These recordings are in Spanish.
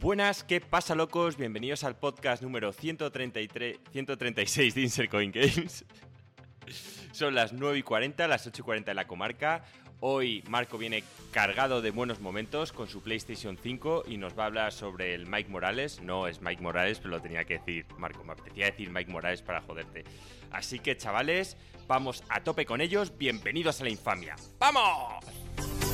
Buenas, ¿qué pasa locos? Bienvenidos al podcast número 133, 136 de Insert Coin Games. Son las 9 y 40, las 8 y 40 en la comarca. Hoy Marco viene cargado de buenos momentos con su PlayStation 5 y nos va a hablar sobre el Mike Morales. No es Mike Morales, pero lo tenía que decir Marco. Me apetecía decir Mike Morales para joderte. Así que chavales, vamos a tope con ellos. Bienvenidos a la infamia. ¡Vamos!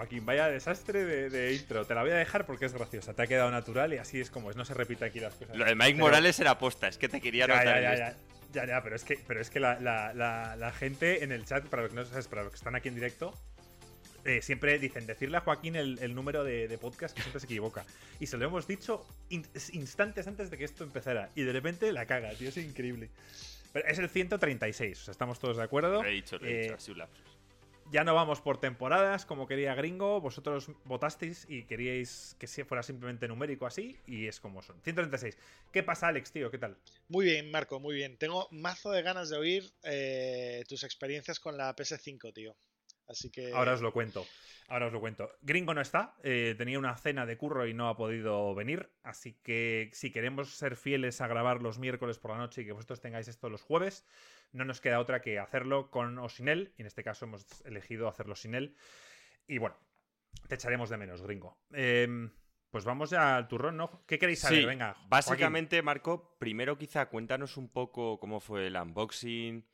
Joaquín, vaya desastre de, intro. Te la voy a dejar porque es graciosa. Te ha quedado natural y así es como es. No se repite aquí las cosas. Lo de Mike Morales era posta, es que te quería ya, notar. Ya, ya, ya, ya, pero es que, pero es que la, gente en el chat, para los que no sabes, para los que están aquí en directo, eh, siempre dicen decirle a Joaquín el, número de, podcast que siempre se equivoca. Y se lo hemos dicho instantes antes de que esto empezara. Y de repente la caga, tío, es increíble. Pero es el 136, o sea, estamos todos de acuerdo. Lo he dicho, lo he dicho, eh, así un lapsus. Ya no vamos por temporadas como quería Gringo. Vosotros votasteis y queríais que fuera simplemente numérico así. Y es como son. 136. ¿Qué pasa, Alex, tío? ¿Qué tal? Muy bien, Marco, muy bien. Tengo mazo de ganas de oír eh, tus experiencias con la PS5, tío. Así que. Ahora os lo cuento. Ahora os lo cuento. Gringo no está. Eh, tenía una cena de curro y no ha podido venir. Así que si queremos ser fieles a grabar los miércoles por la noche y que vosotros tengáis esto los jueves, no nos queda otra que hacerlo con o sin él. Y en este caso hemos elegido hacerlo sin él. Y bueno, te echaremos de menos, Gringo. Em, pues vamos ya al turrón, ¿no? ¿Qué queréis saber? Venga. Básicamente, Marco, primero quizá cuéntanos un poco cómo fue el unboxing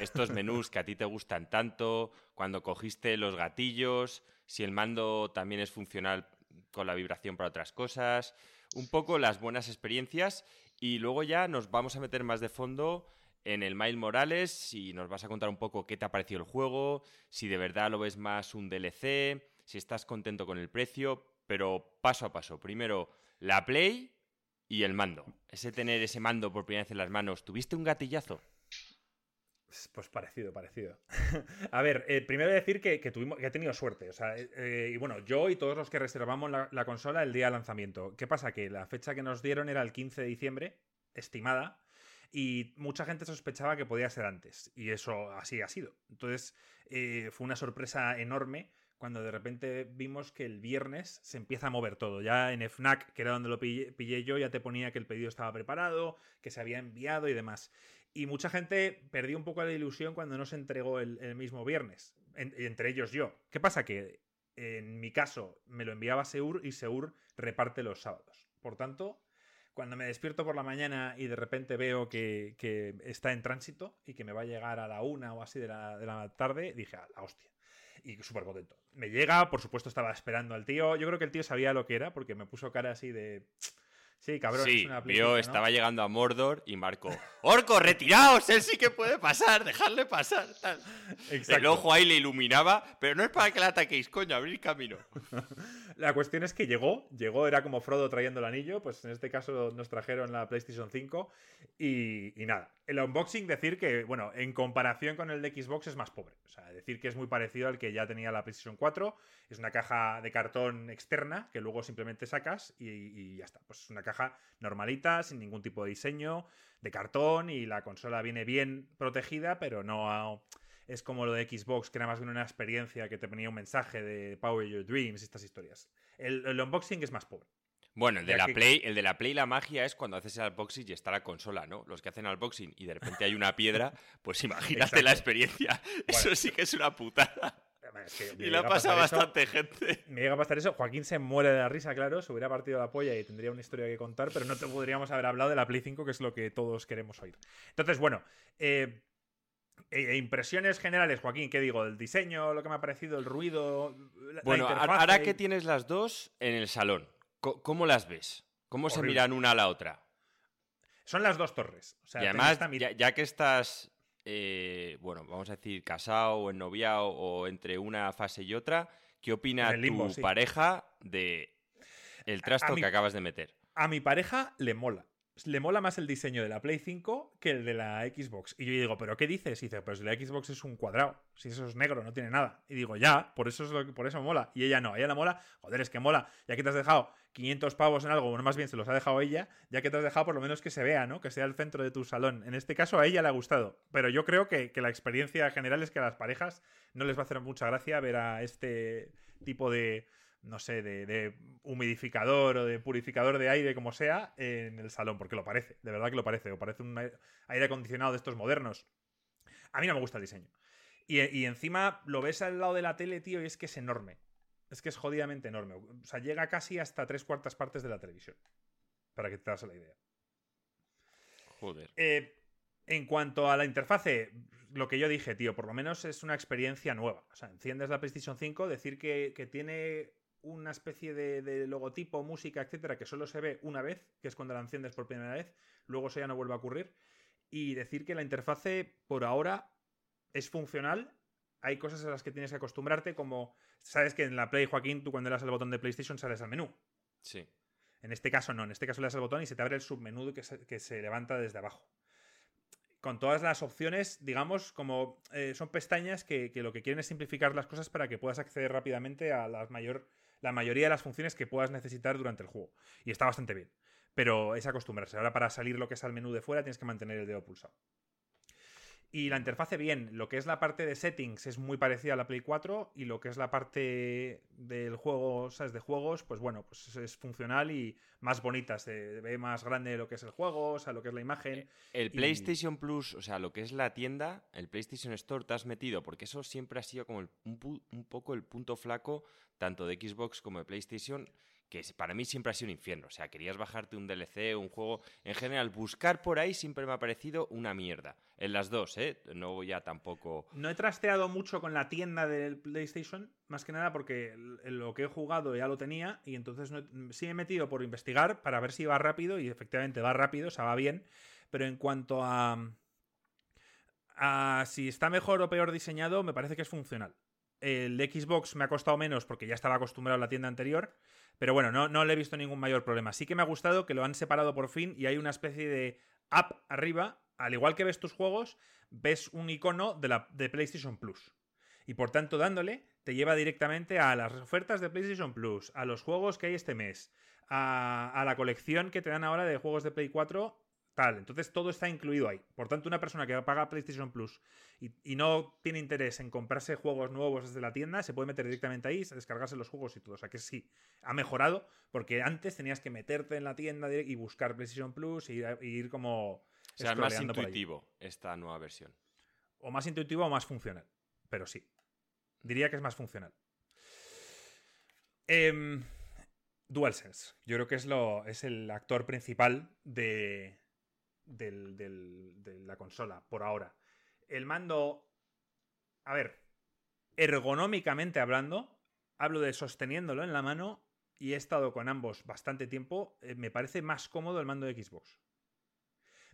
estos menús que a ti te gustan tanto, cuando cogiste los gatillos, si el mando también es funcional con la vibración para otras cosas, un poco las buenas experiencias y luego ya nos vamos a meter más de fondo en el Miles Morales y nos vas a contar un poco qué te ha parecido el juego, si de verdad lo ves más un DLC, si estás contento con el precio, pero paso a paso. Primero, la Play y el mando. Ese tener ese mando por primera vez en las manos, ¿tuviste un gatillazo? Pues parecido, parecido. a ver, eh, primero decir que, tuvimos, que he tenido suerte. O sea, eh, eh, y bueno, yo y todos los que reservamos la, consola el día de lanzamiento. ¿Qué pasa? Que la fecha que nos dieron era el 15 de diciembre, estimada, y mucha gente sospechaba que podía ser antes. Y eso así ha sido. Entonces, fue una sorpresa enorme cuando de repente vimos que el viernes se empieza a mover todo. Ya en FNAC, que era donde lo pillé, yo, ya te ponía que el pedido estaba preparado, que se había enviado y demás. Y mucha gente perdió un poco la ilusión cuando no se entregó el, mismo viernes, entre ellos yo. ¿Qué pasa? Que en mi caso me lo enviaba Seur y Seur reparte los sábados. Por tanto, cuando me despierto por la mañana y de repente veo que, está en tránsito y que me va a llegar a la una o así de la, de la tarde, dije, a la hostia y súper contento. Me llega, por supuesto estaba esperando al tío. Yo creo que el tío sabía lo que era porque me puso cara así de... Sí, cabrón, es una vio, estaba llegando a Mordor y marcó ¡Orco, retiraos! Él sí que puede pasar, dejadle pasar. El ojo ahí le iluminaba, pero no es para que le ataquéis, coño, abrir camino. la cuestión es que llegó, llegó, era como Frodo trayendo el anillo, pues en este caso nos trajeron la PlayStation 5 y, nada. El unboxing, decir que, bueno, en comparación con el de Xbox es más pobre. O sea, decir que es muy parecido al que ya tenía la PlayStation 4. Es una caja de cartón externa que luego simplemente sacas y, ya está. Pues es una caja normalita, sin ningún tipo de diseño, de cartón y la consola viene bien protegida, pero no es como lo de Xbox, que era más bien una experiencia que te ponía un mensaje de Power Your Dreams y estas historias. El, unboxing es más pobre. Bueno, el de, la Play, el de la Play, la magia es cuando haces el unboxing y está la consola, ¿no? Los que hacen unboxing y de repente hay una piedra, pues imagínate la experiencia. Eso sí que es una putada y la pasa bastante gente. Me llega a pasar eso. Joaquín se muere de la risa, claro. Se hubiera partido la polla y tendría una historia que contar, pero no te podríamos haber hablado de la Play 5, que es lo que todos queremos oír. Entonces, bueno. Eh, eh, impresiones generales, Joaquín, ¿qué digo? ¿El diseño, lo que me ha parecido, el ruido? bueno, ahora que tienes las dos en el salón, ¿cómo las ves? ¿Cómo se miran una a la otra? Son las dos torres. y además, ya, que estás eh, bueno, vamos a decir, casado o ennoviado o entre una fase y otra, ¿qué opina tu pareja de el trasto que acabas de meter? A mi pareja le mola. Le mola más el diseño de la Play 5 que el de la Xbox. Y yo digo, ¿pero qué dices? Y dice, pues la Xbox es un cuadrado. Si eso es negro, no tiene nada. Y digo, ya, por eso es lo que, por eso mola. Y ella no, ella la mola. Joder, es que mola. Ya que te has dejado 500 pavos en algo, bueno, más bien se los ha dejado ella, ya que te has dejado por lo menos que se vea, ¿no? Que sea el centro de tu salón. En este caso a ella le ha gustado. Pero yo creo que, que la experiencia general es que a las parejas no les va a hacer mucha gracia ver a este tipo de no sé, de, humidificador o de purificador de aire, como sea, en el salón, porque lo parece, de verdad que lo parece, o parece un aire acondicionado de estos modernos. A mí no me gusta el diseño. Y, encima lo ves al lado de la tele, tío, y es que es enorme. Es que es jodidamente enorme. O sea, llega casi hasta tres cuartas partes de la televisión. Para que te das la idea. Joder. Eh, en cuanto a la interfase, lo que yo dije, tío, por lo menos es una experiencia nueva. O sea, enciendes la PlayStation 5, decir que, que tiene una especie de, logotipo, música, etcétera, que solo se ve una vez, que es cuando la enciendes por primera vez, luego eso ya no vuelve a ocurrir. Y decir que la interfase por ahora es funcional. Hay cosas a las que tienes que acostumbrarte, como sabes que en la Play, Joaquín, tú cuando le das al botón de PlayStation sales al menú. Sí. En este caso no, en este caso le das al botón y se te abre el submenú que se, que se levanta desde abajo con todas las opciones, digamos, como eh, son pestañas que, que, lo que quieren es simplificar las cosas para que puedas acceder rápidamente a la mayor la mayoría de las funciones que puedas necesitar durante el juego. Y está bastante bien. Pero es acostumbrarse. Ahora para salir lo que es al menú de fuera tienes que mantener el dedo pulsado. Y la interfase bien, lo que es la parte de settings es muy parecida a la Play 4 y lo que es la parte del juego, ¿sabes? De juegos, pues bueno, pues es, funcional y más bonita, se ve más grande lo que es el juego, o sea, lo que es la imagen. Eh, el PlayStation Plus, o sea, lo que es la tienda, el PlayStation Store te has metido, porque eso siempre ha sido como un, un poco el punto flaco tanto de Xbox como de PlayStation que para mí siempre ha sido un infierno. O sea, querías bajarte un DLC, un juego. En general, buscar por ahí siempre me ha parecido una mierda. En las dos, ¿eh? No voy a tampoco. No he trasteado mucho con la tienda del PlayStation, más que nada porque lo que he jugado ya lo tenía y entonces sí he metido por investigar para ver si va rápido y efectivamente va rápido, o sea, va bien. Pero en cuanto a. a si está mejor o peor diseñado, me parece que es funcional. El Xbox me ha costado menos porque ya estaba acostumbrado a la tienda anterior. Pero bueno, no, no le he visto ningún mayor problema. Sí que me ha gustado que lo han separado por fin y hay una especie de app arriba. Al igual que ves tus juegos, ves un icono de, la, de PlayStation Plus. Y por tanto, dándole, te lleva directamente a las ofertas de PlayStation Plus, a los juegos que hay este mes, a, a la colección que te dan ahora de juegos de Play 4 tal. Entonces todo está incluido ahí. Por tanto, una persona que paga PlayStation Plus y, no tiene interés en comprarse juegos nuevos desde la tienda, se puede meter directamente ahí, descargarse los juegos y todo. O sea que sí, ha mejorado, porque antes tenías que meterte en la tienda y buscar PlayStation Plus y, ir como... O sea, es más intuitivo esta nueva versión. O más intuitivo o más funcional. Pero sí. Diría que es más funcional. Eh, DualSense. Yo creo que es, lo, es el actor principal de, de la consola, por ahora. El mando, a ver, ergonómicamente hablando, hablo de sosteniéndolo en la mano y he estado con ambos bastante tiempo, eh, me parece más cómodo el mando de Xbox.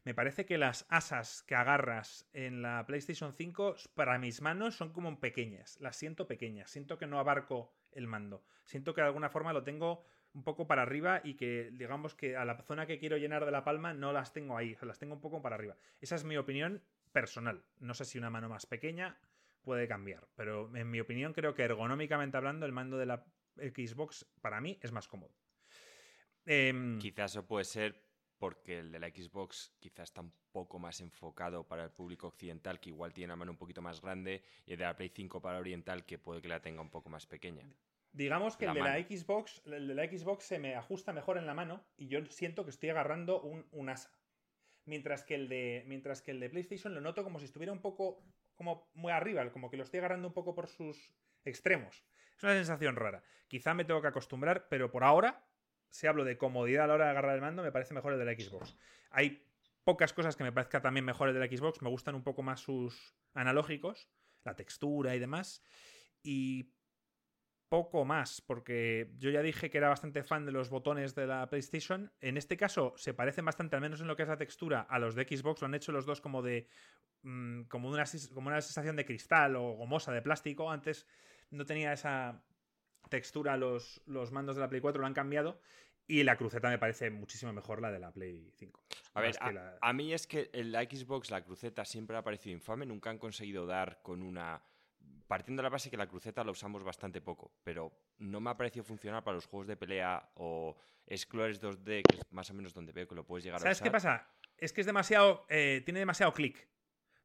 Me parece que las asas que agarras en la PlayStation 5 para mis manos son como pequeñas, las siento pequeñas, siento que no abarco el mando, siento que de alguna forma lo tengo un poco para arriba y que digamos que a la zona que quiero llenar de la palma no las tengo ahí, las tengo un poco para arriba. Esa es mi opinión personal. No sé si una mano más pequeña puede cambiar, pero en mi opinión creo que ergonómicamente hablando el mando de la Xbox para mí es más cómodo. Em, quizás eso puede ser porque el de la Xbox quizás está un poco más enfocado para el público occidental, que igual tiene una mano un poquito más grande, y el de la Play 5 para oriental, que puede que la tenga un poco más pequeña. Digamos que el de la Xbox, el de la Xbox se me ajusta mejor en la mano y yo siento que estoy agarrando un, asa. Mientras que, el de, mientras que el de PlayStation lo noto como si estuviera un poco como muy arriba, como que lo estoy agarrando un poco por sus extremos. Es una sensación rara. Quizá me tengo que acostumbrar, pero por ahora, si hablo de comodidad a la hora de agarrar el mando, me parece mejor el de la Xbox. Hay pocas cosas que me parezca también mejor el de la Xbox. Me gustan un poco más sus analógicos, la textura y demás. Y poco más, porque yo ya dije que era bastante fan de los botones de la PlayStation. En este caso se parecen bastante, al menos en lo que es la textura, a los de Xbox. Lo han hecho los dos como de. Mm, como, una, como una sensación de cristal o gomosa de plástico. Antes no tenía esa textura los, los mandos de la Play 4, lo han cambiado. Y la cruceta me parece muchísimo mejor la de la Play 5. A ver, la- a mí es que en la Xbox la cruceta siempre ha parecido infame, nunca han conseguido dar con una... Partiendo de la base que la cruceta la usamos bastante poco, pero no me ha parecido funcionar para los juegos de pelea o Explorers 2D, que es más o menos donde veo que lo puedes llegar a ¿Sabes qué pasa? Es que es demasiado. eh, tiene demasiado clic.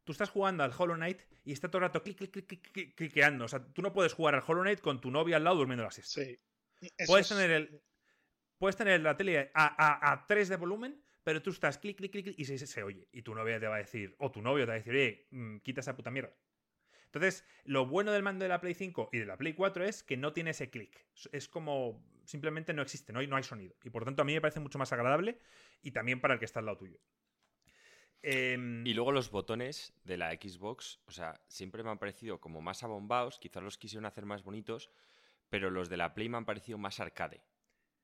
Tú estás jugando al Hollow Knight y está todo el rato clic, clic, clic, clic, clic, cliqueando. O sea, tú no puedes jugar al Hollow Knight con tu novia al lado durmiendo la siesta. Sí. Eso Puedes es- tener el. Puedes tener la tele a, a, a 3 de volumen, pero tú estás clic, clic, clic, clic y se, se oye. Y tu novia te va a decir, o tu novio te va a decir, oye, mm, quita esa puta mierda. Entonces, lo bueno del mando de la Play 5 y de la Play 4 es que no tiene ese clic. Es- como. Simplemente no existe, no hay, no hay sonido. Y por tanto, a mí me parece mucho más agradable y también para el que está al lado tuyo. Em, Y luego los botones de la Xbox, o sea, siempre me han parecido como más abombados, quizás los quisieron hacer más bonitos, pero los de la Play me han parecido más arcade.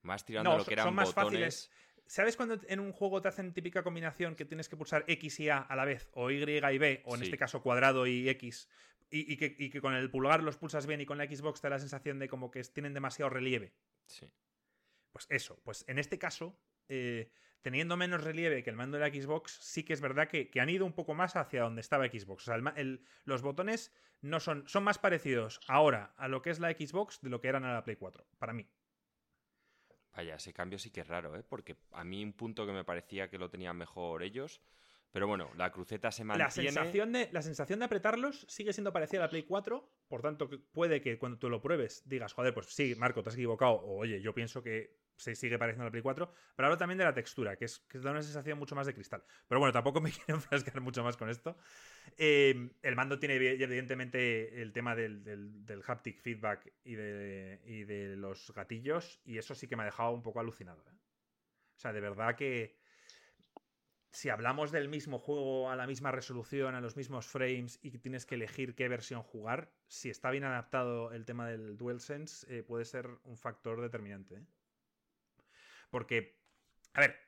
Más tirando No, a lo que eran son más botones. fáciles. ¿Sabes cuando en un juego te hacen típica combinación que tienes que pulsar X y A a la vez? O Y y B, o en Sí. este caso cuadrado y X. Y, y que, y que con el pulgar los pulsas bien y con la Xbox te da la sensación de como que tienen demasiado relieve. Sí. Pues eso, pues en este caso, eh, teniendo menos relieve que el mando de la Xbox, sí que es verdad que, que han ido un poco más hacia donde estaba Xbox. O sea, el ma- el- los botones no son, son más parecidos ahora a lo que es la Xbox de lo que eran a la Play 4, para mí. Vaya, ese cambio sí que es raro, ¿eh? Porque a mí un punto que me parecía que lo tenían mejor ellos. Pero bueno, la cruceta se mantiene. La sensación, de, la sensación de apretarlos sigue siendo parecida a la Play 4, por tanto puede que cuando tú lo pruebes digas, joder, pues sí, Marco, te has equivocado, o oye, yo pienso que se sigue pareciendo a la Play 4, pero hablo también de la textura, que es que da una sensación mucho más de cristal. Pero bueno, tampoco me quiero enfrascar mucho más con esto. Eh, el mando tiene evi- evidentemente el tema del, del- del haptic feedback y de, y de los gatillos, y eso sí que me ha dejado un poco alucinado. ¿eh? O sea, de verdad que si hablamos del mismo juego a la misma resolución, a los mismos frames y tienes que elegir qué versión jugar, si está bien adaptado el tema del DualSense, eh, puede ser un factor determinante. ¿eh? Porque, a ver,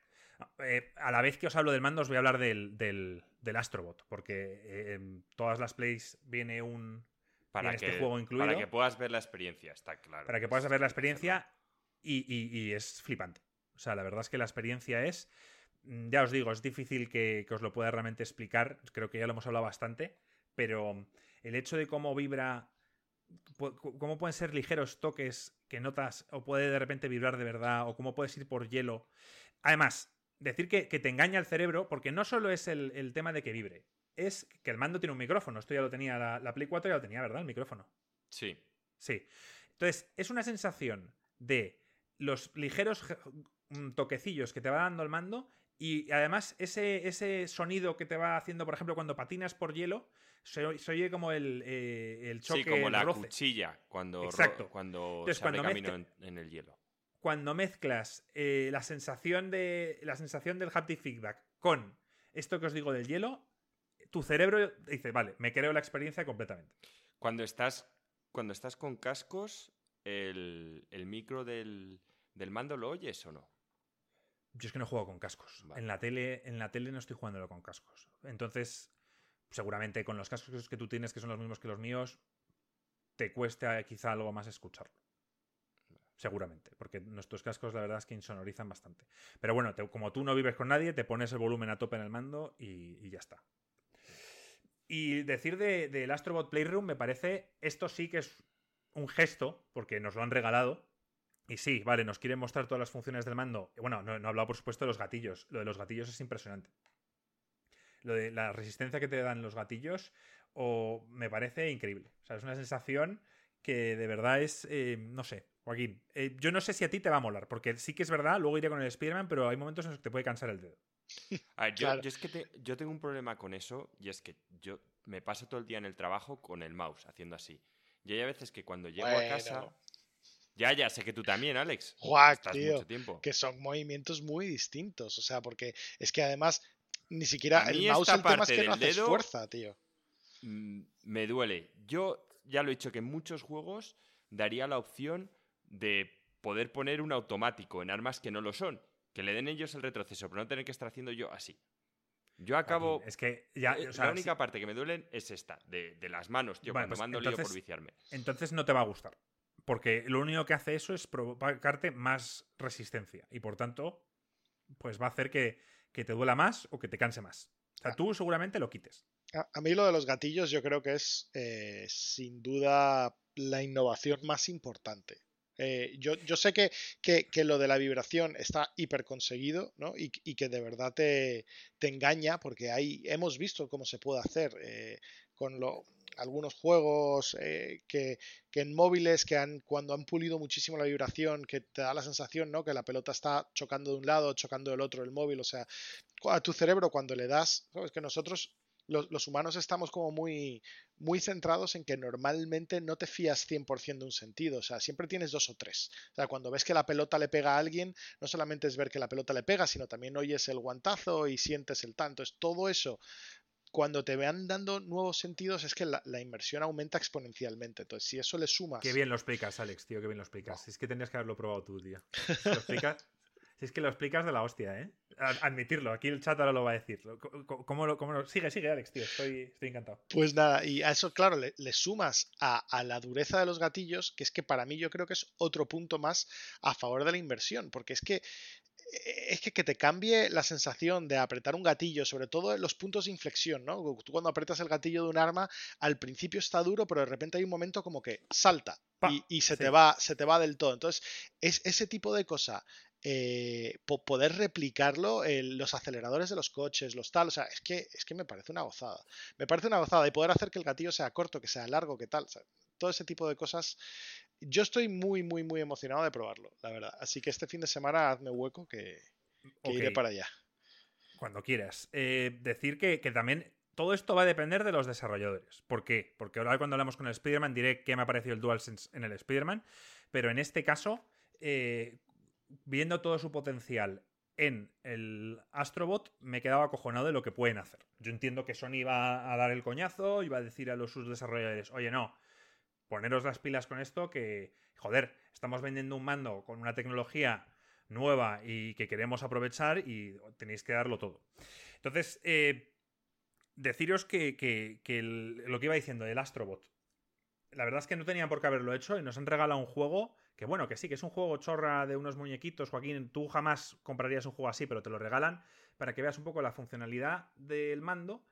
eh, a la vez que os hablo del mando, os voy a hablar del, del, del Astrobot, porque eh, en todas las plays viene un. para en que, este juego incluido. Para que puedas ver la experiencia, está claro. para que puedas ver la experiencia y, y- y es flipante. O sea, la verdad es que la experiencia es, ya os digo, es difícil que, que os lo pueda realmente explicar, creo que ya lo hemos hablado bastante, pero el hecho de cómo vibra, cómo pueden ser ligeros toques que notas o puede de repente vibrar de verdad o cómo puedes ir por hielo. Además, decir que, que te engaña el cerebro, porque no solo es el, el tema de que vibre, es que el mando tiene un micrófono. Esto ya lo tenía la, la Play 4, ya lo tenía, ¿verdad? El micrófono. Sí. Sí. Entonces, es una sensación de los ligeros mm, toquecillos que te va dando el mando y además ese, ese sonido que te va haciendo, por ejemplo, cuando patinas por hielo, se, oye- se oye como el, eh, el choque Sí, como la roce. cuchilla cuando, Exacto. cuando Entonces, se abre cuando camino en el hielo. Cuando mezclas eh, la sensación de la sensación del haptic feedback con esto que os digo del hielo, tu cerebro dice, vale, me creo la experiencia completamente. Cuando estás, cuando estás con cascos, el, el micro del, del mando lo oyes o no? Yo es que no juego con cascos. Vale. En la tele, en la tele no estoy jugándolo con cascos. Entonces, seguramente con los cascos que tú tienes, que son los mismos que los míos, te cueste eh, quizá algo más escucharlo. Seguramente, porque nuestros cascos la verdad es que insonorizan bastante. Pero bueno, te- como tú no vives con nadie, te pones el volumen a tope en el mando y, y ya está. Y decir de- del Astrobot Playroom me parece, esto sí que es un gesto, porque nos lo han regalado, y sí, vale, nos quieren mostrar todas las funciones del mando. Bueno, no, no he hablado, por supuesto, de los gatillos. Lo de los gatillos es impresionante. Lo de la resistencia que te dan los gatillos o me parece increíble. O sea, es una sensación que de verdad es, eh, no sé, Joaquín, eh, yo no sé si a ti te va a molar, porque sí que es verdad, luego iré con el Spider-Man, pero hay momentos en los que te puede cansar el dedo. A ver, yo, Claro. yo es que te- yo tengo un problema con eso y es que yo me paso todo el día en el trabajo con el mouse haciendo así. Y hay a veces que cuando llego a casa. Ya, ya, sé que tú también, Alex. Juac, Estás tío, mucho tiempo. que son movimientos muy distintos. O sea, porque es que además ni siquiera el mouse el tema es parte que no haces dedo- fuerza, tío. Mm, me duele. Yo ya lo he dicho que en muchos juegos daría la opción de poder poner un automático en armas que no lo son. Que le den ellos el retroceso, pero no tener que estar haciendo yo así. Yo acabo. Es que ya, eh, o sea, la única parte que me duelen es esta, de, de las manos, tío, Vale, cuando pues mando lío por viciarme. entonces no te va a gustar. Porque lo único que hace eso es provocarte más resistencia. Y por tanto, pues va a hacer que, te duela más o que te canse más. O sea, ah. tú seguramente lo quites. A, mí lo de los gatillos yo creo que es eh, sin duda la innovación más importante. Eh, yo, sé que, lo de la vibración está hiper conseguido ¿no? y, que de verdad te, engaña porque ahí hemos visto cómo se puede hacer eh, con lo, algunos juegos eh, que, en móviles que han cuando han pulido muchísimo la vibración que te da la sensación ¿no? que la pelota está chocando de un lado chocando del otro el móvil o sea a tu cerebro cuando le das es que nosotros los, humanos estamos como muy, muy centrados en que normalmente no te fías 100% de un sentido, o sea, siempre tienes dos o tres. O sea, cuando ves que la pelota le pega a alguien, no solamente es ver que la pelota le pega, sino también oyes el guantazo y sientes el tanto. Es todo eso. Cuando te vean dando nuevos sentidos es que la, inmersión aumenta exponencialmente. Entonces, si eso le sumas... Qué bien lo explicas, Alex, tío, qué bien lo explicas. Es que tenías que haberlo probado tú, tío. lo explicas... Si es que lo explicas de la hostia, ¿eh? Admitirlo, aquí el chat ahora lo va a decir. ¿Cómo lo, Sigue, sigue, Alex, tío, estoy, encantado. Pues nada, y a eso, claro, le, sumas a, la dureza de los gatillos, que es que para mí yo creo que es otro punto más a favor de la inversión, porque es que es que, que te cambie la sensación de apretar un gatillo, sobre todo en los puntos de inflexión, ¿no? Tú cuando apretas el gatillo de un arma, al principio está duro, pero de repente hay un momento como que salta y, se, te va, se te va del todo. Entonces, es ese tipo de cosa eh, poder replicarlo en los aceleradores de los coches, los tal, o sea, es que, es que me parece una gozada. Me parece una gozada y poder hacer que el gatillo sea corto, que sea largo, que tal, todo ese tipo de cosas. Yo estoy muy, muy, muy emocionado de probarlo, la verdad. Así que este fin de semana hazme hueco que, iré para allá. Cuando quieras. Eh, decir que, también todo esto va a depender de los desarrolladores. ¿Por qué? Porque ahora cuando hablamos con el Spider-Man diré que me ha parecido el DualSense en el Spider-Man, pero en este caso, eh, viendo todo su potencial en el Astrobot, me quedaba acojonado de lo que pueden hacer. Yo entiendo que Sony va a dar el coñazo va a decir a los sus desarrolladores, oye, no, poneros las pilas con esto que, joder, estamos vendiendo un mando con una tecnología nueva y que queremos aprovechar y tenéis que darlo todo. Entonces, eh, deciros que, lo que iba diciendo del Astrobot, la verdad es que no tenían por qué haberlo hecho y nos han regalado un juego que bueno, que sí, que es un juego chorra de unos muñequitos, Joaquín, tú jamás comprarías un juego así, pero te lo regalan para que veas un poco la funcionalidad del mando.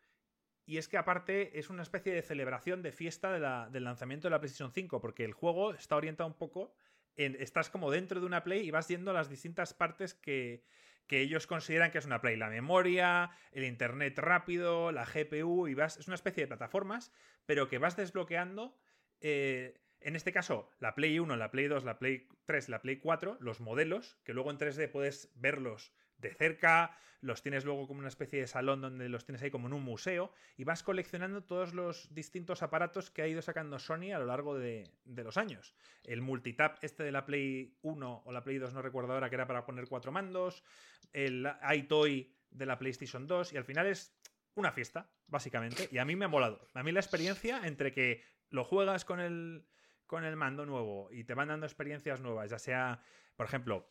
Y es que aparte es una especie de celebración de fiesta del lanzamiento de la PlayStation 5, porque el juego está orientado un poco en, estás como dentro de una Play y vas viendo las distintas partes que, que ellos consideran que es una Play. La memoria, el internet rápido, la GPU, y vas. Es una especie de plataformas, pero que vas desbloqueando. Eh, en este caso, la Play 1, la Play 2, la Play 3, la Play 4, los modelos, que luego en 3D puedes verlos de cerca, los tienes luego como una especie de salón donde los tienes ahí como en un museo, y vas coleccionando todos los distintos aparatos que ha ido sacando Sony a lo largo de, los años. El multitap este de la Play 1 o la Play 2, no recuerdo ahora, que era para poner cuatro mandos, el iToy de la PlayStation 2, y al final es una fiesta, básicamente, y a mí me ha molado. A mí la experiencia entre que lo juegas con el con el mando nuevo y te van dando experiencias nuevas, ya sea, por ejemplo,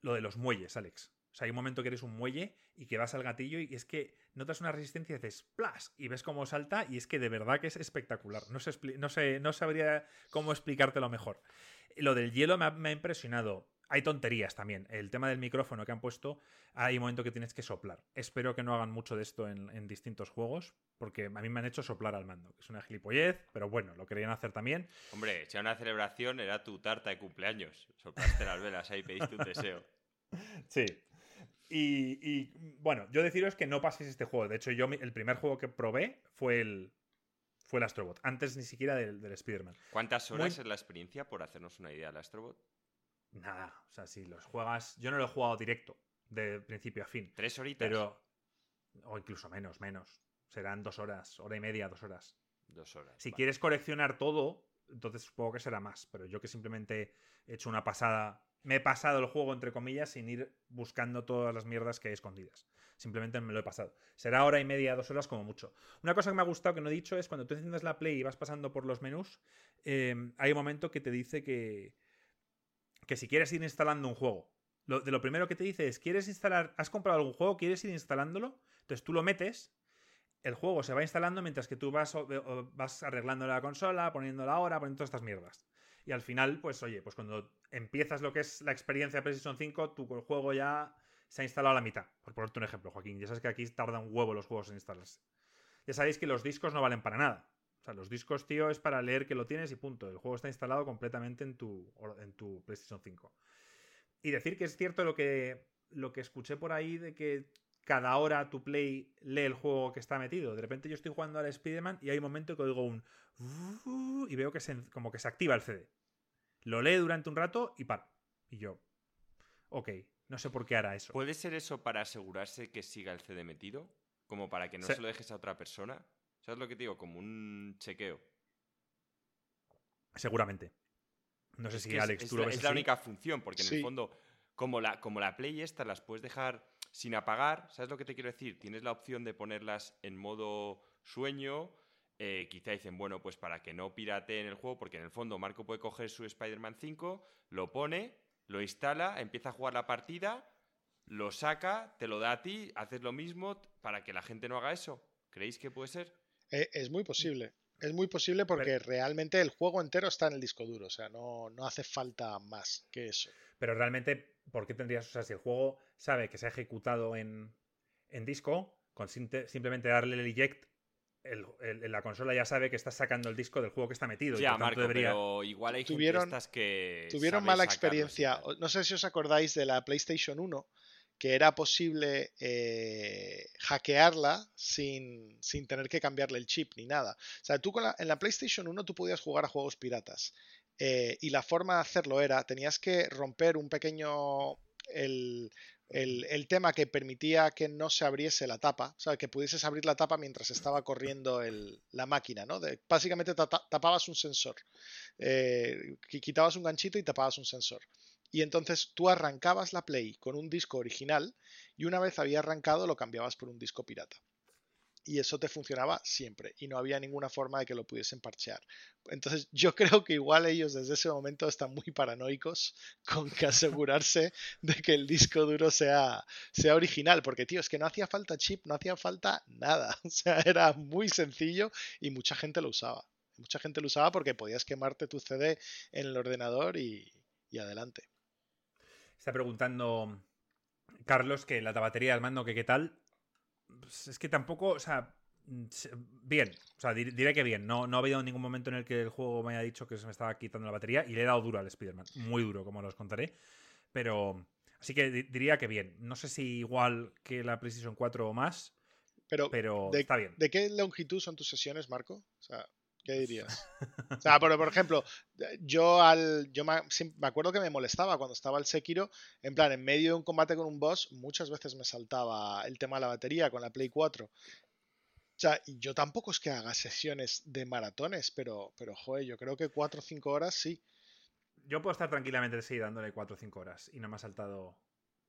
lo de los muelles, Alex. O sea, hay un momento que eres un muelle y que vas al gatillo y es que notas una resistencia y dices ¡plas! y ves cómo salta y es que de verdad que es espectacular. No, no, sé, no sabría cómo explicártelo mejor. Lo del hielo me ha impresionado hay tonterías también. El tema del micrófono que han puesto, hay un momento que tienes que soplar. Espero que no hagan mucho de esto en, distintos juegos, porque a mí me han hecho soplar al mando, que es una gilipollez, pero bueno, lo querían hacer también. Hombre, si era una celebración, era tu tarta de cumpleaños. Soplaste las velas ahí, pediste un deseo. Sí. Y, bueno, yo deciros que no paséis este juego. De hecho, yo el primer juego que probé fue el, fue el Astrobot, antes ni siquiera del, del Spider-Man. ¿Cuántas horas es la experiencia, por hacernos una idea, del Astrobot? Nada, o sea, si los juegas. Yo no lo he jugado directo, de principio a fin. ¿Tres horitas? Pero. O incluso menos, menos. Serán dos horas, hora y media, dos horas. Dos horas. Si quieres coleccionar todo, entonces supongo que será más. Pero yo que simplemente he hecho una pasada. Me he pasado el juego, entre comillas, sin ir buscando todas las mierdas que hay escondidas. Simplemente me lo he pasado. Será hora y media, dos horas como mucho. Una cosa que me ha gustado que no he dicho es cuando tú enciendes la Play y vas pasando por los menús, eh, hay un momento que te dice que, que si quieres ir instalando un juego, de lo primero que te dice es, ¿quieres instalar, has comprado algún juego, quieres ir instalándolo? Entonces tú lo metes, el juego se va instalando mientras que tú vas, vas arreglando la consola, poniendo la hora, poniendo todas estas mierdas. Y al final, pues oye, pues cuando empiezas lo que es la experiencia de PlayStation 5, tu juego ya se ha instalado a la mitad. Por ponerte un ejemplo, Joaquín. Ya sabes que aquí tarda un huevo los juegos en instalarse. Ya sabéis que los discos no valen para nada. O sea, los discos, tío, es para leer que lo tienes y punto. El juego está instalado completamente en tu, en tu PlayStation 5. Y decir que es cierto lo que, lo que escuché por ahí de que cada hora tu Play lee el juego que está metido. De repente yo estoy jugando al Spider-Man y hay un momento que oigo un... Y veo que se, como que se activa el CD. Lo lee durante un rato y para. Y yo... Ok, no sé por qué hará eso. ¿Puede ser eso para asegurarse que siga el CD metido? Como para que no se, lo dejes a otra persona. ¿Sabes lo que te digo? Como un chequeo. Seguramente. No sé si Alex, es, tú lo ves. Es la única función, porque en el fondo, como la, como la Play esta, las puedes dejar sin apagar. ¿Sabes lo que te quiero decir? Tienes la opción de ponerlas en modo sueño. Eh, quizá dicen, bueno, pues para que no en el juego, porque en el fondo Marco puede coger su Spider-Man 5, lo pone, lo instala, empieza a jugar la partida, lo saca, te lo da a ti, haces lo mismo para que la gente no haga eso. ¿Creéis que puede ser? Eh, es muy posible. Es muy posible porque realmente el juego entero está en el disco duro, o sea, no, no hace falta más que eso. Pero realmente, ¿por qué tendrías, o sea, si el juego sabe que se ha ejecutado en, en disco, con simplemente darle el eject, el, la consola ya sabe que estás sacando el disco del juego que está metido. Ya, Marco, pero igual hay tuvieron, que Tuvieron mala experiencia. No sé si os acordáis de la PlayStation 1, que era posible eh, hackearla sin, sin, tener que cambiarle el chip ni nada. O sea, tú en la PlayStation 1 tú podías jugar a juegos piratas. Eh, y la forma de hacerlo era, tenías que romper un pequeño... El, el, tema que permitía que no se abriese la tapa, o sea, que pudieses abrir la tapa mientras estaba corriendo la máquina, ¿no? básicamente tapabas un sensor, eh, quitabas un ganchito y tapabas un sensor. Y entonces tú arrancabas la Play con un disco original y una vez había arrancado lo cambiabas por un disco pirata y eso te funcionaba siempre y no había ninguna forma de que lo pudiesen parchear. Entonces yo creo que igual ellos desde ese momento están muy paranoicos con que asegurarse de que el disco duro sea, sea original, porque tío, es que no hacía falta chip, no hacía falta nada, o sea, era muy sencillo y mucha gente lo usaba. Mucha gente lo usaba porque podías quemarte tu CD en el ordenador y, y adelante. Está preguntando Carlos que la batería del mando que qué tal. Pues es que tampoco, o sea, mm, bien, o sea, diré que bien. No, no ha habido ningún momento en el que el juego me haya dicho que se me estaba quitando la batería y le he dado duro al Spider-Man. Muy duro, como os contaré. Pero, así que diría que bien. No sé si igual que la PlayStation 4 o más, pero, pero está bien. ¿De qué longitud son tus sesiones, Marco? O sea, ¿Qué dirías? O sea, por, por ejemplo, yo al yo me, me, acuerdo que me molestaba cuando estaba el Sekiro, en plan, en medio de un combate con un boss, muchas veces me saltaba el tema de la batería con la Play 4. O sea, yo tampoco es que haga sesiones de maratones, pero, pero joder, yo creo que 4 o 5 horas sí. Yo puedo estar tranquilamente sí dándole 4 o 5 horas y no me ha saltado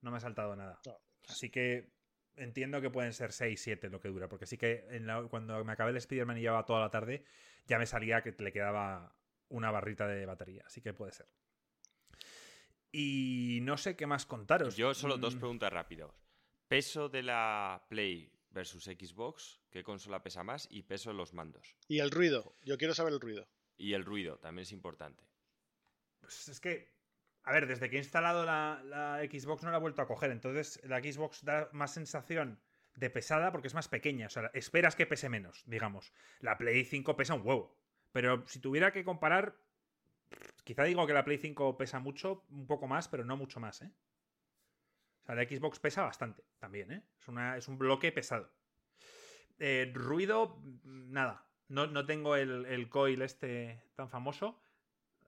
no me ha saltado nada. Así que entiendo que pueden ser 6, 7 lo que dura, porque sí que cuando me acabé el Spider-Man y llevaba toda la tarde, ya me salía que le quedaba una barrita de batería, así que puede ser. Y no sé qué más contaros. Yo solo dos mm. preguntas rápidas. Peso de la Play versus Xbox, ¿qué consola pesa más? Y peso de los mandos. Y el ruido, yo quiero saber el ruido. Y el ruido, también es importante. Pues es que, a ver, desde que he instalado la, la Xbox no la he vuelto a coger, entonces la Xbox da más sensación de pesada porque es más pequeña. O sea, esperas que pese menos, digamos. La Play 5 pesa un huevo. Pero si tuviera que comparar, quizá digo que la Play 5 pesa mucho, un poco más, pero no mucho más, ¿eh? O sea, la Xbox pesa bastante también, ¿eh? Es, una, es un bloque pesado. Eh, ruido, nada. No, no tengo el, coil este tan famoso.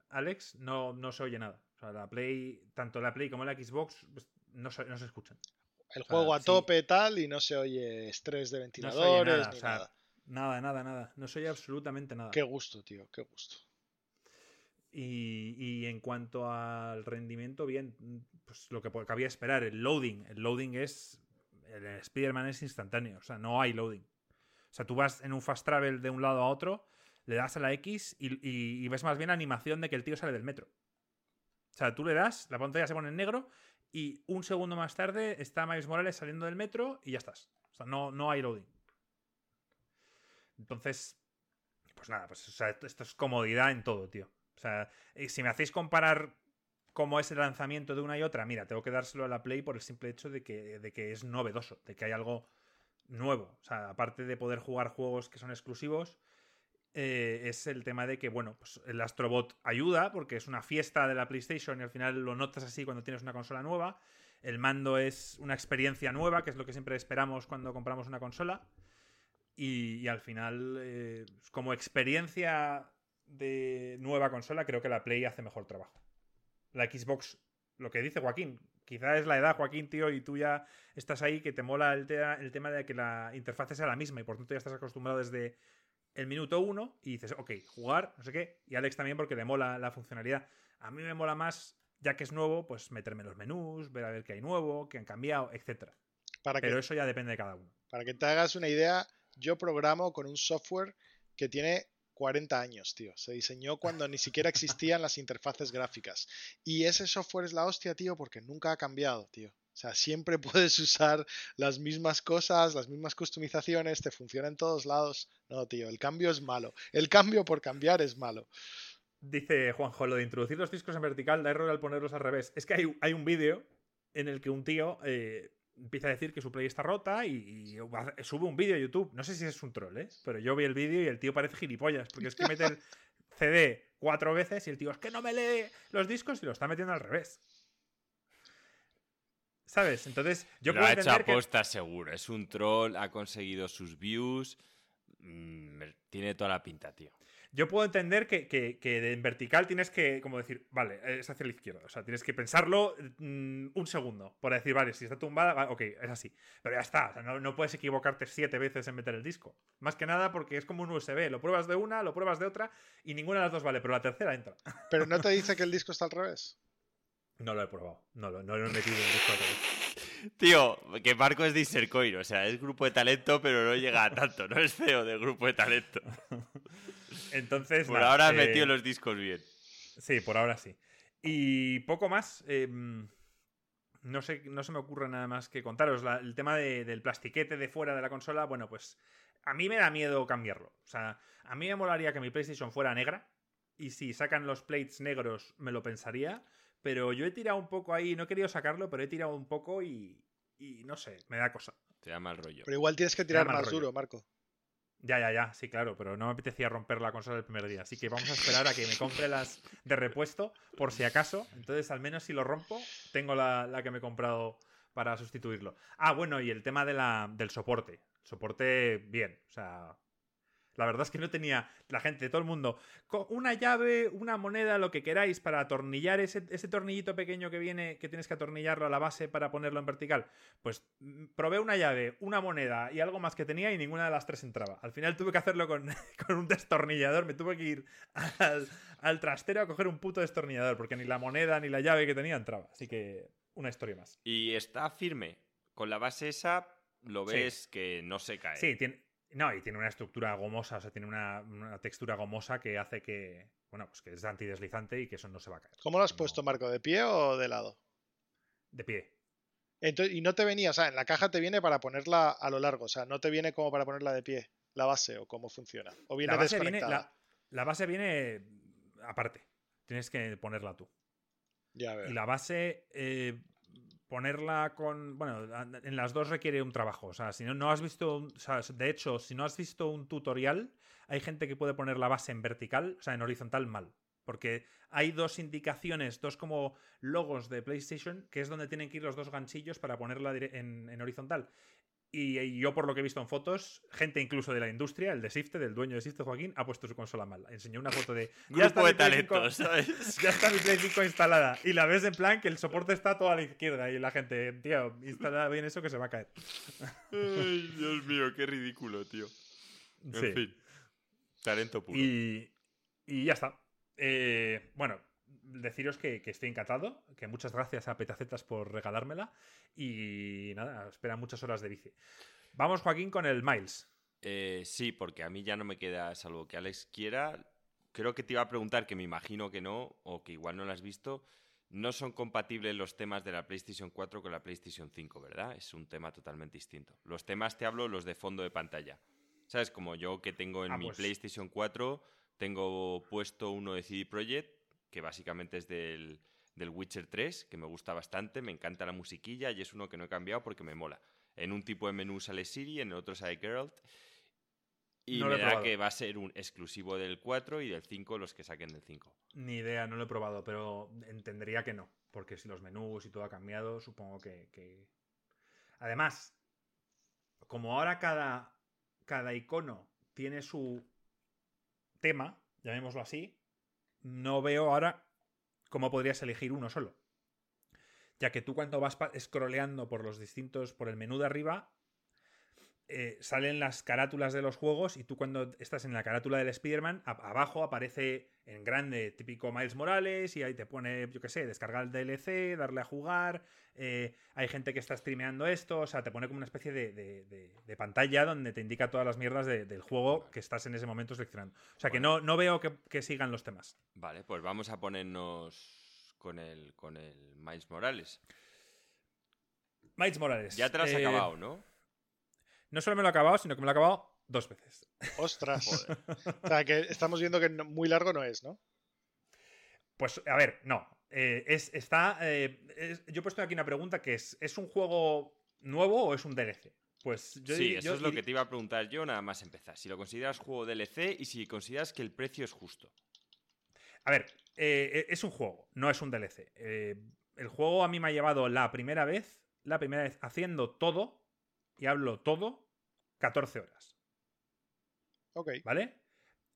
Alex, no, no se oye nada. O sea, la Play, tanto la Play como la Xbox pues, no, no se escuchan el juego a tope tal y no se oye estrés de ventiladores nada, nada. Nada, nada, No se oye absolutamente nada. Qué gusto, tío, qué gusto. Y, en cuanto al rendimiento, bien, pues lo que cabía esperar, el loading. El loading es. El Spider-Man es instantáneo, o sea, no hay loading. O sea, tú vas en un fast travel de un lado a otro, le das a la X y, y ves más bien animación de que el tío sale del metro. O sea, tú le das, la pantalla se pone en negro y un segundo más tarde está Miles Morales saliendo del metro y ya estás. O sea, no, no hay loading. Entonces, pues nada, pues esto es comodidad en todo, tío. O sea, si me hacéis comparar cómo es el lanzamiento de una y otra, mira, tengo que dárselo a la Play por el simple hecho de que, de que es novedoso, de que hay algo nuevo. O sea, aparte de poder jugar juegos que son exclusivos, eh, es el tema de que, bueno, pues el Astrobot ayuda porque es una fiesta de la PlayStation y al final lo notas así cuando tienes una consola nueva. El mando es una experiencia nueva, que es lo que siempre esperamos cuando compramos una consola. Y, al final, eh, como experiencia de nueva consola, creo que la Play hace mejor trabajo. La Xbox, lo que dice Joaquín, quizá es la edad, Joaquín, tío, y tú ya estás ahí que te mola el, el tema de que la interfaz sea la misma y por tanto ya estás acostumbrado desde el minuto uno y dices, ok, jugar, no sé qué, y Alex también porque le mola la funcionalidad. A mí me mola más, ya que es nuevo, pues meterme en los menús, ver a ver qué hay nuevo, qué han cambiado, etc. Pero eso ya depende de cada uno. Para que te hagas una idea, yo programo con un software que tiene 40 años, tío. Se diseñó cuando ni siquiera existían las interfaces gráficas. Y ese software es la hostia, tío, porque nunca ha cambiado, tío. O sea, siempre puedes usar las mismas cosas, las mismas customizaciones, te funciona en todos lados. No, tío, el cambio es malo. El cambio por cambiar es malo. Dice Juanjo, lo de introducir los discos en vertical da error al ponerlos al revés. Es que hay, hay un vídeo en el que un tío eh, empieza a decir que su play está rota y, sube un vídeo a YouTube. No sé si es un troll, ¿eh? Pero yo vi el vídeo y el tío parece gilipollas, porque es que mete el CD cuatro veces y el tío es que no me lee los discos y lo está metiendo al revés. ¿Sabes? Entonces, yo lo ha hecho aposta seguro. Es un troll, ha conseguido sus views. Mm, tiene toda la pinta, tío. Yo puedo entender que, en vertical tienes que, como decir, vale, es hacia la izquierda. O sea, tienes que pensarlo mm, un segundo para decir, vale, si está tumbada, ok, es así. Pero ya está, no, puedes equivocarte siete veces en meter el disco. Más que nada porque es como un USB. Lo pruebas de una, lo pruebas de otra y ninguna de las dos vale, pero la tercera entra. Pero no te dice que el disco está al revés. No lo he probado. No lo, no lo he metido en revés. Tío, que Marco es de Isercoin, o sea, es grupo de talento, pero no llega a tanto, no es feo de grupo de talento. Entonces. Por ahora has eh, metido los discos bien. Sí, por ahora sí. Y poco más. Em, no, sé, no se me ocurre nada más que contaros. el tema del plastiquete de fuera de la consola, bueno, pues a mí me da miedo cambiarlo. O sea, a mí me molaría que mi PlayStation fuera negra. Y si sacan los plates negros, me lo pensaría. Pero yo he tirado un poco ahí, no he querido sacarlo, pero he tirado un poco y, y no sé, me da cosa. Te da mal rollo. Pero igual tienes que tirar más duro, Marco. Ya, ya, ya, sí, claro, pero no me apetecía romper la consola el primer día. Así que vamos a esperar a que me compre las de repuesto, por si acaso. Entonces, al menos si lo rompo, tengo la, que me he comprado para sustituirlo. Ah, bueno, y el tema de la, del soporte. Soporte bien, o sea, la verdad es que no tenía la gente, todo el mundo, con una llave, una moneda, lo que queráis para atornillar ese, tornillito pequeño que viene, que tienes que atornillarlo a la base para ponerlo en vertical. Pues mm, probé una llave, una moneda y algo más que tenía y ninguna de las tres entraba. Al final tuve que hacerlo con, un destornillador, me tuve que ir al, trastero a coger un puto destornillador, porque ni la moneda ni la llave que tenía entraba. Así que una historia más. Y está firme. Con la base esa lo ves que no se cae. Sí, tiene, no, y tiene una estructura gomosa, o sea, tiene una, textura gomosa que hace que, bueno, pues que es antideslizante y que eso no se va a caer. ¿Cómo lo has puesto, Marco? ¿De pie o de lado? De pie. y no te venía, o sea, en la caja te viene para ponerla a lo largo, o sea, no te viene como para ponerla de pie, la base o cómo funciona. O viene la base desconectada. Viene, la, base viene aparte, tienes que ponerla tú. Ya veo. Y la base, eh, ponerla con. Bueno, en las dos requiere un trabajo. O sea, si no, no has visto. o sea, de hecho, si no has visto un tutorial, hay gente que puede poner la base en vertical, o sea, en horizontal mal. Porque hay dos indicaciones, dos como logos de PlayStation, que es donde tienen que ir los dos ganchillos para ponerla en, en horizontal. Y, yo, por lo que he visto en fotos, gente incluso de la industria, el de Sifte, del dueño de Sifte, Joaquín, ha puesto su consola mal. Enseñó una foto de. Ya está, de ¿sabes? ya está mi Play 5 instalada. Y la ves en plan que el soporte está todo a la izquierda. Y la gente, tío, instala bien eso que se va a caer. Ay, Dios mío, qué ridículo, tío. En fin. Talento puro. Y, y ya está. Eh, bueno, deciros que, estoy encantado, que muchas gracias a Petacetas por regalármela y nada, espera muchas horas de bici. Vamos, Joaquín, con el Miles. Eh, sí, porque a mí ya no me queda, salvo que Alex quiera. Creo que te iba a preguntar, que me imagino que no, o que igual no lo has visto. No son compatibles los temas de la PlayStation 4 con la PlayStation 5, ¿verdad? Es un tema totalmente distinto. Los temas te hablo los de fondo de pantalla. ¿Sabes? Como yo que tengo en ah, mi pues PlayStation 4 tengo puesto uno de CD Projekt, que básicamente es del, del Witcher 3, que me gusta bastante, me encanta la musiquilla y es uno que no he cambiado porque me mola. En un tipo de menú sale Siri, en el otro sale Geralt. Y No me da que va a ser un exclusivo del 4 y del 5 los que saquen del 5. Ni idea, no lo he probado, pero entendería que no. Porque si los menús y todo ha cambiado, supongo que. que- Además, como ahora cada, cada icono tiene su tema, llamémoslo así, no veo ahora cómo podrías elegir uno solo. Ya que tú cuando vas scrolleando por los distintos, por el menú de arriba, eh, salen las carátulas de los juegos y tú cuando estás en la carátula del Spider-Man, abajo aparece en grande típico Miles Morales y ahí te pone, yo qué sé, descargar el DLC, darle a jugar, eh, hay gente que está streameando esto, o sea, te pone como una especie de, de- de- de pantalla donde te indica todas las mierdas de- del juego que estás en ese momento seleccionando. O sea, que no, no veo que, que sigan los temas. Vale, pues vamos a ponernos con el, con el Miles Morales. Miles Morales. Ya te lo has eh, acabado, ¿no? No solo me lo he acabado, sino que me lo he acabado dos veces. Ostras. Joder. O sea, que estamos viendo que muy largo no es, ¿no? Pues, a ver, no. Eh, es, está. eh, es- yo he puesto aquí una pregunta que es: ¿es un juego nuevo o es un DLC? Pues yo sí, eso yo es lo que te iba a preguntar yo nada más empezar. Si lo consideras juego DLC y si consideras que el precio es justo. A ver, eh, es un juego, no es un DLC. Eh, el juego a mí me ha llevado la primera vez, la primera vez haciendo todo, y hablo todo, 14 horas, Ok. ¿vale?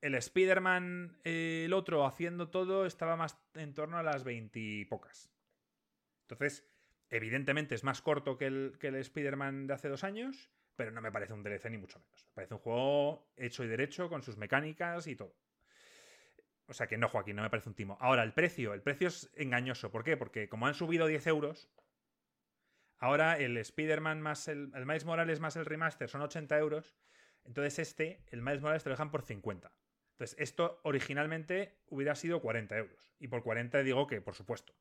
El Spider-Man, eh, el otro, haciendo todo, estaba más en torno a las 20 y pocas. Entonces, evidentemente es más corto que el, que el Spider-Man de hace dos años, pero no me parece un DLC ni mucho menos. Me parece un juego hecho y derecho, con sus mecánicas y todo. O sea que no, Joaquín, no me parece un timo. Ahora, el precio. El precio es engañoso. ¿Por qué? Porque como han subido 10 euros, ahora el Spider-Man más el, el Miles Morales más el remaster son 80 euros. Entonces este, el Miles Morales te lo dejan por 50. Entonces esto originalmente hubiera sido 40 euros. Y por 40 digo que, por supuesto.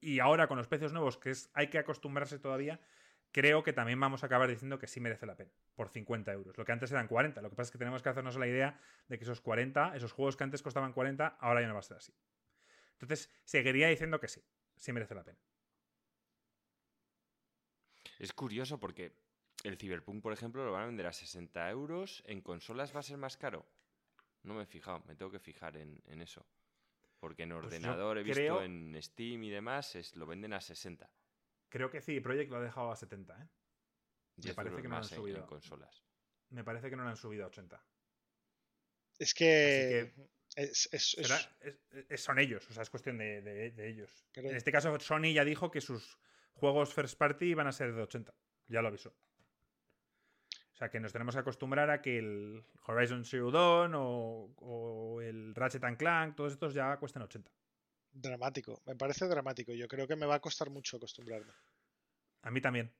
Y ahora con los precios nuevos, que hay que acostumbrarse todavía, creo que también vamos a acabar diciendo que sí merece la pena. Por 50 euros. Lo que antes eran 40. Lo que pasa es que tenemos que hacernos la idea de que esos 40, esos juegos que antes costaban 40, ahora ya no va a ser así. Entonces, seguiría diciendo que sí. Sí merece la pena. Es curioso porque el Cyberpunk, por ejemplo, lo van a vender a 60 euros. ¿En consolas va a ser más caro? No me he fijado, me tengo que fijar en, en eso. Porque en Pues ordenador he visto creo- en Steam y demás, es, lo venden a 60. Creo que sí, Project lo ha dejado a 70, ¿eh? 10 parece que no lo han en- subido. en consolas. Me parece que no lo han subido a 80. Es que. Es, es- es- Será- es- es- son ellos, o sea, es cuestión de, de- de ellos. En este caso, Sony ya dijo que sus juegos first party van a ser de 80. Ya lo avisó. O sea, que nos tenemos que acostumbrar a que el Horizon Zero Dawn o, o el Ratchet and Clank, todos estos ya cuestan 80. dramático. Me parece dramático. Yo creo que me va a costar mucho acostumbrarme. A mí también.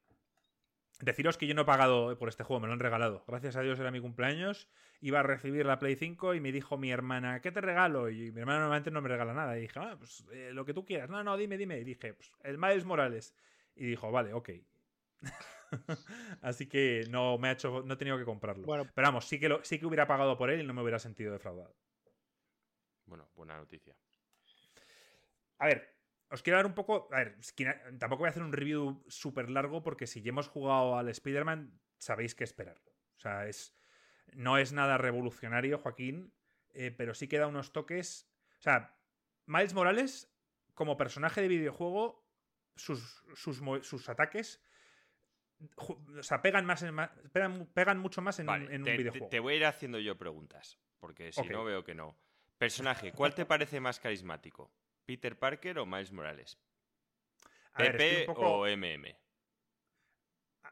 Deciros que yo no he pagado por este juego, me lo han regalado. Gracias a Dios era mi cumpleaños. Iba a recibir la Play 5 y me dijo mi hermana, ¿qué te regalo? Y mi hermana normalmente no me regala nada. Y dije, ah, pues eh, lo que tú quieras. No, no, dime, dime. Y dije, pues el Miles Morales. Y dijo, vale, ok. Así que no me ha hecho, no he tenido que comprarlo. Bueno, Pero vamos, sí que, lo, sí que hubiera pagado por él y no me hubiera sentido defraudado. Bueno, buena noticia. A ver, os quiero dar un poco. A ver, tampoco voy a hacer un review súper largo porque si ya hemos jugado al Spider-Man, sabéis qué esperar. O sea, es, no es nada revolucionario, Joaquín, eh, pero sí que da unos toques. O sea, Miles Morales, como personaje de videojuego, sus, sus, ataques. O sea, pegan, más en, pegan, pegan mucho más en, Vale, un, en un te, videojuego. te voy a ir haciendo yo preguntas, porque si no veo que no. Personaje, ¿cuál te parece más carismático? ¿Peter Parker o Miles Morales? A ¿PP poco- o MM?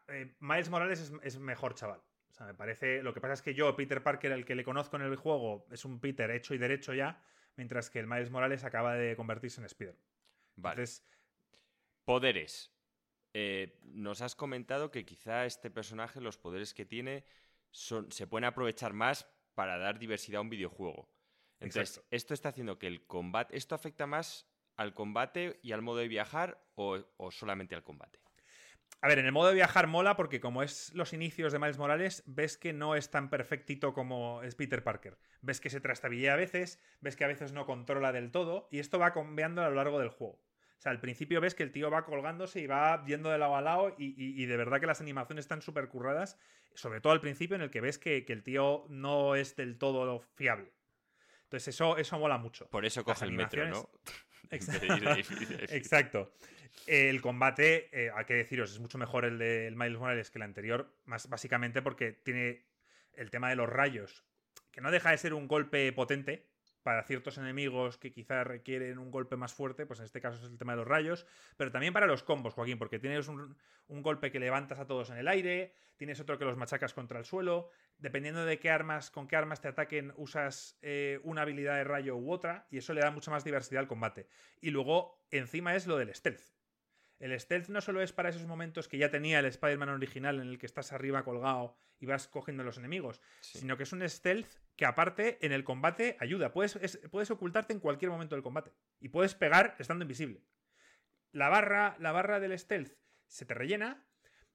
eh, Miles Morales es, es mejor chaval. O sea, me parece. Lo que pasa es que yo, Peter Parker, el que le conozco en el juego, es un Peter hecho y derecho ya, mientras que el Miles Morales acaba de convertirse en Spider. Vale. Entonces, Poderes. Eh, nos has comentado que quizá este personaje, los poderes que tiene, son, se pueden aprovechar más para dar diversidad a un videojuego. Entonces, Exacto. esto está haciendo que el combate. ¿Esto afecta más al combate y al modo de viajar o, o solamente al combate? A ver, en el modo de viajar mola porque como es los inicios de Miles Morales, ves que no es tan perfectito como es Peter Parker. Ves que se trastabillea a veces, ves que a veces no controla del todo, y esto va cambiando a lo largo del juego. O sea, al principio ves que el tío va colgándose y va yendo de lado a lado y, de verdad que las animaciones están súper curradas, sobre todo al principio en el que ves que, el tío no es del todo fiable. Entonces eso, eso mola mucho. Por eso coge el metro, ¿no? Exacto. El combate, eh, hay que deciros, es mucho mejor el de Miles Morales que el anterior, más básicamente porque tiene el tema de los rayos, que no deja de ser un golpe potente, para ciertos enemigos que quizás requieren un golpe más fuerte, pues en este caso es el tema de los rayos, pero también para los combos, Joaquín, porque tienes un, golpe que levantas a todos en el aire, tienes otro que los machacas contra el suelo, dependiendo de qué armas, con qué armas te ataquen, usas eh, una habilidad de rayo u otra, y eso le da mucha más diversidad al combate. Y luego, encima es lo del stealth. El stealth no solo es para esos momentos que ya tenía el Spider-Man original en el que estás arriba colgado y vas cogiendo a los enemigos, sino que es un stealth que aparte en el combate ayuda. Puedes, puedes ocultarte en cualquier momento del combate y puedes pegar estando invisible. La barra, la barra del stealth se te rellena.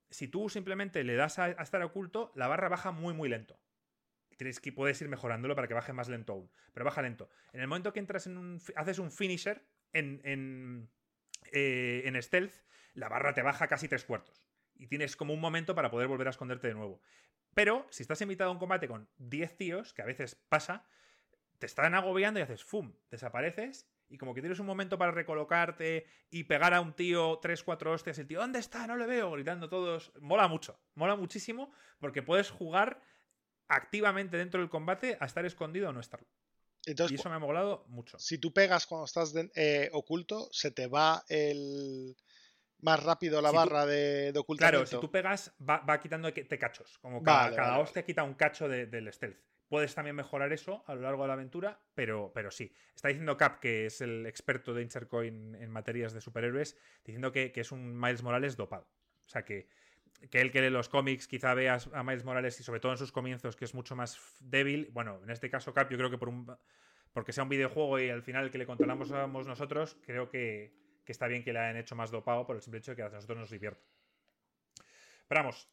Si tú simplemente le das a, estar oculto, la barra baja muy muy lento. Tienes que puedes ir mejorándolo para que baje más lento aún, pero baja lento. En el momento que entras en un haces un finisher en, en eh, en stealth, la barra te baja casi tres cuartos. Y tienes como un momento para poder volver a esconderte de nuevo. Pero si estás invitado a un combate con 10 tíos, que a veces pasa, te están agobiando y haces ¡fum! Desapareces y como que tienes un momento para recolocarte y pegar a un tío 3, 4 hostias, el tío, ¿dónde está? No le veo, gritando todos. Mola mucho, mola muchísimo porque puedes jugar activamente dentro del combate a estar escondido o no estarlo y eso me ha molado mucho. Si tú pegas cuando estás eh, oculto, se te va el más rápido la barra de, de, ocultamiento. Claro, si tú pegas, va, quitando te cachos. Como cada, cada hostia quita un cacho del stealth. Puedes también mejorar eso a lo largo de la aventura, pero, pero sí. Está diciendo Cap, que es el experto de Insercoin en materias de superhéroes, diciendo que, que es un Miles Morales dopado. O sea que que él que lee los cómics quizá veas a Miles Morales y sobre todo en sus comienzos que es mucho más débil. Bueno, en este caso Cap yo creo que por un, porque sea un videojuego y al final que le controlamos nosotros, creo que, está bien que le hayan hecho más dopado por el simple hecho de que a nosotros nos divierta. Pero vamos,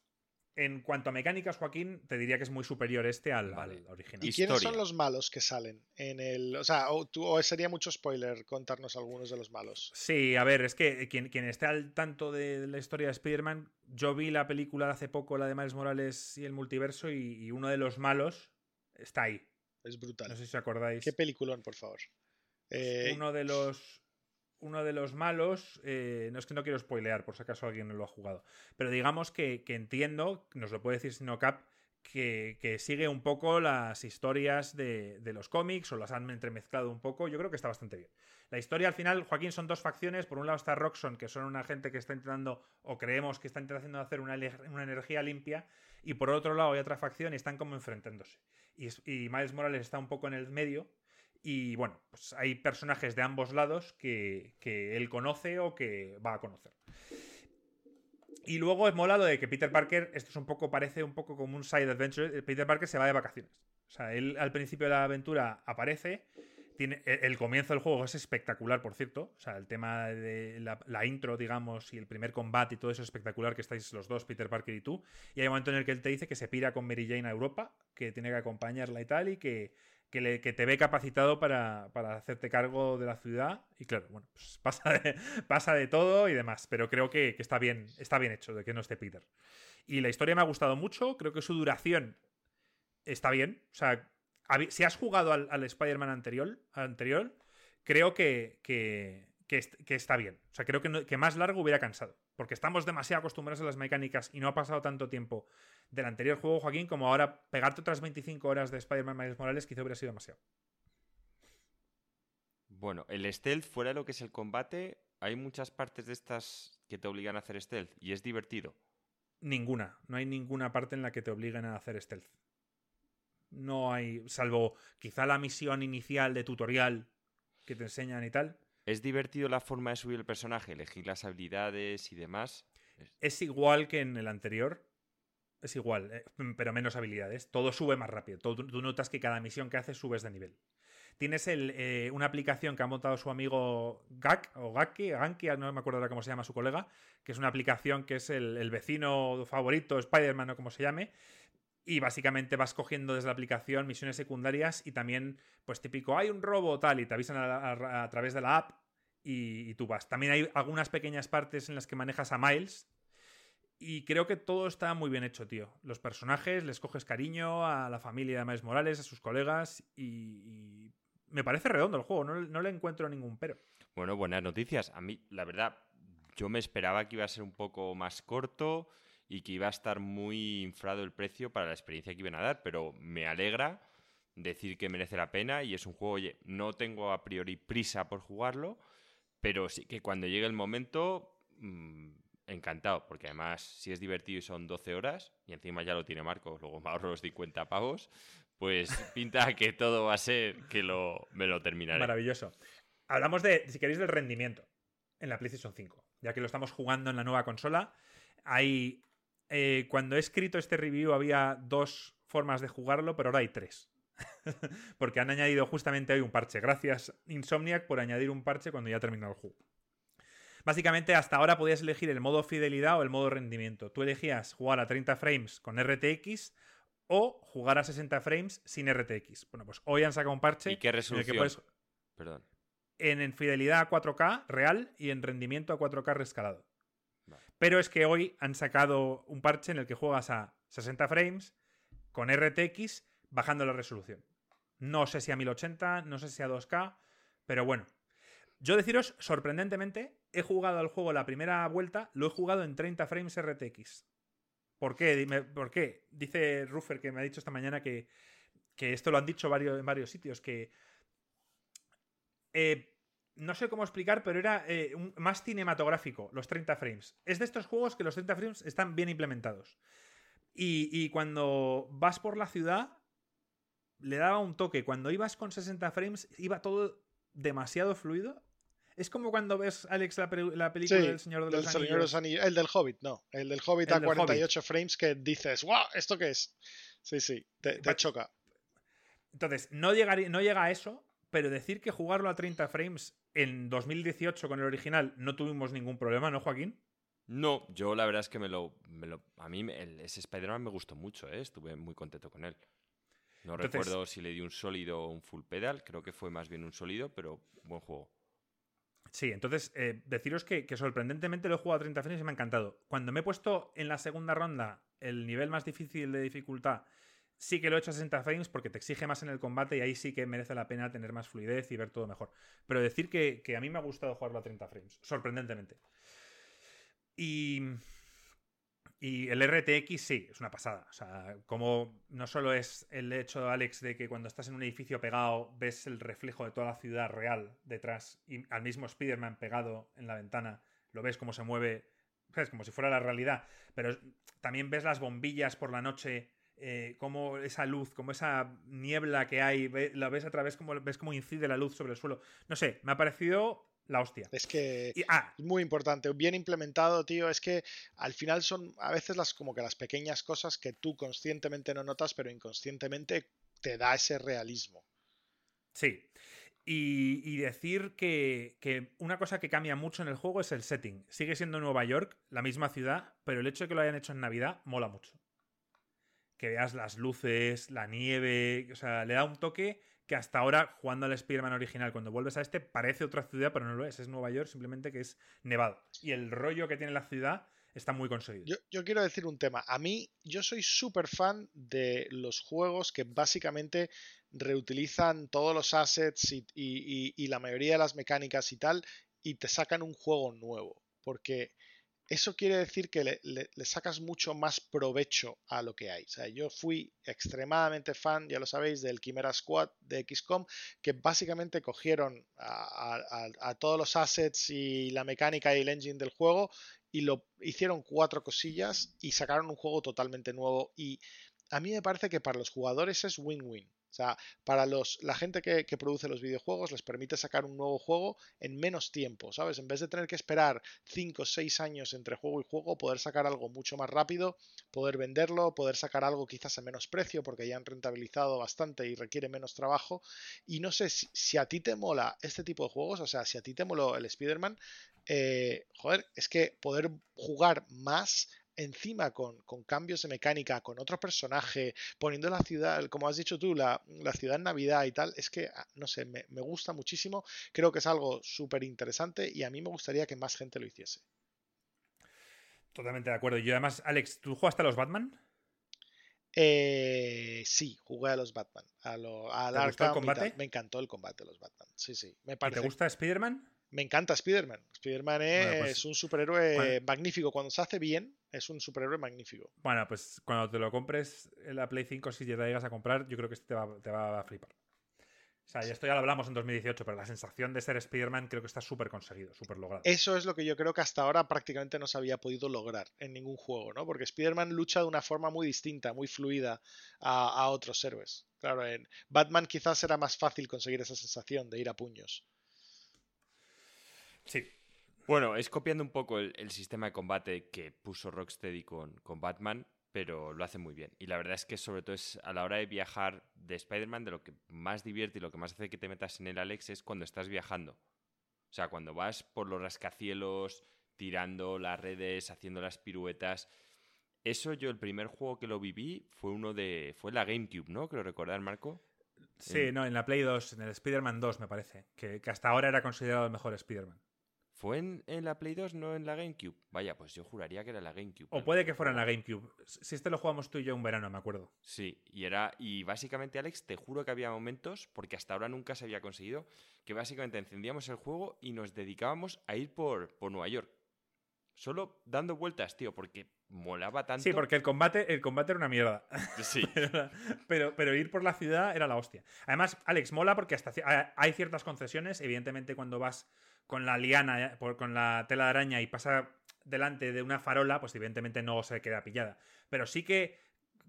en cuanto a mecánicas, Joaquín, te diría que es muy superior este al, original. ¿Y quiénes son los malos que salen en el. O sea, o, sería mucho spoiler contarnos algunos de los malos. Sí, a ver, es que quien, quien esté al tanto de la historia de Spider-Man, yo vi la película de hace poco, la de Miles Morales y el multiverso, y, uno de los malos está ahí. Es brutal. No sé si os acordáis. Qué peliculón, por favor. Eh, uno de los uno de los malos, eh, no es que no quiero spoilear por si acaso alguien no lo ha jugado, pero digamos que, entiendo, nos lo puede decir Sinocap, que, que sigue un poco las historias de, los cómics o las han entremezclado un poco, yo creo que está bastante bien. La historia al final, Joaquín, son dos facciones, por un lado está Roxxon, que son una gente que está intentando, o creemos que está intentando hacer una, energía limpia, y por otro lado hay otra facción y están como enfrentándose. Y Miles Morales está un poco en el medio, y bueno, pues hay personajes de ambos lados que, él conoce o que va a conocer. Y luego es molado de que Peter Parker, esto es un poco, parece un poco como un side adventure. Peter Parker se va de vacaciones. O sea, él al principio de la aventura aparece. Tiene, e, el comienzo del juego es espectacular, por cierto. O sea, el tema de la, la, intro, digamos, y el primer combate y todo eso es espectacular que estáis los dos, Peter Parker y tú. Y hay un momento en el que él te dice que se pira con Mary Jane a Europa, que tiene que acompañarla y tal, y que, que, te ve capacitado para, hacerte cargo de la ciudad. Y claro, bueno, pues pasa de, pasa de todo y demás. Pero creo que, está, bien, está bien hecho de que no esté Peter. Y la historia me ha gustado mucho. Creo que su duración está bien. O sea, si has jugado al, Spider-Man anterior, anterior, creo que, que, está bien. O sea, creo que, que más largo hubiera cansado. Porque estamos demasiado acostumbrados a las mecánicas y no ha pasado tanto tiempo del anterior juego, Joaquín, como ahora pegarte otras 25 horas de Spider-Man Miles Morales quizá hubiera sido demasiado. Bueno, el stealth, fuera de lo que es el combate, hay muchas partes de estas que te obligan a hacer stealth y es divertido. Ninguna. No hay ninguna parte en la que te obliguen a hacer stealth. No hay, salvo quizá la misión inicial de tutorial que te enseñan y tal. ¿Es divertido la forma de subir el personaje, elegir las habilidades y demás? Es igual que en el anterior, es igual, eh, pero menos habilidades. Todo sube más rápido. Tú, notas que cada misión que haces subes de nivel. tienes el, eh, una aplicación que ha montado su amigo Gak, o Gaki, Ganki, no me acuerdo ahora cómo se llama su colega, que es una aplicación que es el, el vecino favorito, Spider-Man o como se llame, y básicamente vas cogiendo desde la aplicación misiones secundarias y también, pues típico, hay un robo tal y te avisan a, través de la app y, tú vas. También hay algunas pequeñas partes en las que manejas a Miles y creo que todo está muy bien hecho, tío. Los personajes, les coges cariño a la familia de Miles Morales, a sus colegas y, me parece redondo el juego, no, no le encuentro ningún pero. Bueno, buenas noticias. A mí, la verdad, yo me esperaba que iba a ser un poco más corto y que iba a estar muy inflado el precio para la experiencia que iban a dar, pero me alegra decir que merece la pena y es un juego, oye, no tengo a priori prisa por jugarlo, pero sí que cuando llegue el momento, mm, encantado, porque además si es divertido y son 12 horas, y encima ya lo tiene Marco, luego me ahorro los 50 pavos, pues pinta que todo va a ser que lo, me lo terminaré. Maravilloso. Hablamos de, si queréis, del rendimiento en la PlayStation 5, ya que lo estamos jugando en la nueva consola. Hay eh, cuando he escrito este review había dos formas de jugarlo, pero ahora hay tres. Porque han añadido justamente hoy un parche. Gracias Insomniac por añadir un parche cuando ya ha terminado el juego. Básicamente, hasta ahora podías elegir el modo fidelidad o el modo rendimiento. Tú elegías jugar a 30 frames con RTX o jugar a 60 frames sin RTX. Bueno, pues hoy han sacado un parche. ¿Y qué resolución? En Perdón. En, fidelidad a 4K real y en rendimiento a 4K rescalado. Pero es que hoy han sacado un parche en el que juegas a 60 frames con RTX bajando la resolución. No sé si a 1080, no sé si a 2K, pero bueno. Yo deciros, sorprendentemente, he jugado al juego la primera vuelta, lo he jugado en 30 frames RTX. ¿Por qué? ¿por qué? Dice Ruffer que me ha dicho esta mañana que, esto lo han dicho varios, en varios sitios, que eh, no sé cómo explicar, pero era eh, más cinematográfico, los 30 frames. Es de estos juegos que los 30 frames están bien implementados. Y, cuando vas por la ciudad, le daba un toque. Cuando ibas con 60 frames, iba todo demasiado fluido. Es como cuando ves, Alex, la, película del Señor de los, Anillos. El del Hobbit, no. El del Hobbit a 48 frames que dices, ¡guau! ¿Esto qué es? Sí, sí, te, choca. Entonces, no, no llega a eso, pero decir que jugarlo a 30 frames en 2018 con el original no tuvimos ningún problema, ¿no, Joaquín? No, yo la verdad es que me lo. a mí ese Spider-Man me gustó mucho, ¿eh? estuve muy contento con él. No recuerdo si le di un sólido o un full pedal, creo que fue más bien un sólido, pero buen juego. Sí, entonces eh, deciros que, que, sorprendentemente lo he jugado a 30 frames y me ha encantado. Cuando me he puesto en la segunda ronda el nivel más difícil de dificultad sí que lo he hecho a 60 frames porque te exige más en el combate y ahí sí que merece la pena tener más fluidez y ver todo mejor. Pero decir que, a mí me ha gustado jugarlo a 30 frames, sorprendentemente. Y, y el RTX sí, es una pasada. O sea, como no solo es el hecho, Alex, de que cuando estás en un edificio pegado ves el reflejo de toda la ciudad real detrás y al mismo Spider-Man pegado en la ventana, lo ves como se mueve, es como si fuera la realidad. Pero también ves las bombillas por la noche eh, como esa luz, como esa niebla que hay, la ves a través, como, ves cómo incide la luz sobre el suelo. No sé, me ha parecido la hostia. Es que ah. es muy importante, bien implementado, tío. Es que al final son a veces las como que las pequeñas cosas que tú conscientemente no notas, pero inconscientemente te da ese realismo. Sí. Y, decir que, que, una cosa que cambia mucho en el juego es el setting. Sigue siendo Nueva York, la misma ciudad, pero el hecho de que lo hayan hecho en Navidad mola mucho que veas las luces, la nieve, o sea, le da un toque que hasta ahora, jugando al Spider-Man original, cuando vuelves a este, parece otra ciudad, pero no lo es, es Nueva York, simplemente que es nevado. Y el rollo que tiene la ciudad está muy conseguido. Yo, quiero decir un tema. A mí, yo soy súper fan de los juegos que básicamente reutilizan todos los assets y la mayoría de las mecánicas y tal, y te sacan un juego nuevo. Porque eso quiere decir que le, sacas mucho más provecho a lo que hay. Yo fui extremadamente fan, ya lo sabéis, del Chimera Squad de XCOM, que básicamente cogieron a, todos los assets y la mecánica y el engine del juego y lo hicieron cuatro cosillas y sacaron un juego totalmente nuevo. Y a mí me parece que para los jugadores es win-win. Sea, para los, la gente que, produce los videojuegos les permite sacar un nuevo juego en menos tiempo, ¿sabes? En vez de tener que esperar 5 o 6 años entre juego y juego, poder sacar algo mucho más rápido, poder venderlo, poder sacar algo quizás a menos precio porque ya han rentabilizado bastante y requiere menos trabajo. Y no sé si, a ti te mola este tipo de juegos, o sea, si a ti te moló el Spider-Man, eh, joder, es que poder jugar más encima con, cambios de mecánica, con otro personaje, poniendo la ciudad, como has dicho tú, la, ciudad en Navidad y tal, es que, ah, no sé, me, gusta muchísimo, creo que es algo súper interesante y a mí me gustaría que más gente lo hiciese. Totalmente de acuerdo. Y además, Alex, ¿tú jugaste a los Batman? Eh, sí, jugué a los Batman. A lo, el combate? Me encantó el combate de los Batman. Sí, sí. Me ¿Te gusta Spider-Man? Me encanta Spider-Man. Spider-Man pues es, un superhéroe magnífico. Cuando se hace bien, es un superhéroe magnífico. Bueno, pues cuando te lo compres en la Play 5, si te la llegas a comprar, yo creo que este te va, te va a flipar. O sea, esto ya lo hablamos en 2018, pero la sensación de ser Spider-Man creo que está súper conseguido, súper logrado. Eso es lo que yo creo que hasta ahora prácticamente no se había podido lograr en ningún juego, ¿no? Porque Spider-Man lucha de una forma muy distinta, muy fluida a, a otros héroes. Claro, en Batman quizás era más fácil conseguir esa sensación de ir a puños. Sí. Bueno, es copiando un poco el, sistema de combate que puso Rocksteady con, con Batman, pero lo hace muy bien. Y la verdad es que sobre todo es a la hora de viajar de Spider-Man, de lo que más divierte y lo que más hace que te metas en el Alex es cuando estás viajando. O sea, cuando vas por los rascacielos, tirando las redes, haciendo las piruetas. Eso yo el primer juego que lo viví fue uno de... fue la GameCube, ¿no? Creo recordar, Marco. Sí, no, en la Play 2, en el Spider-Man 2 me parece, que, que hasta ahora era considerado el mejor Spider-Man. ¿Fue en, la Play 2, no en la GameCube? Vaya, pues yo juraría que era la GameCube. O puede que fuera en la GameCube. Si este lo jugamos tú y yo un verano, me acuerdo. Sí, y era. Y básicamente, Alex, te juro que había momentos, porque hasta ahora nunca se había conseguido, que básicamente encendíamos el juego y nos dedicábamos a ir por, por Nueva York. Solo dando vueltas, tío, porque molaba tanto. Sí, porque el combate, el combate era una mierda. Sí. pero, pero, ir por la ciudad era la hostia. Además, Alex, mola porque hasta hay ciertas concesiones. Evidentemente, cuando vas con la liana, eh, con la tela de araña y pasa delante de una farola, pues evidentemente no se queda pillada. Pero sí que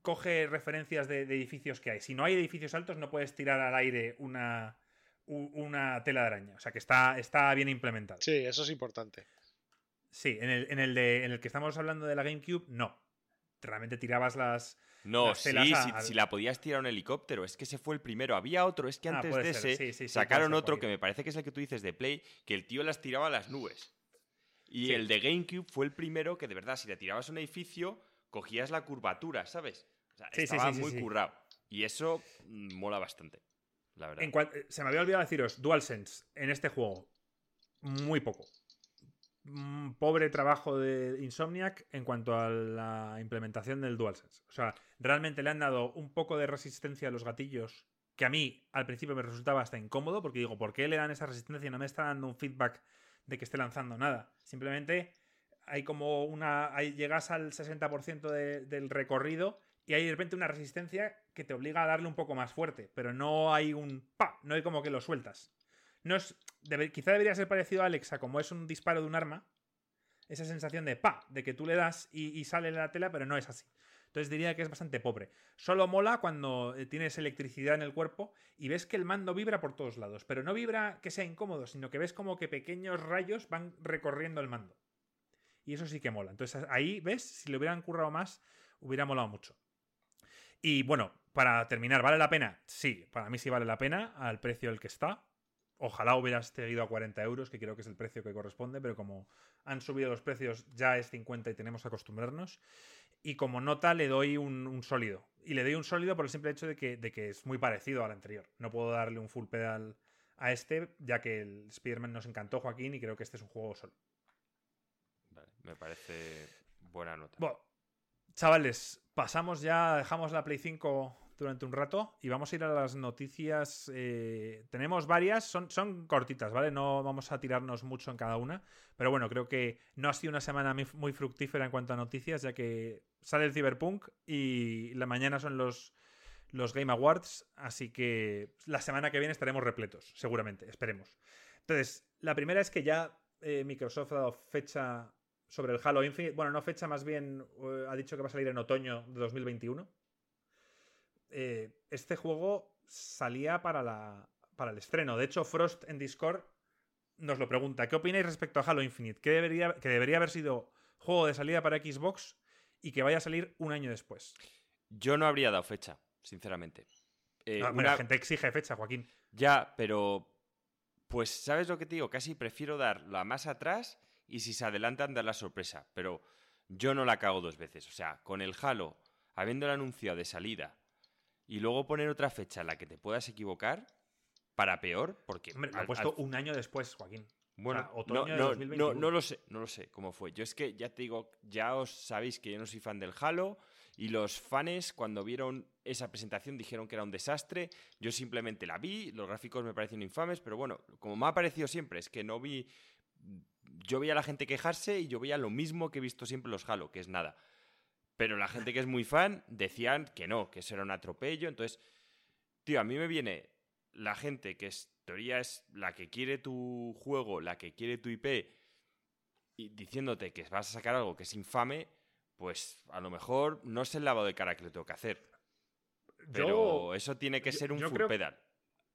coge referencias de, edificios que hay. Si no hay edificios altos, no puedes tirar al aire una, una tela de araña. O sea que está, está bien implementado. Sí, eso es importante. Sí, en el, en el, de, en el que estamos hablando de la GameCube, no. Realmente tirabas las, no, sí, si, la podías tirar un helicóptero, es que ese fue el primero. Había otro, es que ah, antes de ese sacaron otro que me parece que es el que tú dices de Play, que el tío las tiraba a las nubes. Y el de GameCube fue el primero que de verdad, si le tirabas a un edificio, cogías la curvatura, ¿sabes? O sea, estaba muy currado. Y eso mm, mola bastante, la verdad. En se me había olvidado deciros, DualSense en este juego, muy poco pobre trabajo de Insomniac en cuanto a la implementación del DualSense. O sea, realmente le han dado un poco de resistencia a los gatillos que a mí al principio me resultaba hasta incómodo porque digo, ¿por qué le dan esa resistencia y no me está dando un feedback de que esté lanzando nada? Simplemente hay como una... llegas al 60% del recorrido y hay de repente una resistencia que te obliga a darle un poco más fuerte, pero no hay un... ¡pa! No hay como que lo sueltas. No es, quizá debería ser parecido a Alexa, como es un disparo de un arma. Esa sensación de pa, de que tú le das y, sale la tela, pero no es así. Entonces diría que es bastante pobre. Solo mola cuando eh, tienes electricidad en el cuerpo y ves que el mando vibra por todos lados. Pero no vibra que sea incómodo, sino que ves como que pequeños rayos van recorriendo el mando. Y eso sí que mola. Entonces ahí, ¿ves? Si le hubieran currado más, hubiera molado mucho. Y bueno, para terminar, ¿vale la pena? Sí, para mí sí vale la pena, al precio el que está. Ojalá hubieras seguido a 40 euros, que creo que es el precio que corresponde, pero como han subido los precios ya es 50 y tenemos que acostumbrarnos. Y como nota le doy un, sólido. Y le doy un sólido por el simple hecho de que, de que, es muy parecido al anterior. No puedo darle un full pedal a este, ya que el Spider-Man nos encantó, Joaquín, y creo que este es un juego solo. Vale, me parece buena nota. Bueno, chavales, pasamos ya, dejamos la Play 5 durante un rato y vamos a ir a las noticias. Eh, tenemos varias, son, son cortitas, ¿vale? No vamos a tirarnos mucho en cada una, pero bueno, creo que no ha sido una semana muy fructífera en cuanto a noticias, ya que sale el Cyberpunk y la mañana son los, los Game Awards, así que la semana que viene estaremos repletos, seguramente, esperemos. Entonces, la primera es que ya eh, Microsoft ha dado fecha sobre el Halo Infinite. Bueno, no fecha, más bien eh, ha dicho que va a salir en otoño de 2021. Eh, este juego salía para, la, para el estreno. De hecho, Frost en Discord nos lo pregunta. ¿Qué opináis respecto a Halo Infinite? ¿Que debería, que debería haber sido juego de salida para Xbox y que vaya a salir un año después? Yo no habría dado fecha, sinceramente. Eh, La gente exige fecha, Joaquín. Ya, pero. Pues, ¿sabes lo que te digo? Casi prefiero dar la más atrás y si se adelantan, dar la sorpresa. Pero yo no la cago dos veces. O sea, con el Halo, habiendo el anunciado de salida y luego poner otra fecha en la que te puedas equivocar, para peor, porque. Hombre, lo ha puesto un año después, Joaquín. Bueno, no, no, no, lo sé, no lo sé cómo fue. Yo es que ya te digo, ya os sabéis que yo no soy fan del Halo y los fans cuando vieron esa presentación dijeron que era un desastre. Yo simplemente la vi, los gráficos me parecen infames, pero bueno, como me ha parecido siempre, es que no vi... Yo veía a la gente quejarse y yo veía lo mismo que he visto siempre los Halo, que es nada. Pero la gente que es muy fan decían que no, que eso era un atropello. Entonces, tío, a mí me viene la gente que es, teoría es la que quiere tu juego, la que quiere tu IP, y diciéndote que vas a sacar algo que es infame, pues a lo mejor no es el lavado de cara que le tengo que hacer. Pero eso tiene que ser un full pedal.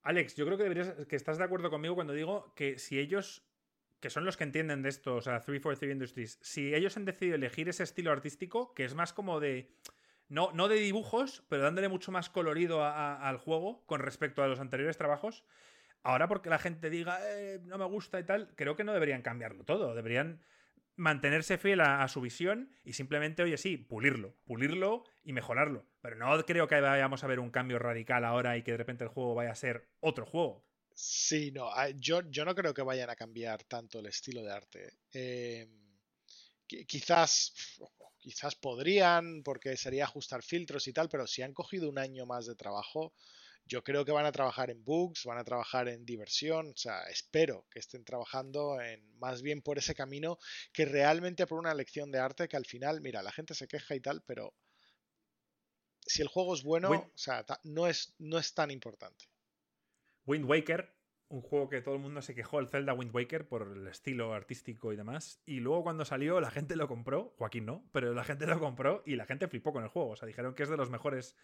Alex, yo creo que deberías que estás de acuerdo conmigo cuando digo que si ellos que son los que entienden de esto, o sea, 343 Industries, si ellos han decidido elegir ese estilo artístico, que es más como de no, no de dibujos, pero dándole mucho más colorido al juego con respecto a los anteriores trabajos. Ahora, porque la gente diga, eh, no me gusta y tal, creo que no deberían cambiarlo todo. Deberían mantenerse fiel a, su visión y simplemente, oye, sí, pulirlo, pulirlo y mejorarlo. Pero no creo que vayamos a ver un cambio radical ahora y que de repente el juego vaya a ser otro juego. Sí, no, ah, yo, yo no creo que vayan a cambiar tanto el estilo de arte. Eh, quizás, quizás podrían, porque sería ajustar filtros y tal, pero si han cogido un año más de trabajo, yo creo que van a trabajar en bugs, van a trabajar en diversión, o sea, espero que estén trabajando en más bien por ese camino que realmente por una lección de arte que al final, mira, la gente se queja y tal, pero si el juego es bueno, o sea, no es, no es tan importante. Wind Waker, un juego que todo el mundo se quejó, el Zelda Wind Waker, por el estilo artístico y demás. Y luego cuando salió, la gente lo compró, Joaquín no, pero la gente lo compró y la gente flipó con el juego. O sea, dijeron que es de los mejores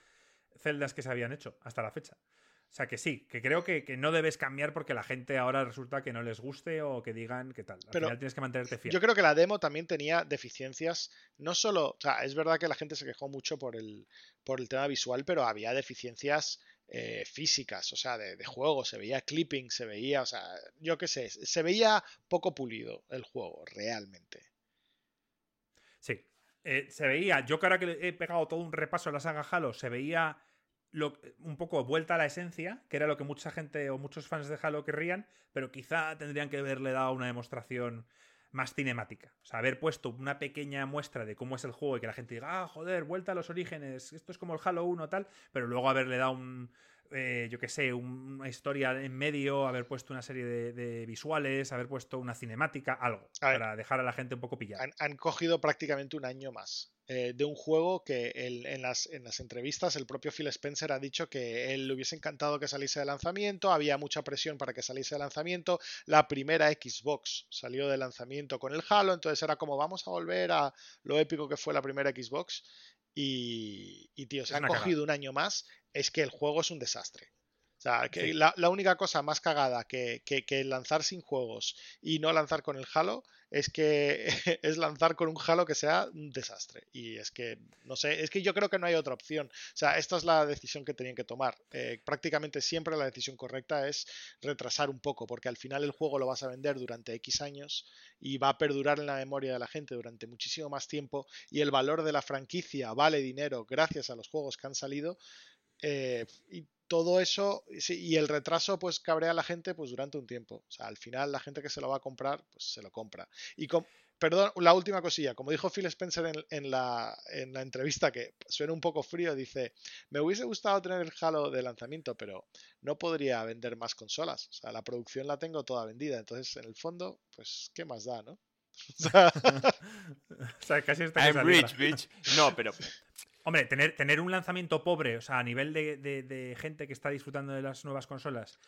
celdas que se habían hecho hasta la fecha. O sea que sí, que creo que, no debes cambiar porque la gente ahora resulta que no les guste o que digan qué tal. Al Pero final tienes que mantenerte fiel. Yo creo que la demo también tenía deficiencias. No solo. O sea, es verdad que la gente se quejó mucho por el, por el tema visual, pero había deficiencias eh, físicas, o sea, de, juego. Se veía clipping, se veía. O sea, yo qué sé. Se veía poco pulido el juego, realmente. Sí. Eh, se veía. Yo que ahora que he pegado todo un repaso a la saga Halo, se veía un poco vuelta a la esencia, que era lo que mucha gente o muchos fans de Halo querrían, pero quizá tendrían que haberle dado una demostración más cinemática. O sea, haber puesto una pequeña muestra de cómo es el juego y que la gente diga, ah, joder, vuelta a los orígenes, esto es como el Halo 1 tal, pero luego haberle dado un, eh, yo qué sé, una historia en medio, haber puesto una serie de, visuales, haber puesto una cinemática, algo, para dejar a la gente un poco pillada. Han, cogido prácticamente un año más eh, de un juego que en, las, en, las, entrevistas el propio Phil Spencer ha dicho que él le hubiese encantado que saliese de lanzamiento, había mucha presión para que saliese de lanzamiento, la primera Xbox salió de lanzamiento con el Halo, entonces era como vamos a volver a lo épico que fue la primera Xbox y, y tío, se han cogido un año más, es que el juego es un desastre. O sea, que la, única cosa más cagada que, que, lanzar sin juegos y no lanzar con el Halo es que es lanzar con un Halo que sea un desastre. Y es que, no sé, es que yo creo que no hay otra opción. O sea, esta es la decisión que tenían que tomar. Eh, prácticamente siempre la decisión correcta es retrasar un poco, porque al final el juego lo vas a vender durante X años y va a perdurar en la memoria de la gente durante muchísimo más tiempo y el valor de la franquicia vale dinero gracias a los juegos que han salido. Eh, y todo eso y el retraso pues cabrea a la gente pues durante un tiempo. O sea, al final la gente que se lo va a comprar pues se lo compra. Y con, perdón, la última cosilla, como dijo Phil Spencer en, la, en la entrevista que suena un poco frío, dice, me hubiese gustado tener el Halo de lanzamiento, pero no podría vender más consolas. O sea, la producción la tengo toda vendida. Entonces, en el fondo, pues, ¿qué más da, no? o sea, casi está I'm rich, bitch. No, pero Hombre, tener, tener un lanzamiento pobre, o sea, a nivel de, gente que está disfrutando de las nuevas consolas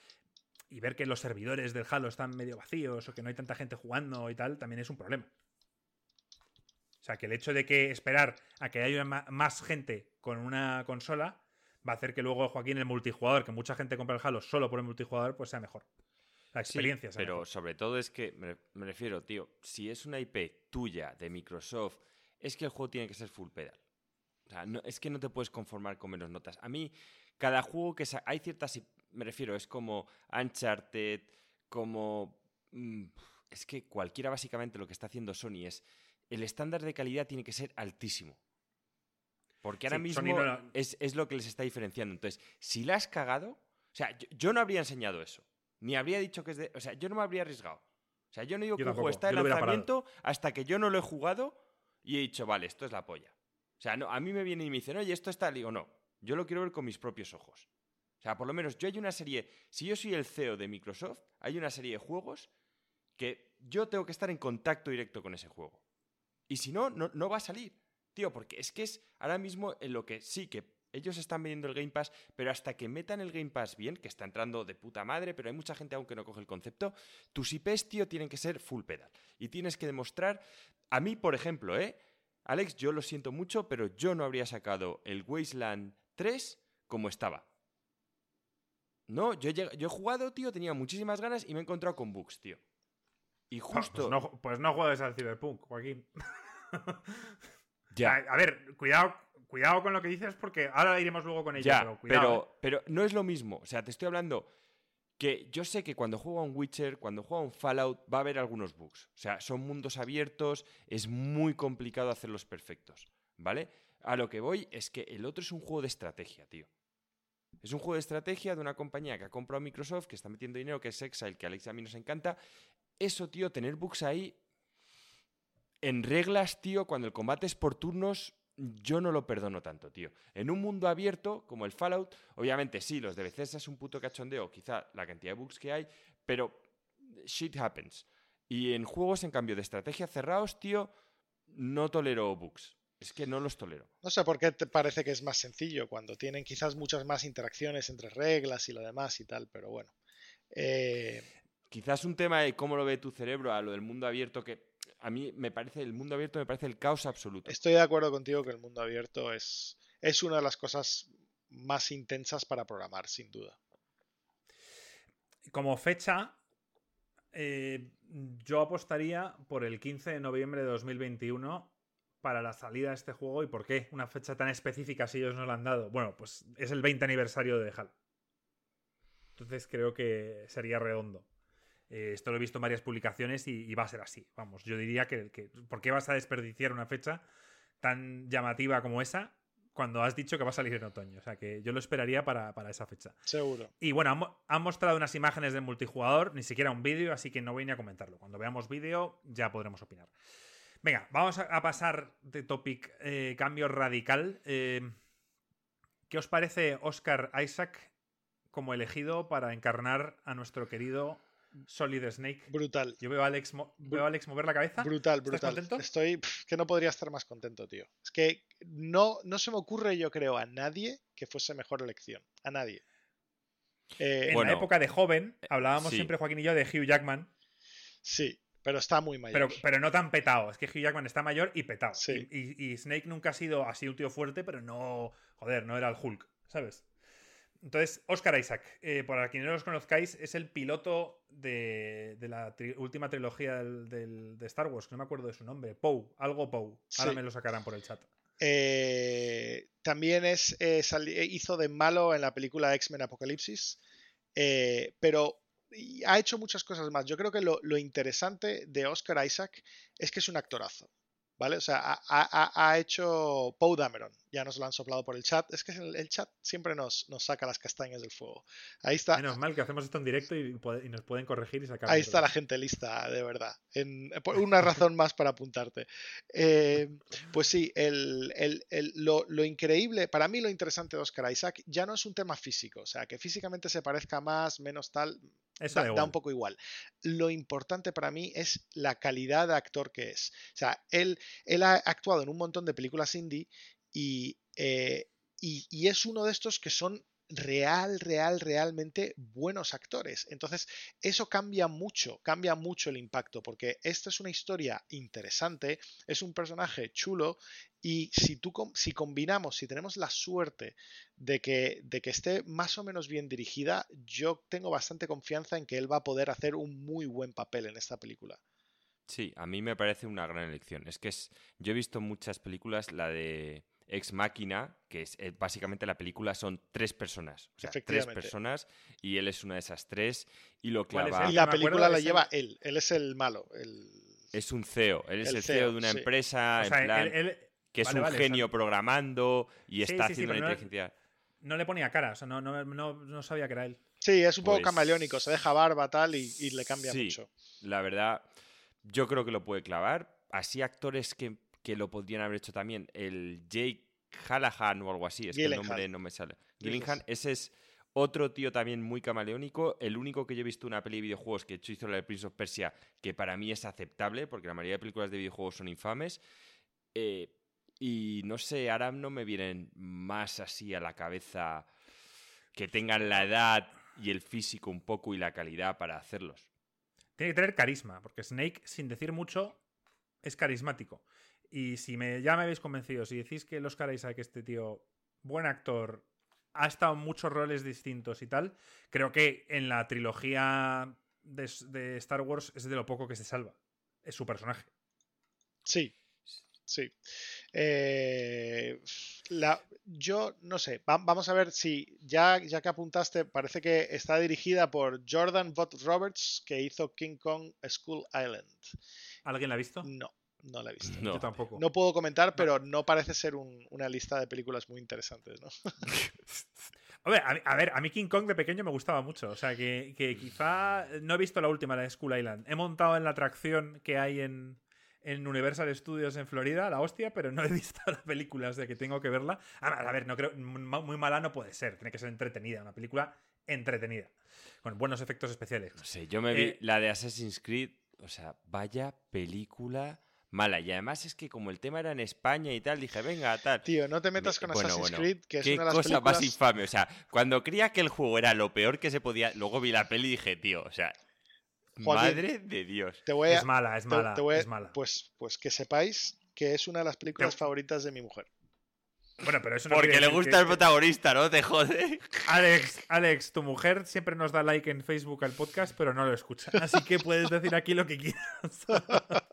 y ver que los servidores del Halo están medio vacíos o que no hay tanta gente jugando y tal, también es un problema. O sea, que el hecho de que esperar a que haya más gente con una consola va a hacer que luego Joaquín el multijugador, que mucha gente compra el Halo solo por el multijugador, pues sea mejor. La experiencia sí, Pero sobre todo es que, me, refiero, tío, si es una IP tuya de Microsoft, es que el juego tiene que ser full pedal. O sea, no, es que no te puedes conformar con menos notas. A mí, cada juego que... Hay ciertas... Me refiero, es como Uncharted, como... Mm, es que cualquiera básicamente lo que está haciendo Sony es... El estándar de calidad tiene que ser altísimo. Porque ahora mismo es, lo que les está diferenciando. Entonces, si la has cagado... O sea, yo no habría enseñado eso. Ni habría dicho que es de. O sea, yo no me habría arriesgado. O sea, yo no digo que un juego está en lanzamiento hasta que yo no lo he jugado y he dicho, vale, esto es la polla. O sea, no, a mí me viene y me dicen, oye, esto está. Digo, no. Yo lo quiero ver con mis propios ojos. O sea, por lo menos yo hay una serie. Si yo soy el CEO de Microsoft, hay una serie de juegos que yo tengo que estar en contacto directo con ese juego. Y si no, no, no va a salir. Tío, porque es que es ahora mismo en lo que sí que ellos están vendiendo el Game Pass, pero hasta que metan el Game Pass bien, que está entrando de puta madre, pero hay mucha gente aún que no coge el concepto, tus IPs, tío, tienen que ser full pedal. Y tienes que demostrar, a mí, por ejemplo, ¿eh? Alex, yo lo siento mucho, pero yo no habría sacado el Wasteland 3 como estaba. No, yo, yo he jugado, tío, tenía muchísimas ganas y me he encontrado con bugs, tío. Y pues justo... No, pues, no, juegues al Cyberpunk, Joaquín. ya. a ver, cuidado cuidado con lo que dices porque ahora iremos luego con ella. pero, ¿eh? pero, no es lo mismo. O sea, te estoy hablando que yo sé que cuando juego a un Witcher, cuando juego a un Fallout, va a haber algunos bugs. O sea, son mundos abiertos, es muy complicado hacerlos perfectos. ¿Vale? A lo que voy es que el otro es un juego de estrategia, tío. Es un juego de estrategia de una compañía que ha comprado Microsoft, que está metiendo dinero, que es Exile, que a Alex a mí nos encanta. Eso, tío, tener bugs ahí en reglas, tío, cuando el combate es por turnos, yo no lo perdono tanto, tío. En un mundo abierto como el Fallout, obviamente sí, los de Bethesda es un puto cachondeo, quizá la cantidad de bugs que hay, pero shit happens. Y en juegos, en cambio, de estrategia cerrados, tío, no tolero bugs. Es que no los tolero. No sé por qué te parece que es más sencillo cuando tienen quizás muchas más interacciones entre reglas y lo demás y tal, pero bueno. Eh, quizás un tema de cómo lo ve tu cerebro a lo del mundo abierto que a mí me parece, el mundo abierto me parece el caos absoluto. Estoy de acuerdo contigo que el mundo abierto es, es una de las cosas más intensas para programar, sin duda. Como fecha, eh, yo apostaría por el 15 de noviembre de 2021 para la salida de este juego. ¿Y por qué? Una fecha tan específica si ellos nos la han dado. Bueno, pues es el 20 aniversario de HAL. Entonces creo que sería redondo. Eh, esto lo he visto en varias publicaciones y, va a ser así. Vamos, yo diría que, ¿por qué vas a desperdiciar una fecha tan llamativa como esa cuando has dicho que va a salir en otoño? O sea, que yo lo esperaría para, esa fecha. Seguro. Y bueno, han, mostrado unas imágenes del multijugador, ni siquiera un vídeo, así que no voy ni a comentarlo. Cuando veamos vídeo ya podremos opinar. Venga, vamos a, pasar de topic eh, cambio radical. Eh, ¿Qué os parece Oscar Isaac como elegido para encarnar a nuestro querido Solid Snake. Brutal. Yo veo a Alex, veo a Alex mover la cabeza. Brutal, brutal. contento? Estoy que no podría estar más contento, tío. Es que no, no se me ocurre, yo creo, a nadie que fuese mejor elección. A nadie. Eh, en la época de joven, hablábamos siempre Joaquín y yo de Hugh Jackman. Sí, pero está muy mayor. Pero, pero no tan petado. Es que Hugh Jackman está mayor y petado. Y, y, Snake nunca ha sido así un tío fuerte, pero no. Joder, no era el Hulk, ¿sabes? Entonces, Oscar Isaac, eh, para quienes no los conozcáis, es el piloto de, la última trilogía del, de Star Wars, que no me acuerdo de su nombre, Poe, algo Poe. Ahora me lo sacarán por el chat. Eh, también es, eh, hizo de malo en la película X-Men Apocalipsis, pero ha hecho muchas cosas más. Yo creo que lo, lo interesante de Oscar Isaac es que es un actorazo. ¿Vale? O sea, ha, hecho Poe Dameron. Ya nos lo han soplado por el chat. Es que el, chat siempre nos, nos, saca las castañas del fuego. Ahí está. Menos mal que hacemos esto en directo y, nos pueden corregir y sacar. Ahí está la gente lista, de verdad. En, por una razón más para apuntarte. Eh, pues sí, lo, lo, increíble, para mí lo interesante de Oscar Isaac ya no es un tema físico. O sea, que físicamente se parezca más, menos tal. Eso da, un poco igual. Lo importante para mí es la calidad de actor que es. O sea, él, él ha actuado en un montón de películas indie y, eh, y, es uno de estos que son real, real, realmente buenos actores. Entonces, eso cambia mucho, cambia mucho el impacto, porque esta es una historia interesante, es un personaje chulo, y si, tú, si combinamos, si tenemos la suerte de que, de que esté más o menos bien dirigida, yo tengo bastante confianza en que él va a poder hacer un muy buen papel en esta película. Sí, a mí me parece una gran elección. Es que es, yo he visto muchas películas, la de Ex Máquina, que es eh, básicamente la película son tres personas. O sea, tres personas y él es una de esas tres y lo clava. Y la película la lleva él, él es el malo. Es un CEO, él es el, CEO, de una empresa, que es un genio programando y está haciendo la inteligencia. No, le ponía cara, o sea, no, no, sabía que era él. Sí, es un poco pues camaleónico, se deja barba tal y, le cambia sí, mucho. La verdad, yo creo que lo puede clavar. Así actores que que lo podrían haber hecho también. El Jake Hallahan o algo así, es que el nombre no me sale. Gillingham, ese es otro tío también muy camaleónico. El único que yo he visto una peli de videojuegos que hecho hizo la de Prince of Persia, que para mí es aceptable, porque la mayoría de películas de videojuegos son infames. Eh, y no sé, ahora no me vienen más así a la cabeza que tengan la edad y el físico un poco y la calidad para hacerlos. Tiene que tener carisma, porque Snake, sin decir mucho, es carismático. Y si me, ya me habéis convencido, si decís que los Oscar que este tío, buen actor, ha estado en muchos roles distintos y tal, creo que en la trilogía de, Star Wars es de lo poco que se salva. Es su personaje. Sí, sí. Eh, la, yo no sé, vamos a ver si ya, ya que apuntaste, parece que está dirigida por Jordan Vought Roberts, que hizo King Kong School Island. ¿Alguien la ha visto? No. No la he visto. No. Yo tampoco. No puedo comentar, pero no parece ser una lista de películas muy interesantes, ¿no? a, ver, a, ver, a mí King Kong de pequeño me gustaba mucho. O sea, que, quizá no he visto la última, la de School Island. He montado en la atracción que hay en, Universal Studios en Florida, la hostia, pero no he visto la película, o que tengo que verla. A, ver, no creo, muy mala no puede ser, tiene que ser entretenida, una película entretenida, con buenos efectos especiales. No sé, yo me vi eh, la de Assassin's Creed, o sea, vaya película mala. Y además es que como el tema era en España y tal, dije, venga, tal. Tío, no te metas con Assassin's Creed, que es una de las cosa más infame. O sea, cuando creía que el juego era lo peor que se podía, luego vi la peli y dije, tío, o sea, madre de Dios. es mala, es mala, es mala. Pues, pues que sepáis que es una de las películas favoritas de mi mujer. Bueno, pero eso no Porque le gusta el protagonista, ¿no? Te jode. Alex, Alex, tu mujer siempre nos da like en Facebook al podcast, pero no lo escucha. Así que puedes decir aquí lo que quieras.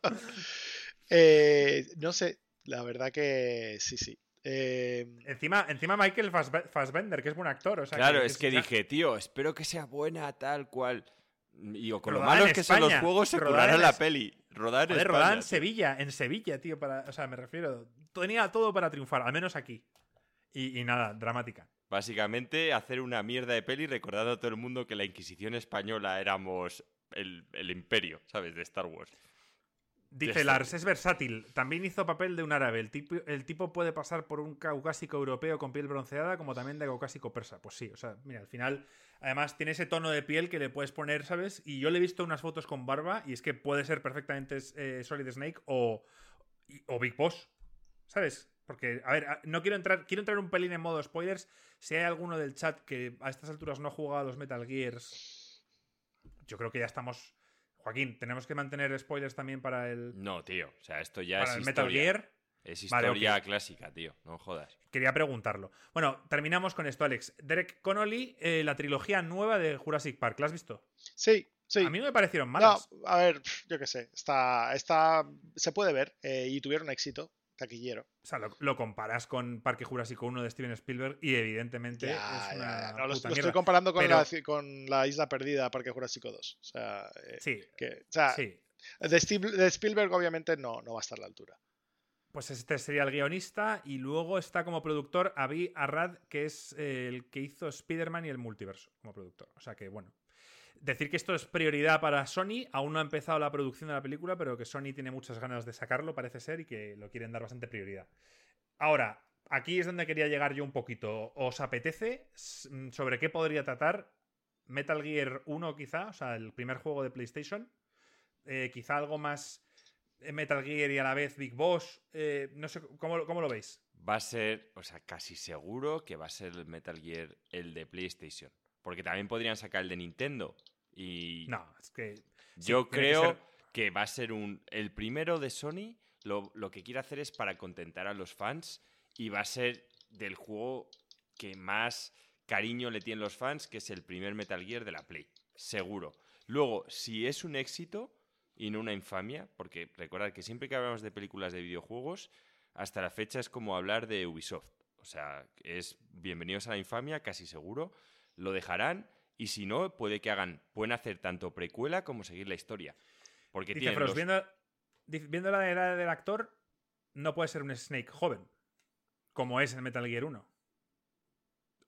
Eh, no sé, la verdad que sí, sí. Em, encima, encima Michael Fassbender, que es buen actor. claro, es que dije, tío, espero que sea buena tal cual. Y con lo malos que son los juegos, se currará la peli. Rodar en, rodar en Sevilla, en Sevilla, tío. Para, o sea, me refiero. Tenía todo para triunfar, al menos aquí. Y, nada, dramática. Básicamente, hacer una mierda de peli recordando a todo el mundo que la Inquisición española éramos el, el imperio, ¿sabes? De Star Wars. Dice Lars, es versátil. También hizo papel de un árabe. El tipo, el tipo, puede pasar por un caucásico europeo con piel bronceada como también de caucásico persa. Pues sí, o sea, mira, al final, además tiene ese tono de piel que le puedes poner, ¿sabes? Y yo le he visto unas fotos con barba y es que puede ser perfectamente eh, Solid Snake o, o Big Boss, ¿sabes? Porque, a ver, no quiero entrar, quiero entrar un pelín en modo spoilers. Si hay alguno del chat que a estas alturas no ha jugado a los Metal Gears, yo creo que ya estamos Joaquín, ¿tenemos que mantener spoilers también para el. No, tío. O sea, esto ya es. el Metal Gear. Es historia clásica, tío. No jodas. Quería preguntarlo. Bueno, terminamos con esto, Alex. Derek Connolly, eh, la trilogía nueva de Jurassic Park, ¿la has visto? Sí, sí. A mí no me parecieron malas. No, a ver, yo qué sé. Está, está, se puede ver eh, y tuvieron éxito taquillero. O sea, lo, comparas con Parque Jurásico 1 de Steven Spielberg y evidentemente es una No, lo, estoy comparando con, la, con la Isla Perdida Parque Jurásico 2. O sea, eh, sí, que, o sea de, de, Spielberg obviamente no, no va a estar a la altura. Pues este sería el guionista y luego está como productor Avi Arrad, que es el que hizo Spider-Man y el multiverso como productor. O sea que, bueno, Decir que esto es prioridad para Sony, aún no ha empezado la producción de la película, pero que Sony tiene muchas ganas de sacarlo, parece ser, y que lo quieren dar bastante prioridad. Ahora, aquí es donde quería llegar yo un poquito. ¿Os apetece mm, sobre qué podría tratar Metal Gear 1 quizá? O sea, el primer juego de PlayStation. Eh, quizá algo más eh, Metal Gear y a la vez Big Boss. Eh, no sé, ¿cómo, ¿cómo, lo veis? va a ser, o sea, casi seguro que va a ser el Metal Gear el de PlayStation. Porque también podrían sacar el de Nintendo. Y No, es que. sí, yo que creo ser- que, va a ser un. El primero de Sony lo, lo que quiere hacer es para contentar a los fans. Y va a ser del juego que más cariño le tienen los fans, que es el primer Metal Gear de la Play. Seguro. Luego, si es un éxito y no una infamia, porque recordad que siempre que hablamos de películas de videojuegos, hasta la fecha es como hablar de Ubisoft. O sea, es bienvenidos a la infamia, casi seguro. Lo dejarán y si no, puede que hagan, pueden hacer tanto precuela como seguir la historia. Porque Dice tienen Frost, los- viendo, viendo la edad del actor, no puede ser un Snake joven, como es en Metal Gear 1.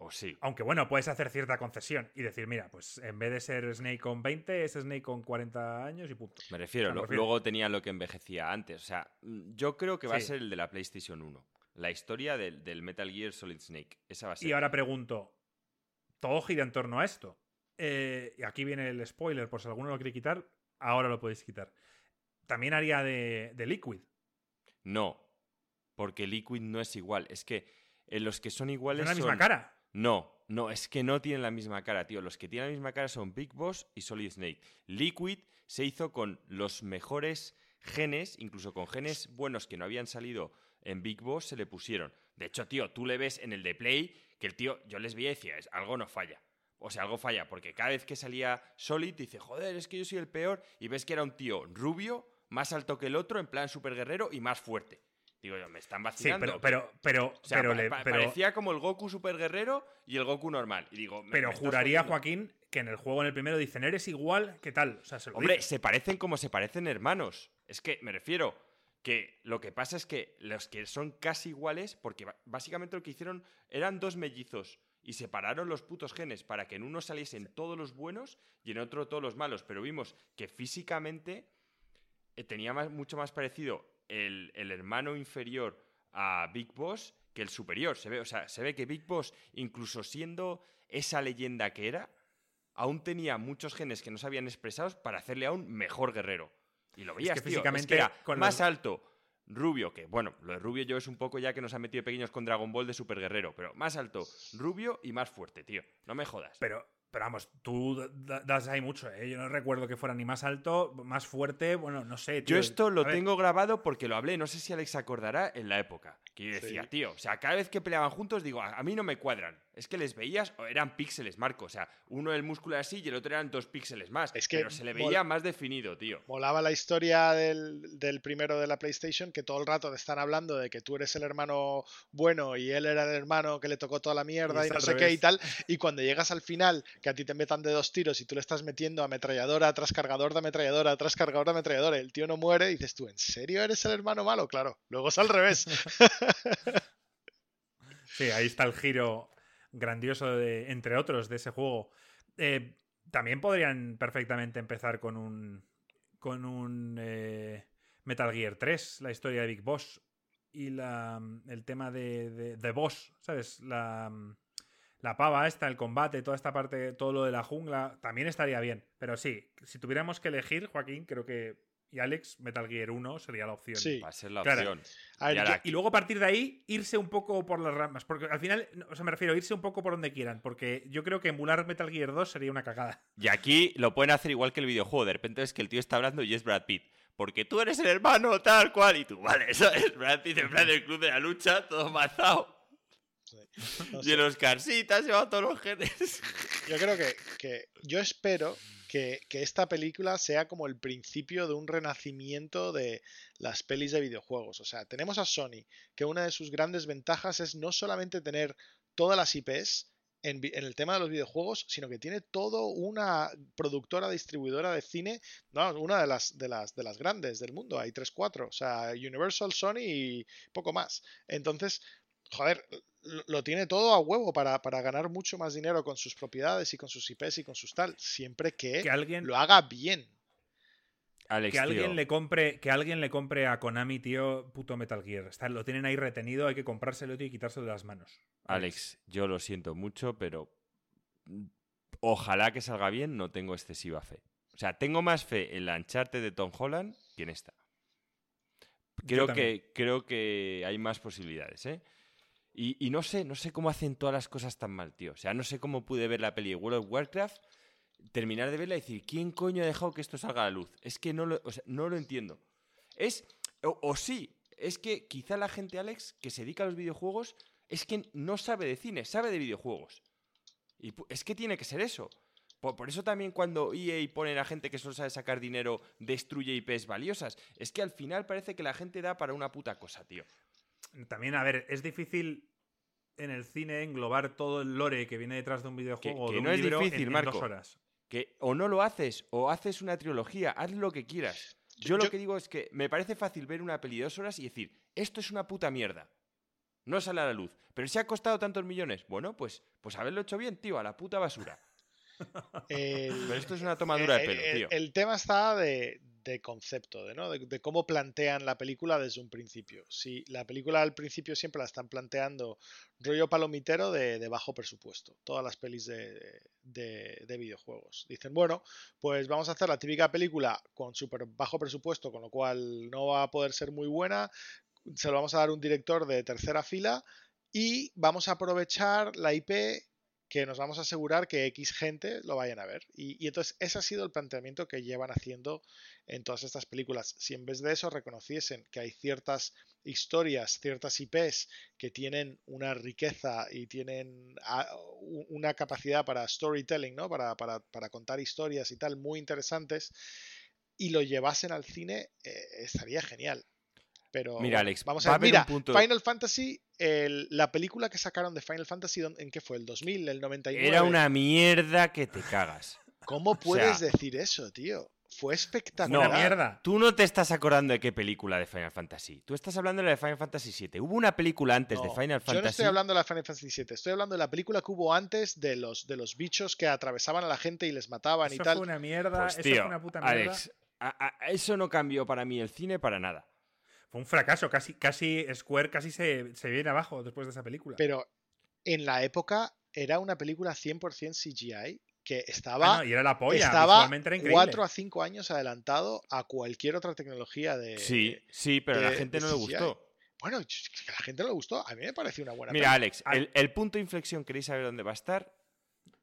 O sí. Aunque bueno, puedes hacer cierta concesión y decir, mira, pues en vez de ser Snake con 20, es Snake con 40 años y punto. Me refiero, O sea, me lo- refiero- luego tenía lo que envejecía antes. O sea, mm, yo creo que va a ser el de la PlayStation 1. La historia del, del Metal Gear Solid Snake. Esa va a ser. Y ahora pregunto, todo gira en torno a esto. Eh, y aquí viene el spoiler, por si alguno lo quiere quitar, ahora lo podéis quitar. También haría de, de Liquid. No, porque Liquid no es igual. Es que eh, los que son Es iguales la misma son- cara. No, no, es que no tienen la misma cara, tío. Los que tienen la misma cara son Big Boss y Solid Snake. Liquid se hizo con los mejores genes, incluso con genes buenos que no habían salido en Big Boss, se le pusieron. De hecho, tío, tú le ves en el de Play que el tío, yo les veía y decía, "Es- algo no falla. O sea, algo falla, porque cada vez que salía Solid dice, joder, es que yo soy el peor, y ves que era un tío rubio, más alto que el otro, en plan super guerrero y más fuerte. Digo yo, me están Sí, vacilando. pero, pero, pero, O sea, pero, pa- le- pa- pero- parecía como el Goku super guerrero y el Goku normal. Y digo, me- pero me juraría. Joaquín, que en el juego, en el primero, dicen, eres igual, ¿qué tal? O sea, se lo Hombre, se parecen como se parecen hermanos. Es que me refiero que lo que pasa es que los que son casi iguales, porque básicamente lo que hicieron eran dos mellizos y separaron los putos genes para que en uno saliesen todos los buenos y en otro todos los malos. Pero vimos que físicamente eh, tenía más- mucho más parecido el, el hermano inferior a Big Boss que el superior. Se ve, o sea, se ve que Big Boss, incluso siendo esa leyenda que era, aún tenía muchos genes que no se habían expresados para hacerle a un mejor guerrero. Y lo veías, que tío, es físicamente, que era con más los- alto, rubio, que bueno, lo de rubio yo es un poco ya que nos han metido pequeños con Dragon Ball de super guerrero, pero más alto, rubio y más fuerte, tío. No me jodas. Pero, pero vamos, tú da- das ahí mucho, ¿eh? Yo no recuerdo que fuera ni más alto, más fuerte, bueno, no sé. tío. Yo esto lo tengo grabado porque lo hablé, no sé si Alex acordará, en la época. Que yo decía, Sí. tío, o sea, cada vez que peleaban juntos, digo, a, a mí no me cuadran. Es que les veías, o eran píxeles, Marco. O sea, uno el músculo así y el otro eran dos píxeles más. Es que pero se le veía más definido, tío. Molaba la historia del, del primero de la PlayStation, que todo el rato te están hablando de que tú eres el hermano bueno y él era el hermano que le tocó toda la mierda Y no sé qué y tal. Y cuando llegas al final, que a ti te metan de dos tiros y tú le estás metiendo ametralladora tras cargador de ametralladora tras cargador de ametralladora, el tío no muere, dices tú, ¿en serio eres el hermano malo? Claro, luego es al revés. Sí, ahí está el giro grandioso, de, entre otros, de ese juego. Eh, también podrían perfectamente empezar con un. con un. eh, Metal Gear 3, la historia de Big Boss. Y la, el tema de, de, de Boss, ¿sabes? La, la pava esta, el combate, toda esta parte, todo lo de la jungla, también estaría bien. Pero sí, si tuviéramos que elegir, Joaquín, creo que. Y Alex, Metal Gear 1 sería la opción. Sí. Va a ser la Claro. opción. Ver, Y ahora- yo- Y luego a partir de ahí irse un poco por las ramas. Porque al final, o sea, me refiero a irse un poco por donde quieran. Porque yo creo que emular Metal Gear 2 sería una cagada. Y aquí lo pueden hacer igual que el videojuego. De repente es que el tío está hablando y es Brad Pitt. Porque tú eres el hermano tal cual. Y tú, vale, eso es Brad Pitt en plan del club de la lucha, todo mazado. no Y carsitas lleva todos los genes. Yo creo que, que- yo espero que, esta película sea como el principio de un renacimiento de las pelis de videojuegos. O sea, tenemos a Sony, que una de sus grandes ventajas es no solamente tener todas las IPs en, el tema de los videojuegos, sino que tiene todo una productora distribuidora de cine, no, una de las, de las, de las grandes del mundo. Hay 3, 4. O sea, Universal, Sony y poco más. Entonces, joder, lo, tiene todo a huevo para, para ganar mucho más dinero con sus propiedades y con sus IPs y con sus tal, siempre que, Que alguien, lo haga bien. Alex, que alguien tío, le compre, que alguien le compre a Konami, tío, puto Metal Gear. Está- lo tienen ahí retenido, hay que comprárselo tío, y quitárselo de las manos. Alex, yo lo siento mucho, pero mm, ojalá que salga bien, no tengo excesiva fe. O sea, tengo más fe en la Uncharted de Tom Holland que en esta. Creo que, creo que hay más posibilidades, ¿eh? Y, no sé, no sé cómo hacen todas las cosas tan mal, tío. O sea, no sé cómo pude ver la peli de World of Warcraft, terminar de verla y decir, ¿quién coño ha dejado que esto salga a la luz? Es que no lo, no lo entiendo. Es, o, sí, es que quizá la gente, Alex, que se dedica a los videojuegos, es que no sabe de cine, sabe de videojuegos. Y es que tiene que ser eso. Por, eso también cuando EA pone a gente que solo sabe sacar dinero, destruye IPs valiosas. Es que al final parece que la gente da para una puta cosa, tío. También, a ver, es difícil en el cine englobar todo el lore que viene detrás de un videojuego que, no es difícil, Marco. horas. Que o no lo haces, o haces una trilogía, haz lo que quieras. Yo, lo que digo es que me parece fácil ver una peli de dos horas y decir, esto es una puta mierda. No sale a la luz. Pero si ha costado tantos millones, bueno, pues, pues haberlo hecho bien, tío, a la puta basura. Pero esto es una tomadura de pelo, tío. El, tema está de, concepto, de, ¿no? de, cómo plantean la película desde un principio. Si la película al principio siempre la están planteando rollo palomitero de, bajo presupuesto, todas las pelis de, videojuegos. Dicen, bueno, pues vamos a hacer la típica película con súper bajo presupuesto, con lo cual no va a poder ser muy buena, se lo vamos a dar un director de tercera fila y vamos a aprovechar la IP que nos vamos a asegurar que X gente lo vayan a ver. Y, entonces ese ha sido el planteamiento que llevan haciendo en todas estas películas. Si en vez de eso reconociesen que hay ciertas historias, ciertas IPs que tienen una riqueza y tienen ah, una capacidad para storytelling, ¿no? Para, contar historias y tal, muy interesantes, y lo llevasen al cine, eh, estaría genial. Pero mira, Alex, vamos a ver. Mira, Final Fantasy, la película que sacaron de Final Fantasy, ¿en qué fue? ¿El 2000? ¿El 99? Era una mierda que te cagas. ¿Cómo puedes decir eso, tío? Fue espectacular. No, mierda. Tú no te estás acordando de qué película de Final Fantasy. Tú estás hablando de la de Final Fantasy VII. Hubo una película antes de Final Fantasy. Yo no estoy hablando de la Final Fantasy VII. Estoy hablando de la película que hubo antes de los, de los bichos que atravesaban a la gente y les mataban y tal. Fue una mierda. Pues, eso fue una puta mierda. Alex, eso no cambió para mí el cine para nada fue un fracaso. Casi, casi Square casi se, viene abajo después de esa película. Pero en la época era una película 100% CGI que estaba, ah, y era la polla, estaba 4 a 5 años adelantado a cualquier otra tecnología de. Sí, sí, pero a la gente no le gustó. Bueno, que a la gente no le gustó. A mí me pareció una buena Mira, Alex, el, punto de inflexión, ¿queréis saber dónde va a estar?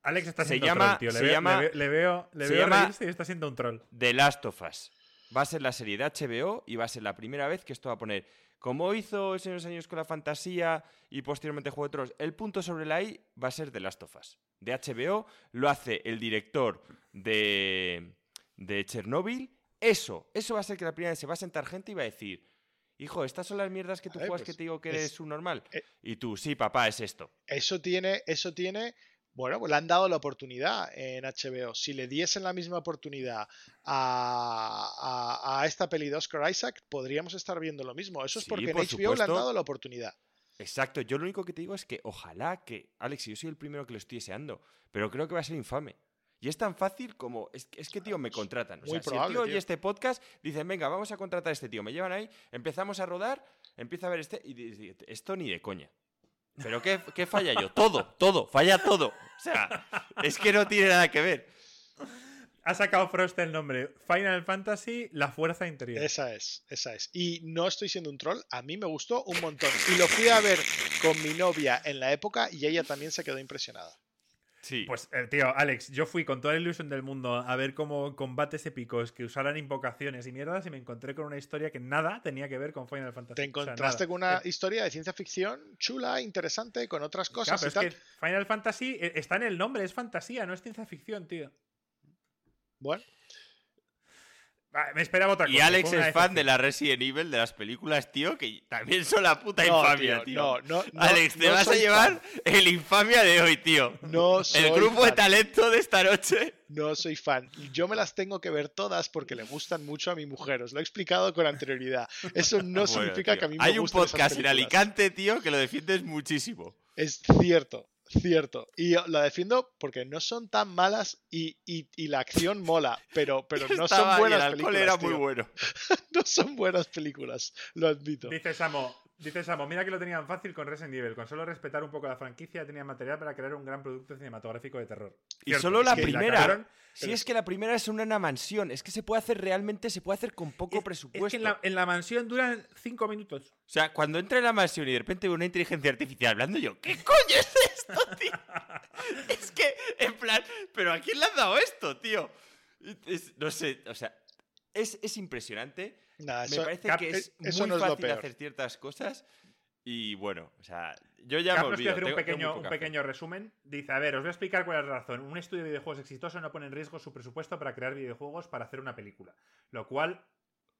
Alex está siendo se llama, tío. Le, se veo, llama, le, veo, le veo, y está siendo un troll. The Last of Us. Va a ser la serie de HBO y va a ser la primera vez que esto va a poner, como hizo el Señor de los Años con la fantasía y posteriormente Juego de Tronos, el punto sobre la I va a ser de Last of Us. De HBO lo hace el director de, de Chernobyl. Eso, eso va a ser que la primera vez se va a sentar gente y va a decir, hijo, estas son las mierdas que tú juegas que pues te digo que eres un normal. Eh y tú, sí, papá, es esto. Eso tiene, eso tiene bueno, pues le han dado la oportunidad en HBO. Si le diesen la misma oportunidad a, esta peli de Oscar Isaac, podríamos estar viendo lo mismo. Eso es porque en HBO le han dado la oportunidad. Exacto, yo lo único que te digo es que ojalá que, Alex, yo soy el primero que lo estoy deseando, pero creo que va a ser infame. Y es tan fácil como, es, que, tío, me contratan. O sea, si el tío este podcast, dicen, venga, vamos a contratar a este tío. Me llevan ahí, empezamos a rodar, empieza a ver este, y dice, esto ni de coña. ¿Pero qué, qué falla yo? Todo, todo, falla todo. O sea, es que no tiene nada que ver. Ha sacado Frost el nombre. Final Fantasy, la fuerza interior. Esa es, esa es. Y no estoy siendo un troll, a mí me gustó un montón. Y lo fui a ver con mi novia en la época y ella también se quedó impresionada. Pues, eh, tío, Alex, yo fui con toda la ilusión del mundo a ver cómo combates épicos que usaran invocaciones y mierdas y me encontré con una historia que nada tenía que ver con Final Fantasy. Te encontraste con una eh, historia de ciencia ficción chula, interesante, con otras cosas. y tal. Final Fantasy eh, está en el nombre, es fantasía, no es ciencia ficción, tío. Bueno. Me esperaba otra cosa. Y Alex es fan de la Resident Evil, de las películas, tío, que también son la puta infamia, tío. No, no, Alex, te vas a llevar el infamia de hoy, tío. No soy El grupo de talento de esta noche. No soy fan. Yo me las tengo que ver todas porque le gustan mucho a mi mujer. Os lo he explicado con anterioridad. Eso no significa que a mí me Hay un podcast en Alicante, tío, que lo defiendes muchísimo. Es cierto. Cierto. Y la defiendo porque no son tan malas y, la acción mola, pero, pero no son buenas películas. era muy bueno. no son buenas películas, lo admito. Dice Samo, Dice Samo, mira que lo tenían fácil con Resident Evil. Con solo respetar un poco la franquicia tenía material para crear un gran producto cinematográfico de terror. Y Cierto, solo la primera. cagaron, Si es que la primera es una mansión, es que se puede hacer realmente, se puede hacer con poco es- presupuesto. Es que en la, en la mansión duran cinco minutos. O sea, cuando entra en la mansión y de repente veo una inteligencia artificial hablando yo, ¿qué coño es esto, tío? es que, en plan, ¿pero a quién le han dado esto, tío? Es- no sé, o sea, es, es impresionante. Me eso, parece Cap- que es eso muy no es lo fácil peor. hacer ciertas cosas y bueno, o sea, yo ya me Carlos olvido. hacer un tengo- tengo muy pequeño, un pequeño resumen. Dice, a ver, os voy a explicar cuál es la razón. Un estudio de videojuegos exitoso no pone en riesgo su presupuesto para crear videojuegos para hacer una película, lo cual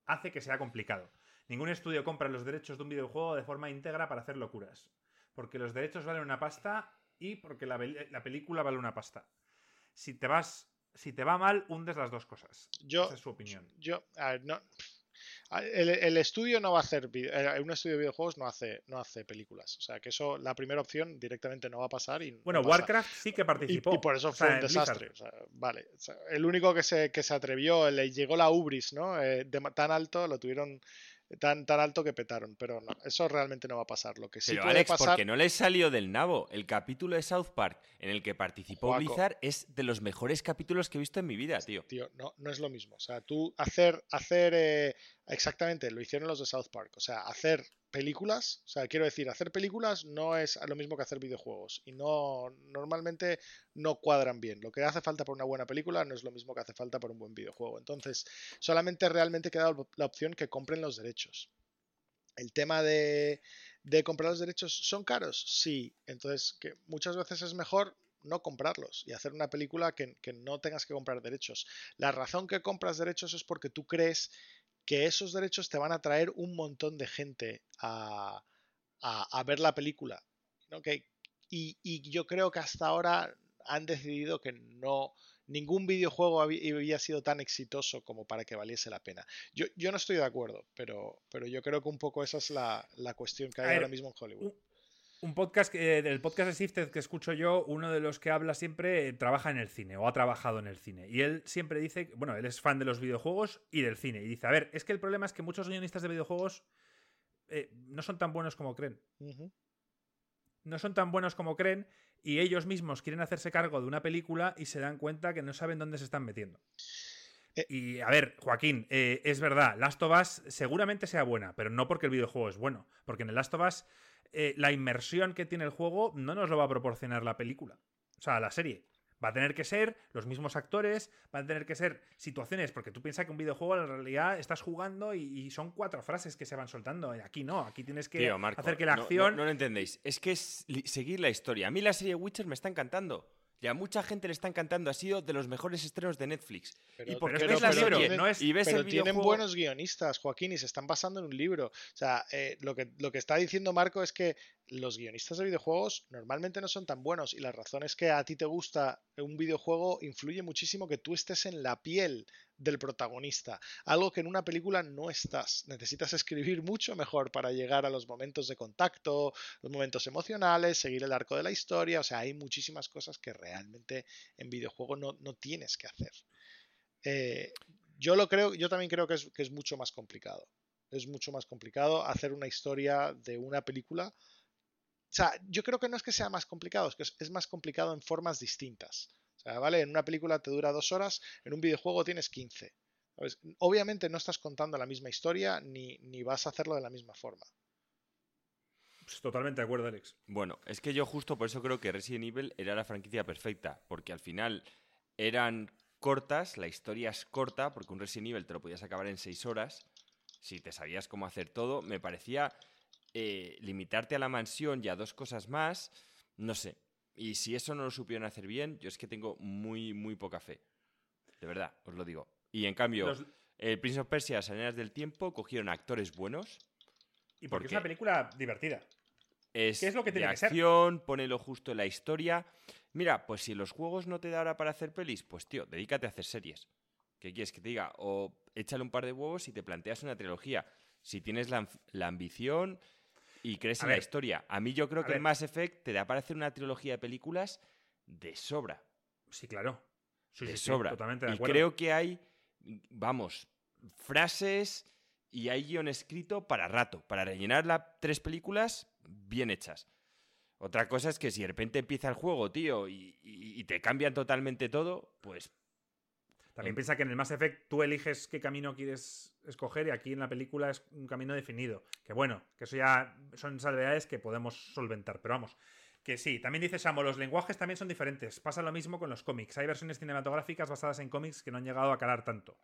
hace que sea complicado. Ningún estudio compra los derechos de un videojuego de forma íntegra para hacer locuras, porque los derechos valen una pasta y porque la, pel- la película vale una pasta. Si te vas, si te va mal, hundes las dos cosas. Yo, Esa es su opinión. yo, a ver, no. A- El, el estudio no va a hacer eh, un estudio de videojuegos no hace no hace películas. O sea que eso la primera opción directamente no va a pasar y no Bueno. Warcraft sí que participó. y por eso O fue sea, un desastre. O sea, vale. O sea, el único que se, que se atrevió le llegó la ubris no Eh, de tan alto lo tuvieron tan tan alto que petaron pero no eso realmente no va a pasar lo que sí Pero puede Alex, pasar porque no les salió del nabo. El capítulo de South Park en el que participó Joaco. Blizzard es de los mejores capítulos que he visto en mi vida, tío. tío, no, no es lo mismo. O sea, tú hacer, hacer eh, exactamente, lo hicieron los de South Park. O sea, hacer películas, o sea, quiero decir, hacer películas no es lo mismo que hacer videojuegos. Y no, normalmente no cuadran bien. Lo que hace falta por una buena película no es lo mismo que hace falta por un buen videojuego. Entonces, solamente realmente queda la opción que compren los derechos. El tema de, comprar los derechos, ¿son caros? Sí. Entonces, que muchas veces es mejor no comprarlos y hacer una película que, no tengas que comprar derechos. La razón que compras derechos es porque tú crees que esos derechos te van a traer un montón de gente a, a, a ver la película. ¿no? Que, y, y, yo creo que hasta ahora han decidido que no ningún videojuego había, había, sido tan exitoso como para que valiese la pena. Yo, yo no estoy de acuerdo, pero, pero yo creo que un poco esa es la, la cuestión que hay ver, ahora mismo en Hollywood. Un, un podcast, que, del podcast de Sifted que escucho yo, uno de los que habla siempre eh, trabaja en el cine o ha trabajado en el cine. Y él siempre dice, bueno, él es fan de los videojuegos y del cine. Y dice, a ver, es que el problema es que muchos guionistas de videojuegos eh, no son tan buenos como creen. Uh -huh. No son tan buenos como creen y ellos mismos quieren hacerse cargo de una película y se dan cuenta que no saben dónde se están metiendo. Eh, y a ver, Joaquín, eh, es verdad, Last of Us seguramente sea buena, pero no porque el videojuego es bueno, porque en el Last of Us eh, la inmersión que tiene el juego no nos lo va a proporcionar la película, o sea, la serie. Va a tener que ser los mismos actores, van a tener que ser situaciones, porque tú piensas que un videojuego en realidad estás jugando y, y son cuatro frases que se van soltando. Aquí no, aquí tienes que Tío, Marco, hacer que la no, acción. No, no, lo entendéis. Es que es seguir la historia. A mí la serie Witcher me está encantando. Y a mucha gente le está encantando. Ha sido de los mejores estrenos de Netflix. Pero, y porque pero, ves la pero serie tienen, no es, y ves pero el tienen videojuego... buenos guionistas, Joaquín, y se están basando en un libro. O sea, eh, lo, que, lo que está diciendo Marco es que los guionistas de videojuegos normalmente no son tan buenos. Y la razón es que a ti te gusta un videojuego, influye muchísimo que tú estés en la piel del protagonista. Algo que en una película no estás. Necesitas escribir mucho mejor para llegar a los momentos de contacto, los momentos emocionales, seguir el arco de la historia. O sea, hay muchísimas cosas que realmente en videojuego no, no tienes que hacer. Eh, yo lo creo, yo también creo que es, que es mucho más complicado. Es mucho más complicado hacer una historia de una película. O sea, yo creo que no es que sea más complicado, es que es, es más complicado en formas distintas. Sea, ¿vale? En una película te dura dos horas, en un videojuego tienes 15. ¿sabes? Obviamente no estás contando la misma historia ni, ni vas a hacerlo de la misma forma. Pues totalmente de acuerdo, Alex. Bueno, es que yo justo por eso creo que Resident Evil era la franquicia perfecta, porque al final eran cortas, la historia es corta, porque un Resident Evil te lo podías acabar en seis horas, si te sabías cómo hacer todo. Me parecía eh, limitarte a la mansión y a dos cosas más, no sé. Y si eso no lo supieron hacer bien, yo es que tengo muy, muy poca fe. De verdad, os lo digo. Y en cambio, Los... el Prince of Persia, las arenas del tiempo, cogieron actores buenos. Y porque, porque es una película divertida. Es, ¿Qué es lo que tiene de que acción, ser? pone lo justo en la historia. Mira, pues si los juegos no te da ahora para hacer pelis, pues tío, dedícate a hacer series. ¿Qué quieres que te diga? O échale un par de huevos y te planteas una trilogía. Si tienes la, la ambición y crees a en ver, la historia. A mí yo creo que ver. el Mass Effect te da para hacer una trilogía de películas de sobra. Sí, claro. Sí, de sí, sobra. Sí, totalmente de y acuerdo. creo que hay, vamos, frases y hay guion escrito para rato, para rellenar las tres películas bien hechas. Otra cosa es que si de repente empieza el juego, tío, y, te cambian totalmente todo, pues... También piensa que en el Mass Effect tú eliges qué camino quieres escoger y aquí en la película es un camino definido. Que bueno, que eso ya son salvedades que podemos solventar, pero vamos. Que sí, también dice Samo, los lenguajes también son diferentes. Pasa lo mismo con los cómics. Hay versiones cinematográficas basadas en cómics que no han llegado a calar tanto.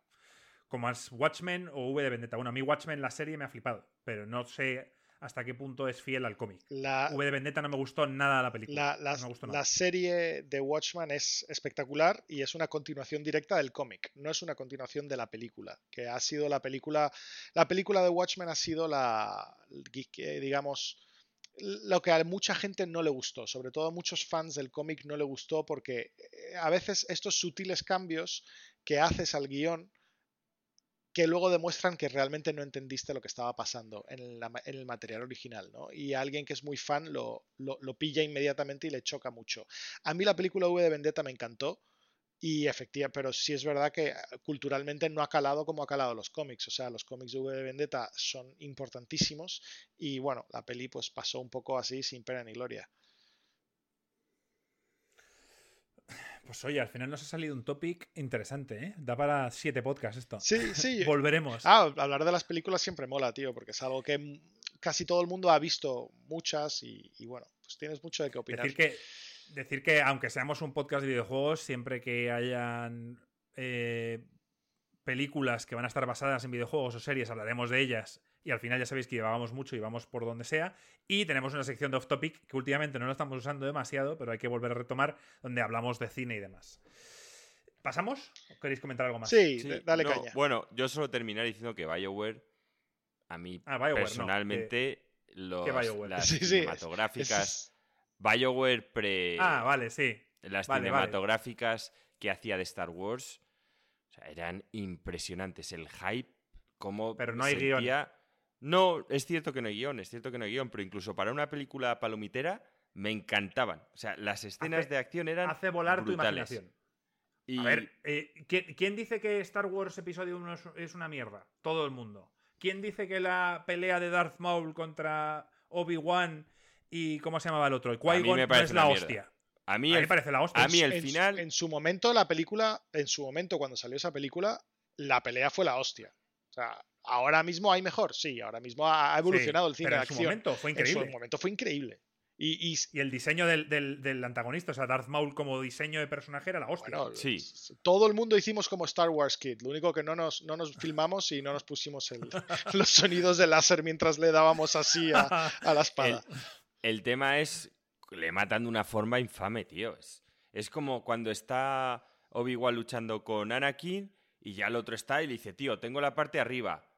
Como es Watchmen o V de Vendetta. Bueno, a mí Watchmen, la serie, me ha flipado, pero no sé hasta qué punto es fiel al cómic. V de Vendetta no me gustó nada la película. La, serie de Watchmen es espectacular y es una continuación directa del cómic, no es una continuación de la película, que ha sido la película... La película de Watchmen ha sido la, digamos, lo que a mucha gente no le gustó, sobre todo a muchos fans del cómic no le gustó porque eh, a veces estos sutiles cambios que haces al guion que luego demuestran que realmente no entendiste lo que estaba pasando en, el material original, ¿no? Y alguien que es muy fan lo, lo, pilla inmediatamente y le choca mucho. A mí la película V de Vendetta me encantó y efectivamente, pero sí es verdad que culturalmente no ha calado como ha calado los cómics, o sea, los cómics de V de Vendetta son importantísimos y bueno, la peli pues pasó un poco así sin pena ni gloria. Pues oye, al final nos ha salido un topic interesante, ¿eh? Da para siete podcasts esto. Sí, sí. Volveremos. Ah, hablar de las películas siempre mola, tío, porque es algo que casi todo el mundo ha visto muchas y, bueno, pues tienes mucho de qué opinar. Decir que, decir que aunque seamos un podcast de videojuegos, siempre que hayan eh, películas que van a estar basadas en videojuegos o series, hablaremos de ellas y al final ya sabéis que llevábamos mucho y vamos por donde sea. Y tenemos una sección de off topic que últimamente no lo estamos usando demasiado, pero hay que volver a retomar, donde hablamos de cine y demás. ¿Pasamos? ¿O queréis comentar algo más? Sí, dale caña. Bueno, yo solo terminar diciendo que BioWare, a mí ah, personalmente, las cinematográficas. BioWare pre. Ah, vale, sí. Las cinematográficas que hacía de Star Wars. O sea, eran impresionantes. El hype, como. Pero no hay guion. No, es cierto que no hay guion, es cierto que no hay guion, pero incluso para una película palomitera me encantaban. O sea, las escenas de acción eran. Hace volar tu imaginación. A ver, eh, ¿quién, dice que Star Wars Episodio 1 es una mierda? Todo el mundo. ¿Quién dice que la pelea de Darth Maul contra Obi-Wan y. ¿Cómo se llamaba el otro? Qui-Gon no es la hostia. A mí, me parece la hostia. A mí el final. en su momento, la película. En su momento, cuando salió esa película, la pelea fue la hostia. O sea, Ahora mismo hay mejor, sí, ahora mismo ha evolucionado el cine de acción. En su momento fue increíble. En su momento fue increíble. Y, el diseño del, antagonista, o sea, Darth Maul como diseño de personaje era la hostia. sí. Todo el mundo hicimos como Star Wars Kid. Lo único que no nos, no nos filmamos y no nos pusimos los sonidos de láser mientras le dábamos así a, la espada. El, tema es. Le matan de una forma infame, tío. Es, es como cuando está Obi-Wan luchando con Anakin y ya el otro está y le dice, tío, tengo la parte arriba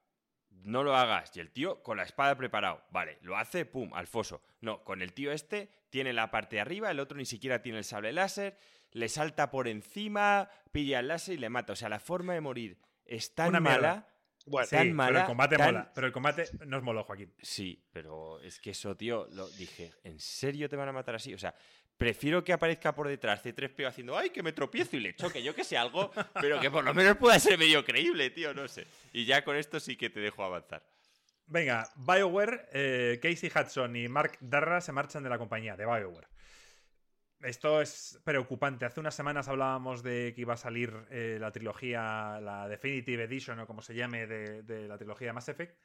no lo hagas. Y el tío con la espada preparado. Vale, lo hace, pum, al foso. No, con el tío este tiene la parte de arriba, el otro ni siquiera tiene el sable láser, le salta por encima, pilla el láser y le mata. O sea, la forma de morir es tan mala. Bueno, tan mala, pero el combate mola. Pero el combate no es molo, Joaquín. Sí, pero es que eso, tío, lo dije, ¿en serio te van a matar así? O sea, Prefiero que aparezca por detrás C3PO haciendo ¡ay, que me tropiezo y le choque! Yo que sé algo, pero que por lo menos pueda ser medio creíble, tío, no sé. Y ya con esto sí que te dejo avanzar. Venga, BioWare, eh, Casey Hudson y Mark Darra se marchan de la compañía, de BioWare. Esto es preocupante. Hace unas semanas hablábamos de que iba a salir eh, la trilogía, la Definitive Edition o como se llame, de, de la trilogía Mass Effect.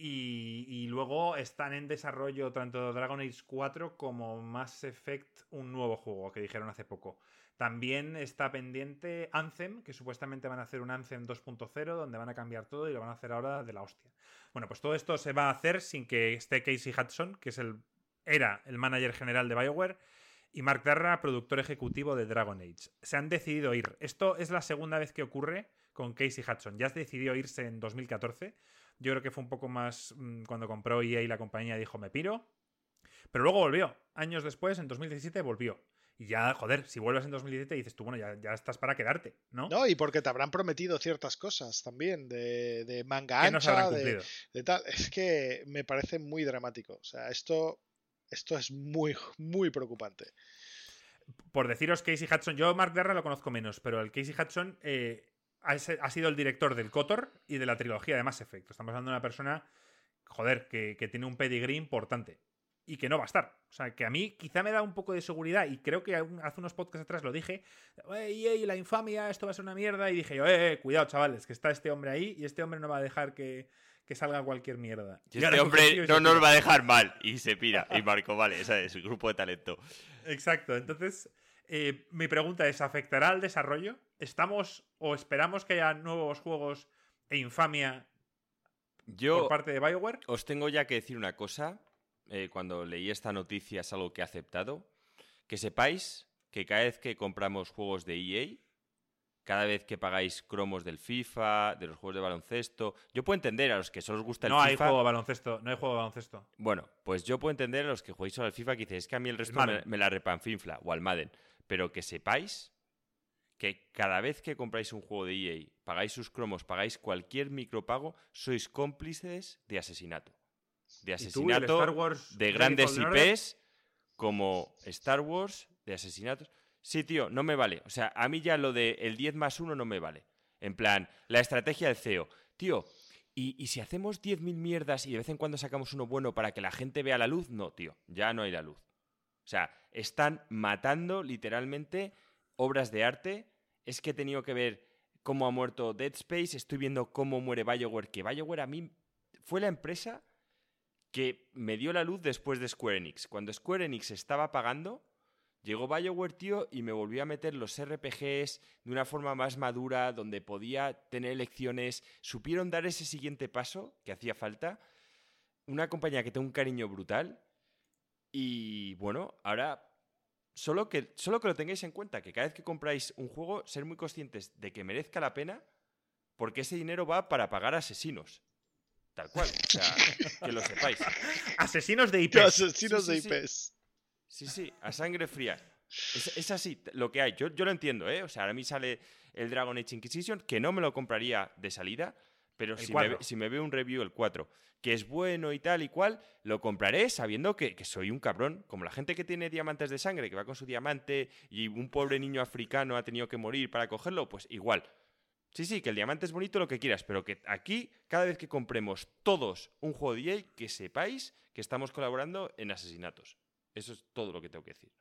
Y, luego están en desarrollo tanto Dragon Age 4 como Mass Effect, un nuevo juego que dijeron hace poco. También está pendiente Anthem, que supuestamente van a hacer un Anthem 2.0, donde van a cambiar todo y lo van a hacer ahora de la hostia. Bueno, pues todo esto se va a hacer sin que esté Casey Hudson, que es el, era el manager general de BioWare, y Mark Darra, productor ejecutivo de Dragon Age. Se han decidido ir. Esto es la segunda vez que ocurre con Casey Hudson. Ya se decidió irse en 2014 yo creo que fue un poco más mm, cuando compró EA y la compañía dijo, me piro. Pero luego volvió. Años después, en 2017, volvió. Y ya, joder, si vuelves en 2017 dices tú, bueno, ya, estás para quedarte, ¿no? No, y porque te habrán prometido ciertas cosas también, de, de manga ancha, de, de, tal. Es que me parece muy dramático. O sea, esto, esto es muy, muy preocupante. Por deciros Casey Hudson, yo Mark Darra lo conozco menos, pero el Casey Hudson eh, ha, sido el director del Kotor y de la trilogía de Mass Effect. Estamos hablando de una persona, joder, que, tiene un pedigree importante y que no va a estar. O sea, que a mí quizá me da un poco de seguridad y creo que hace unos podcasts atrás lo dije, ey, la infamia, esto va a ser una mierda y dije yo, eh, eh, cuidado chavales, que está este hombre ahí y este hombre no va a dejar que, salga cualquier mierda. Y este hombre no nos va a dejar mal y se pira. Y Marco, vale, ese es el grupo de talento. Exacto, entonces eh, mi pregunta es, ¿afectará al desarrollo? ¿Estamos o esperamos que haya nuevos juegos e infamia Yo por parte de Bioware? Os tengo ya que decir una cosa. Eh, cuando leí esta noticia es algo que he aceptado. Que sepáis que cada vez que compramos juegos de EA, cada vez que pagáis cromos del FIFA, de los juegos de baloncesto, yo puedo entender a los que solo os gusta el FIFA. No hay juego de baloncesto, no hay juego de baloncesto. Bueno, pues yo puedo entender a los que jugáis solo al FIFA que dices, es que a mí el resto me, me, la repanfinfla, o al Madden. Pero que sepáis que cada vez que compráis un juego de EA, pagáis sus cromos, pagáis cualquier micropago, sois cómplices de asesinato. De asesinato de grandes IPs como Star Wars, de asesinatos. Sí, tío, no me vale. O sea, a mí ya lo de el 10 más 1 no me vale. En plan, la estrategia del CEO. Tío, ¿y, y si hacemos 10.000 mierdas y de vez en cuando sacamos uno bueno para que la gente vea la luz? No, tío, ya no hay la luz. O sea, están matando literalmente obras de arte, es que he tenido que ver cómo ha muerto Dead Space, estoy viendo cómo muere BioWare, que BioWare a mí fue la empresa que me dio la luz después de Square Enix. Cuando Square Enix estaba pagando, llegó BioWare, tío, y me volvió a meter los RPGs de una forma más madura, donde podía tener elecciones. Supieron dar ese siguiente paso que hacía falta. Una compañía que tengo un cariño brutal. Y bueno, ahora Solo que, solo que lo tengáis en cuenta, que cada vez que compráis un juego, ser muy conscientes de que merezca la pena, porque ese dinero va para pagar asesinos. Tal cual. O sea, que lo sepáis. Asesinos de IPs. Asesinos de IPs. Sí. sí, a sangre fría. Es, así lo que hay. Yo, yo lo entiendo, ¿eh? O sea, ahora a mí sale el Dragon Age Inquisition, que no me lo compraría de salida, pero si me, si me, veo un review el 4 que es bueno y tal y cual, lo compraré sabiendo que, soy un cabrón. Como la gente que tiene diamantes de sangre, que va con su diamante y un pobre niño africano ha tenido que morir para cogerlo, pues igual. Sí, sí, que el diamante es bonito, lo que quieras, pero que aquí, cada vez que compremos todos un juego de EA, que sepáis que estamos colaborando en asesinatos. Eso es todo lo que tengo que decir.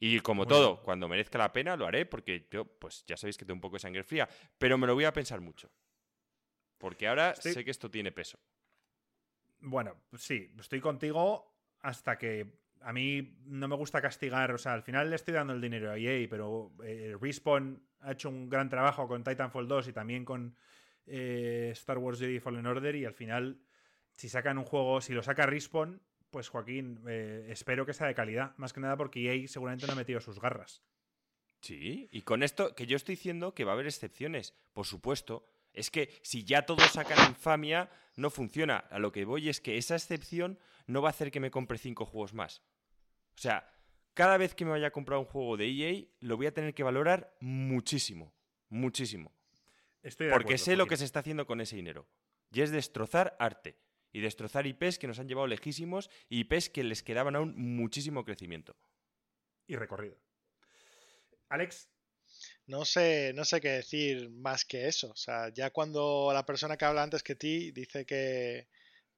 Y como todo, cuando merezca la pena lo haré, porque yo, pues ya sabéis que tengo un poco de sangre fría, pero me lo voy a pensar mucho. Porque ahora sé que esto tiene peso. Bueno, sí, estoy contigo hasta que a mí no me gusta castigar. O sea, al final le estoy dando el dinero a EA, pero eh, Respawn ha hecho un gran trabajo con Titanfall 2 y también con eh, Star Wars Jedi Fallen Order. Y al final, si sacan un juego, si lo saca Respawn, pues Joaquín, eh, espero que sea de calidad. Más que nada porque EA seguramente no ha metido sus garras. Sí, y con esto que yo estoy diciendo que va a haber excepciones, por supuesto. Es que si ya todos sacan infamia, no funciona. A lo que voy es que esa excepción no va a hacer que me compre cinco juegos más. O sea, cada vez que me vaya a comprar un juego de EA, lo voy a tener que valorar muchísimo. Muchísimo. Estoy Porque sé lo que se está haciendo con ese dinero. Y es destrozar arte. Y destrozar IPs que nos han llevado lejísimos y IPs que les quedaban aún muchísimo crecimiento. Y recorrido. Alex, no sé, no sé qué decir más que eso. O sea, ya cuando la persona que habla antes que ti dice que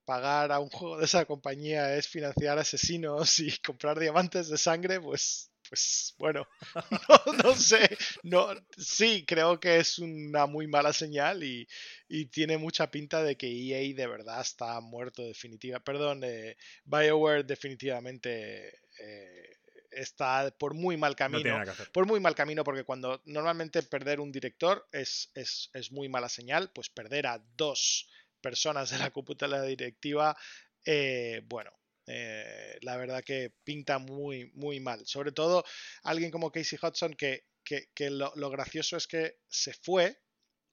pagar a un juego de esa compañía es financiar asesinos y comprar diamantes de sangre, pues, pues bueno, no, sé. No, sí, creo que es una muy mala señal y, tiene mucha pinta de que EA de verdad está muerto definitiva. Perdón, eh, BioWare definitivamente eh, está por muy mal camino. por muy mal camino, porque cuando normalmente perder un director es, es, muy mala señal, pues perder a dos personas de la cúpula directiva, eh, bueno, eh, la verdad que pinta muy, muy mal. Sobre todo alguien como Casey Hudson, que, que, lo, lo, gracioso es que se fue,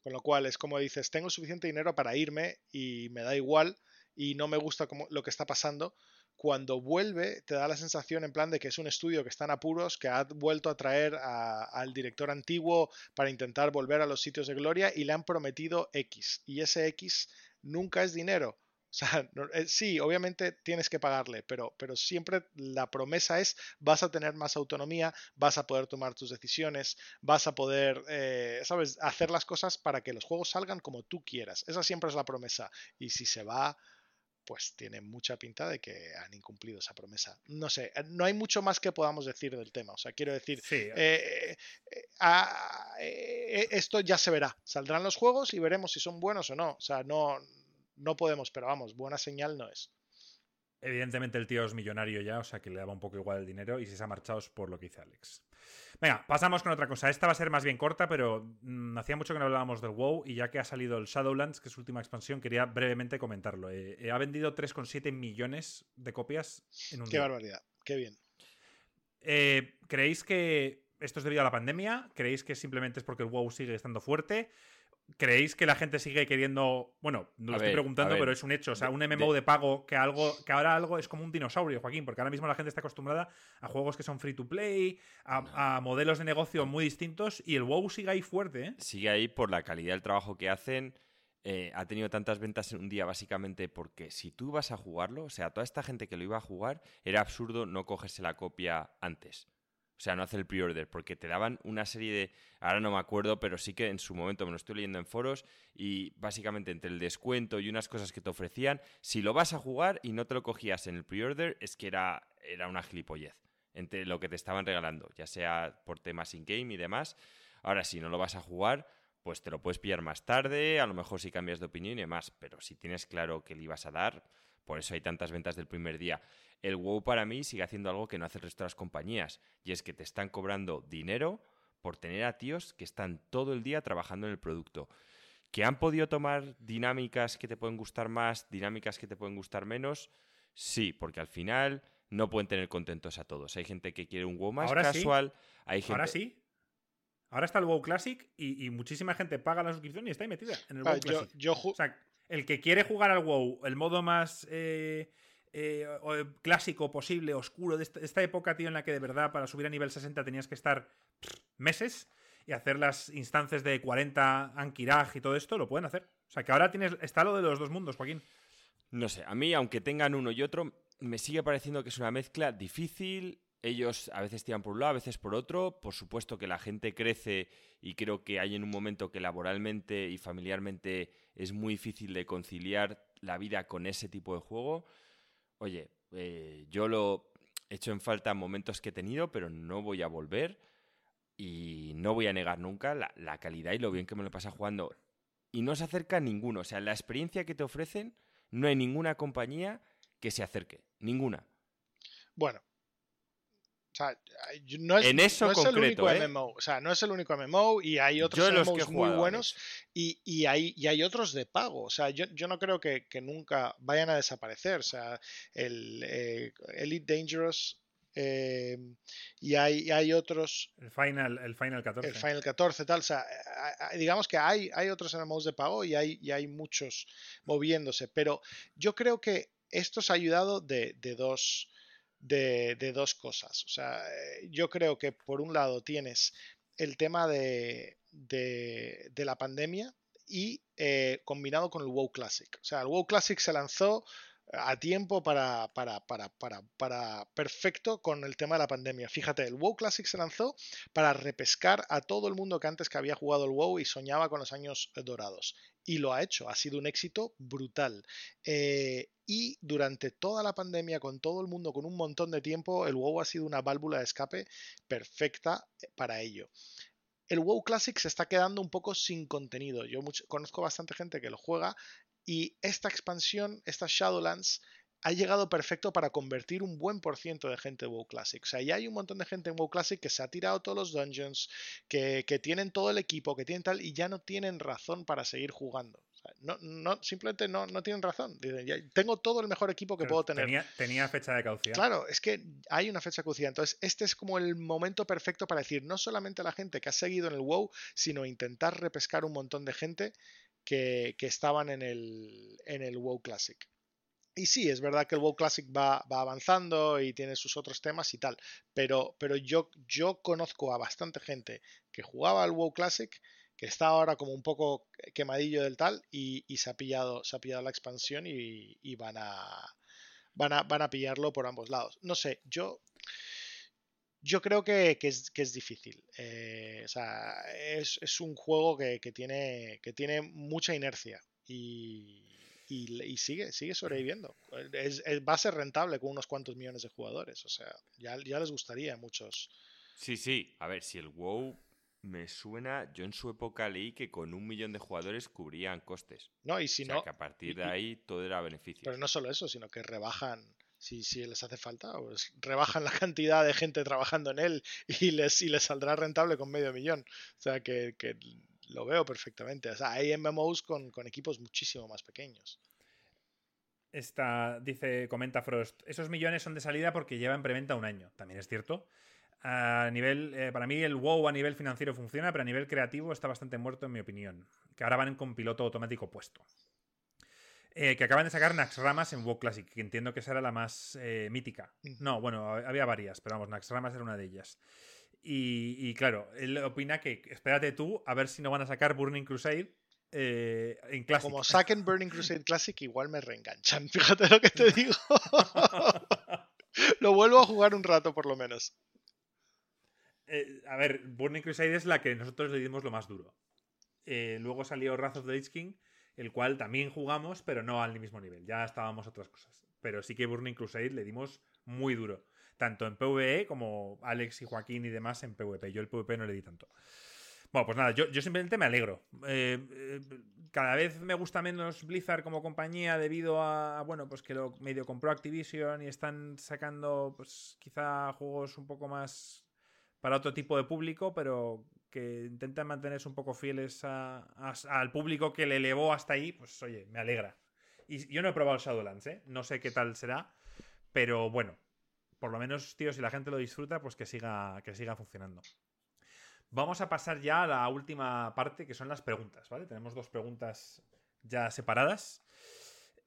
con lo cual es como dices, tengo suficiente dinero para irme y me da igual y no me gusta como, lo que está pasando cuando vuelve te da la sensación en plan de que es un estudio que está en apuros, que ha vuelto a traer al director antiguo para intentar volver a los sitios de gloria y le han prometido X. Y ese X nunca es dinero, O sea, eh, sí, obviamente tienes que pagarle, pero, pero siempre la promesa es vas a tener más autonomía, vas a poder tomar tus decisiones, vas a poder, eh, ¿sabes?, hacer las cosas para que los juegos salgan como tú quieras. Esa siempre es la promesa. Y si se va, pues tiene mucha pinta de que han incumplido esa promesa. No sé, eh, no hay mucho más que podamos decir del tema. O sea, quiero decir, esto ya se verá. Saldrán los juegos y veremos si son buenos o no. O sea, no, no podemos, pero vamos, buena señal no es. Evidentemente el tío es millonario ya, o sea que le daba un poco igual el dinero y si se ha marchado es por lo que dice Alex. Venga, pasamos con otra cosa. Esta va a ser más bien corta, pero mm, hacía mucho que no hablábamos del WoW y ya que ha salido el Shadowlands, que es su última expansión, quería brevemente comentarlo. Eh, eh, ha vendido 3,7 millones de copias en un Qué barbaridad, qué bien. Eh, ¿Creéis que esto es debido a la pandemia? ¿Creéis que simplemente es porque el WoW sigue estando fuerte? ¿Creéis que la gente sigue queriendo.? Bueno, no lo estoy preguntando, pero es un hecho. O sea, un MMO de, pago que algo. que ahora algo es como un dinosaurio, Joaquín, porque ahora mismo la gente está acostumbrada a juegos que son free to play, a, modelos de negocio muy distintos, y el WoW sigue ahí fuerte, ¿eh? Sigue ahí por la calidad del trabajo que hacen. Eh, ha tenido tantas ventas en un día básicamente porque si tú vas a jugarlo, o sea, toda esta gente que lo iba a jugar, era absurdo no cogerse la copia antes. O sea, no hacer el pre-order, porque te daban una serie de. Ahora no me acuerdo, pero sí que en su momento me lo estoy leyendo en foros. Y básicamente entre el descuento y unas cosas que te ofrecían, si lo vas a jugar y no te lo cogías en el pre-order, es que era, era una gilipollez. Entre lo que te estaban regalando, ya sea por temas in-game y demás. Ahora, si no lo vas a jugar, pues te lo puedes pillar más tarde, a lo mejor si cambias de opinión y demás. Pero si tienes claro que le ibas a dar, por eso hay tantas ventas del primer día el WoW para mí sigue haciendo algo que no hace el resto de las compañías, y es que te están cobrando dinero por tener a tíos que están todo el día trabajando en el producto. ¿Que han podido tomar dinámicas que te pueden gustar más, dinámicas que te pueden gustar menos? Sí, porque al final no pueden tener contentos a todos. Hay gente que quiere un WoW más casual. Hay gente... Ahora sí. Ahora está el WoW Classic y, muchísima gente paga la suscripción y está ahí metida en el WoW Classic. o sea, el que quiere jugar al WoW, el modo más eh, eh, clásico posible, oscuro, de esta, época, tío, en la que de verdad para subir a nivel 60 tenías que estar meses y hacer las instancias de 40 Ankiraj y todo esto, lo pueden hacer. O sea, que ahora tienes, está lo de los dos mundos, Joaquín. No sé, a mí, aunque tengan uno y otro, me sigue pareciendo que es una mezcla difícil. Ellos a veces tiran por un lado, a veces por otro. Por supuesto que la gente crece y creo que hay en un momento que laboralmente y familiarmente es muy difícil de conciliar la vida con ese tipo de juego oye, eh, yo lo he hecho en falta momentos que he tenido, pero no voy a volver y no voy a negar nunca la, calidad y lo bien que me lo pasa jugando. Y no se acerca a ninguno. O sea, la experiencia que te ofrecen, no hay ninguna compañía que se acerque. Ninguna. Bueno, no es, en eso el único ¿eh? MMO. O sea, no es el único MMO y hay otros MMOs muy buenos y, hay, hay otros de pago. O sea, yo, no creo que, nunca vayan a desaparecer. O sea, el eh, Elite Dangerous eh, y, hay, hay, otros. El Final, el Final 14. El Final 14, tal. O sea, digamos que hay, hay otros MMOs de pago y hay, y hay muchos moviéndose. Pero yo creo que esto se ha ayudado de, de dos de, dos cosas. O sea, eh, yo creo que por un lado tienes el tema de, de, la pandemia y eh, combinado con el WoW Classic. O sea, el WoW Classic se lanzó a tiempo para, para, para, para, perfecto con el tema de la pandemia. Fíjate, el WoW Classic se lanzó para repescar a todo el mundo que antes que había jugado el WoW y soñaba con los años dorados. Y lo ha hecho, ha sido un éxito brutal. Eh, y durante toda la pandemia, con todo el mundo, con un montón de tiempo, el WoW ha sido una válvula de escape perfecta eh, para ello el WoW Classic se está quedando un poco sin contenido. Yo conozco bastante gente que lo juega y esta expansión, esta Shadowlands, ha llegado perfecto para convertir un buen por ciento de gente en WoW Classic. O sea, ya hay un montón de gente en WoW Classic que se ha tirado todos los dungeons, que, tienen todo el equipo, que tienen tal, y ya no tienen razón para seguir jugando. no, no, simplemente no, no tienen razón. Dicen, tengo todo el mejor equipo que puedo tener. Tenía, fecha de caducidad. Claro, es que hay una fecha de caducidad. Entonces, este es como el momento perfecto para decir, no solamente a la gente que ha seguido en el WoW, sino intentar repescar un montón de gente que, estaban en el, en el WoW Classic. Y sí, es verdad que el WoW Classic va, avanzando y tiene sus otros temas y tal, pero, pero yo, yo conozco a bastante gente que jugaba al WoW Classic que está ahora como un poco quemadillo del tal y, se, ha pillado, se ha pillado la expansión y, van, a, van, a, van a pillarlo por ambos lados. No sé, yo yo creo que, es, que es, difícil. Eh, o sea, es, es un juego que, que, tiene, que tiene mucha inercia y, y, sigue, sigue sobreviviendo. Es, va a ser rentable con unos cuantos millones de jugadores. O sea, ya, ya les gustaría a muchos. Sí, sí. A ver, si el WoW me suena, yo en su época leí que con un millón de jugadores cubrían costes. No, y si o sea, no. que a partir de ahí todo era beneficio. Pero no solo eso, sino que rebajan si, si les hace falta, pues rebajan la cantidad de gente trabajando en él y les, y saldrá rentable con medio millón. O sea que, lo veo perfectamente. O sea, hay MMOs con, con equipos muchísimo más pequeños. Esta, dice, comenta Frost, esos millones son de salida porque llevan preventa un año. También es cierto. A nivel, eh, para mí el WoW a nivel financiero funciona, pero a nivel creativo está bastante muerto en mi opinión. Que ahora van con piloto automático puesto. Eh, que acaban de sacar Naxxramas en WoW Classic, que entiendo que esa era la más eh, mítica. No, bueno, había varias, pero vamos, Naxxramas era una de ellas. Y, claro, él opina que espérate tú a ver si no van a sacar Burning Crusade eh, en Classic. Como saquen Burning Crusade Classic, igual me reenganchan. Fíjate lo que te digo. lo vuelvo a jugar un rato, por lo menos. a ver, Burning Crusade es la que nosotros le dimos lo más duro. luego salió Wrath of the Lich King el cual también jugamos, pero no al mismo nivel. Ya estábamos otras cosas. Pero sí que Burning Crusade le dimos muy duro. Tanto en PvE como Alex y Joaquín y demás en PvP. Yo el PvP no le di tanto. Bueno, pues nada, yo, simplemente me alegro. Eh, eh, cada vez me gusta menos Blizzard como compañía debido a, bueno, pues que lo medio compró Activision y están sacando, pues quizá juegos un poco más para otro tipo de público, pero que intentan mantenerse un poco fieles al público que le elevó hasta ahí, pues oye, me alegra. Y yo no he probado Shadowlands, ¿eh? No sé qué tal será, pero bueno, por lo menos, tío, si la gente lo disfruta, pues que siga, que siga funcionando. Vamos a pasar ya a la última parte, que son las preguntas, ¿vale? Tenemos dos preguntas ya separadas.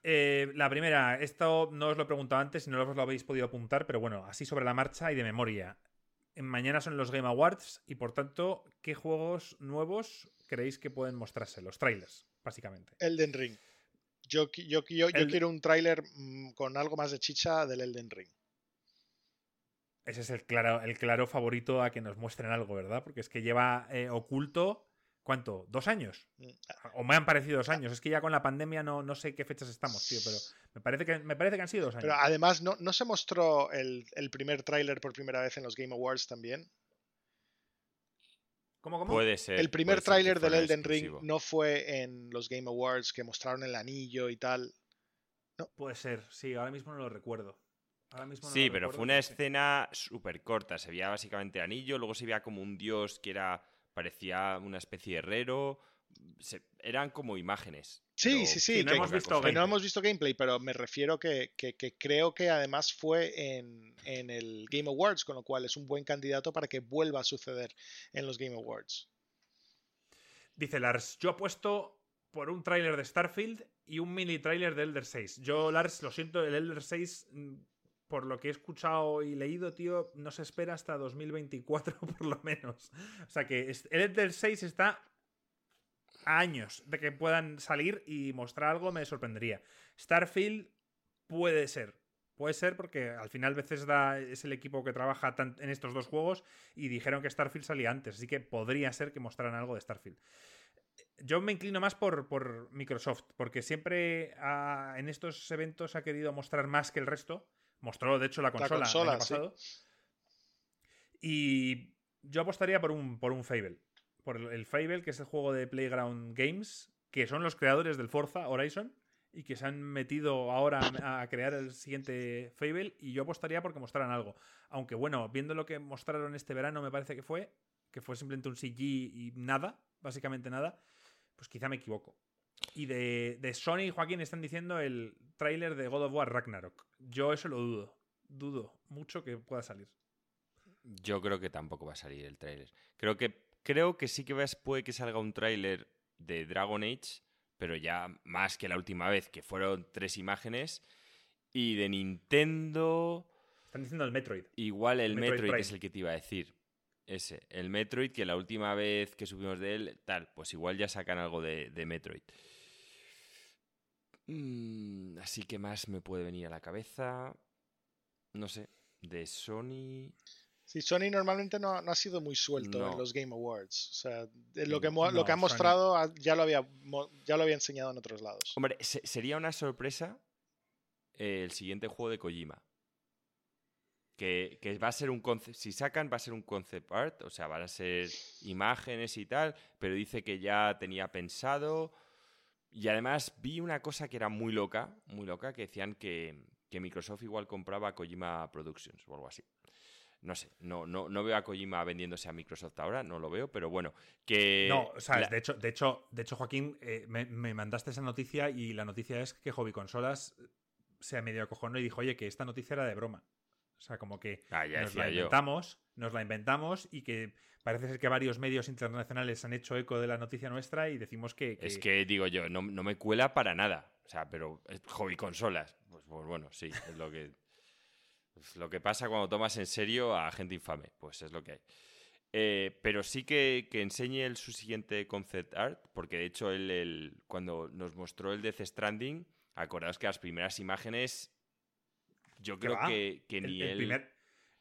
Eh, la primera, esto no os lo he preguntado antes y no os lo habéis podido apuntar, pero bueno, así sobre la marcha y de memoria mañana son los Game Awards y por tanto, ¿qué juegos nuevos creéis que pueden mostrarse? Los trailers, básicamente. Elden Ring. Yo, yo, yo, quiero un tráiler mm, con algo más de chicha del Elden Ring. Ese es el claro, el claro favorito a que nos muestren algo, ¿verdad? Porque es que lleva eh, oculto ¿Cuánto? ¿Dos años? Mm, ah. O me han parecido dos años. Es que ya con la pandemia no, no sé qué fechas estamos, tío, pero me parece que, me parece que han sido dos años. Pero además, ¿no, no se mostró el, primer tráiler por primera vez en los Game Awards también? ¿Cómo, cómo? Puede ser. El primer tráiler del Elden Ring no fue en los Game Awards que mostraron el anillo y tal. No. Puede ser, sí, ahora mismo no lo recuerdo. sí, pero fue una escena súper corta. Se veía básicamente el anillo, luego se veía como un dios que era parecía una especie de herrero. Eran como imágenes. Sí, sí, sí, no, hemos visto no hemos visto gameplay, pero me refiero que, que, creo que además fue en, en, el Game Awards, con lo cual es un buen candidato para que vuelva a suceder en los Game Awards. Dice Lars, yo apuesto por un tráiler de Starfield y un mini tráiler de Elder 6. Yo, Lars, lo siento, el Elder 6 por lo que he escuchado y leído, tío, no se espera hasta 2024 por lo menos. O sea que el Ender 6 está años de que puedan salir y mostrar algo, me sorprendería. Starfield puede ser. Puede ser porque al final Bethesda es el equipo que trabaja en estos dos juegos y dijeron que Starfield salía antes, así que podría ser que mostraran algo de Starfield. Yo me inclino más por, por Microsoft, porque siempre en estos eventos ha querido mostrar más que el resto Mostró, de hecho, la consola, el año pasado. Y yo apostaría por un, por un Fable. Por el, Fable, que es el juego de Playground Games, que son los creadores del Forza Horizon y que se han metido ahora a crear el siguiente Fable. Y yo apostaría porque mostraran algo. Aunque bueno, viendo lo que mostraron este verano, me parece que fue, que fue simplemente un CG y nada, básicamente nada, pues quizá me equivoco. Y de, de Sony y Joaquín están diciendo el tráiler de God of War Ragnarok. Yo eso lo dudo. Dudo mucho que pueda salir. Yo creo que tampoco va a salir el tráiler. Creo que, creo que sí que puede que salga un tráiler de Dragon Age, pero ya más que la última vez, que fueron tres imágenes. Y de Nintendo... Están diciendo el Metroid. Igual el, Metroid, es el que te iba a decir. Ese, el Metroid, que la última vez que subimos de él, tal, pues igual ya sacan algo de, de Metroid. Mm, así que más me puede venir a la cabeza. No sé, de Sony. Sí, Sony normalmente no, no ha sido muy suelto No. en los Game Awards. O sea, lo que, No, lo que ha mostrado ah, ya lo, había, ya lo había enseñado en otros lados. Hombre, se- sería una sorpresa eh, el siguiente juego de Kojima. Que, que va a ser un concept. Si sacan, va a ser un concept art. O sea, van a ser imágenes y tal. Pero dice que ya tenía pensado. Y además vi una cosa que era muy loca. Muy loca. Que decían que, que Microsoft igual compraba Kojima Productions o algo así. No sé, no, no, no veo a Kojima vendiéndose a Microsoft ahora, no lo veo, pero bueno, que... No, o sea, la- de hecho, de hecho, de hecho, Joaquín, eh, me, me mandaste esa noticia y la noticia es que Hobby Consolas se medio acojonó y dijo, oye, que esta noticia era de broma. O sea, como que Ah, ya nos la yo. inventamos, nos la inventamos y que parece ser que varios medios internacionales han hecho eco de la noticia nuestra y decimos que... Es que digo yo, no, no me cuela para nada. O sea, pero es hobby consolas. Pues, pues bueno, sí, es lo que. Es lo que pasa cuando tomas en serio a gente infame. Pues es lo que hay. Eh, pero sí que, que enseñe el, su siguiente concept art, porque de hecho él, él, cuando nos mostró el Death Stranding, acordaos que las primeras imágenes, yo ¿Qué creo va? que, que el, ni el él... primer,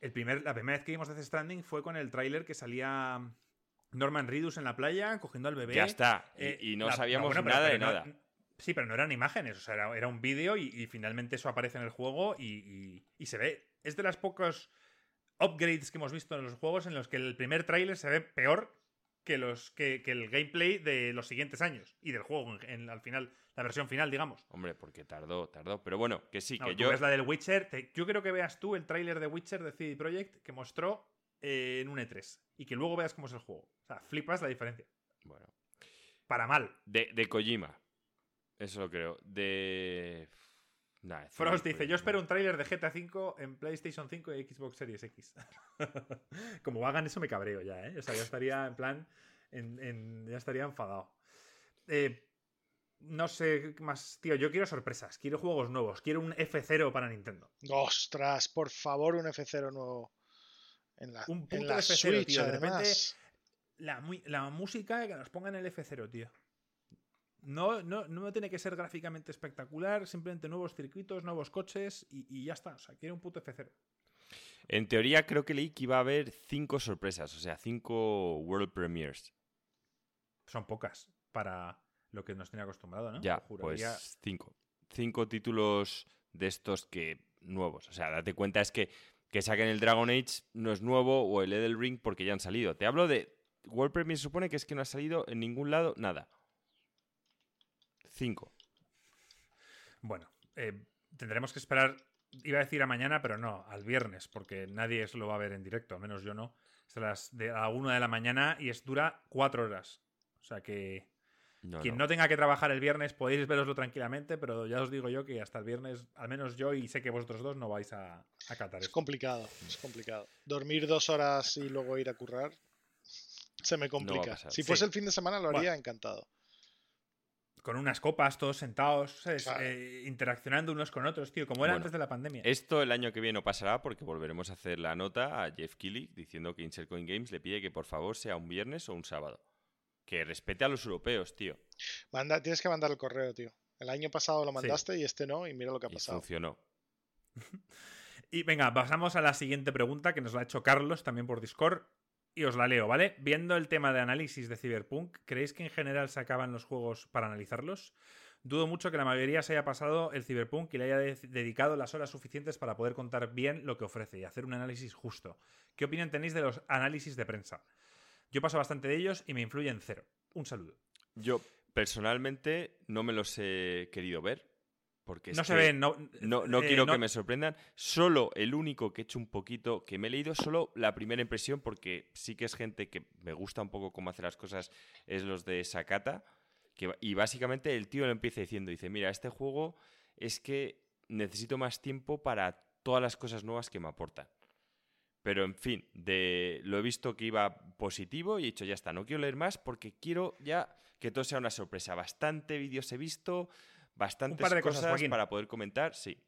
el primer, la primera vez que vimos Death Stranding fue con el tráiler que salía Norman Reedus en la playa cogiendo al bebé. Ya está, y, Eh, y no la- sabíamos bueno, pero- nada pero de no- nada. Sí, pero no eran imágenes, o sea, era, era un vídeo y, y finalmente eso aparece en el juego y, y- y se ve. Es de las pocos upgrades que hemos visto en los juegos en los que el primer tráiler se ve peor que, los, que, que el gameplay de los siguientes años y del juego en- en- al final, la versión final, digamos. Hombre, porque tardó, tardó. Pero bueno, que sí, No, que tú yo... ves la del Witcher. te- yo creo que veas tú el tráiler de Witcher de CD Projekt que mostró eh, en un E3 y que luego veas cómo es el juego. O sea, flipas la diferencia. Bueno, Para mal. De, de Kojima. Eso lo creo. De. Nah, Frost dice, yo espero un tráiler de GTA V en PlayStation 5 y Xbox Series X. Como hagan eso me cabreo ya, ¿eh? O sea, ya estaría en plan, en- en- ya estaría enfadado. Eh, no sé qué más, tío, yo quiero sorpresas, quiero juegos nuevos, quiero un F0 para Nintendo. Ostras, por favor, un F0 nuevo. En la, Un en la F0, Switch, tío, de repente-. La, la música que nos pongan el F0, tío. No, no, no tiene que ser gráficamente espectacular, simplemente nuevos circuitos, nuevos coches y, y ya está. O sea, quiero un puto F0. En teoría, creo que leí que iba a haber cinco sorpresas, o sea, cinco World Premiers. Son pocas para lo que nos tiene acostumbrado, ¿no? Ya, Juraría- pues cinco. Cinco títulos de estos que nuevos. O sea, date cuenta es que que saquen el Dragon Age no es nuevo o el Elden Ring porque ya han salido. Te hablo de World Premiere supone que es que no ha salido en ningún lado nada. Cinco. Bueno, eh, tendremos que esperar, iba a decir a mañana, pero no, al viernes, porque nadie eso lo va a ver en directo, al menos yo no. Es a las de a la una de la mañana y es dura cuatro horas. O sea que No, quien no. no tenga que trabajar el viernes podéis veroslo tranquilamente, pero ya os digo yo que hasta el viernes, al menos yo y sé que vosotros dos no vais a, a catar Es esto. complicado, es complicado. Dormir dos horas y luego ir a currar se me complica. si Sí. fuese el fin de semana lo haría Bueno. encantado. Con unas copas, todos sentados, ¿sabes? Claro. Eh, interaccionando unos con otros, tío, como era Bueno, antes de la pandemia. Esto el año que viene no pasará porque volveremos a hacer la nota a Jeff Keighley diciendo que Insert Coin Games le pide que por favor sea un viernes o un sábado. Que respete a los europeos, tío. Manda, tienes que mandar el correo, tío. El año pasado lo mandaste y este no, y mira lo que ha Y pasado. funcionó. Y venga, pasamos a la siguiente pregunta que nos la ha hecho Carlos también por Discord. Y os la leo, ¿vale? Viendo el tema de análisis de Cyberpunk, ¿creéis que en general se acaban los juegos para analizarlos? Dudo mucho que la mayoría se haya pasado el Cyberpunk y le haya de- dedicado las horas suficientes para poder contar bien lo que ofrece y hacer un análisis justo. ¿Qué opinión tenéis de los análisis de prensa? Yo paso bastante de ellos y me influyen cero. Un saludo. Yo personalmente no me los he querido ver. Porque no se ven, no, No, no eh, quiero que me sorprendan. Solo el único que he hecho un poquito, que me he leído, solo la primera impresión, porque sí que es gente que me gusta un poco cómo hace las cosas, es los de Sakata. Que, y básicamente el tío lo empieza diciendo, dice, mira, este juego es que necesito más tiempo para todas las cosas nuevas que me aportan. Pero en fin, de, lo he visto que iba positivo y he dicho, ya está, no quiero leer más porque quiero ya que todo sea una sorpresa. Bastante vídeos he visto, bastantes par de cosas, cosas para poder comentar, sí.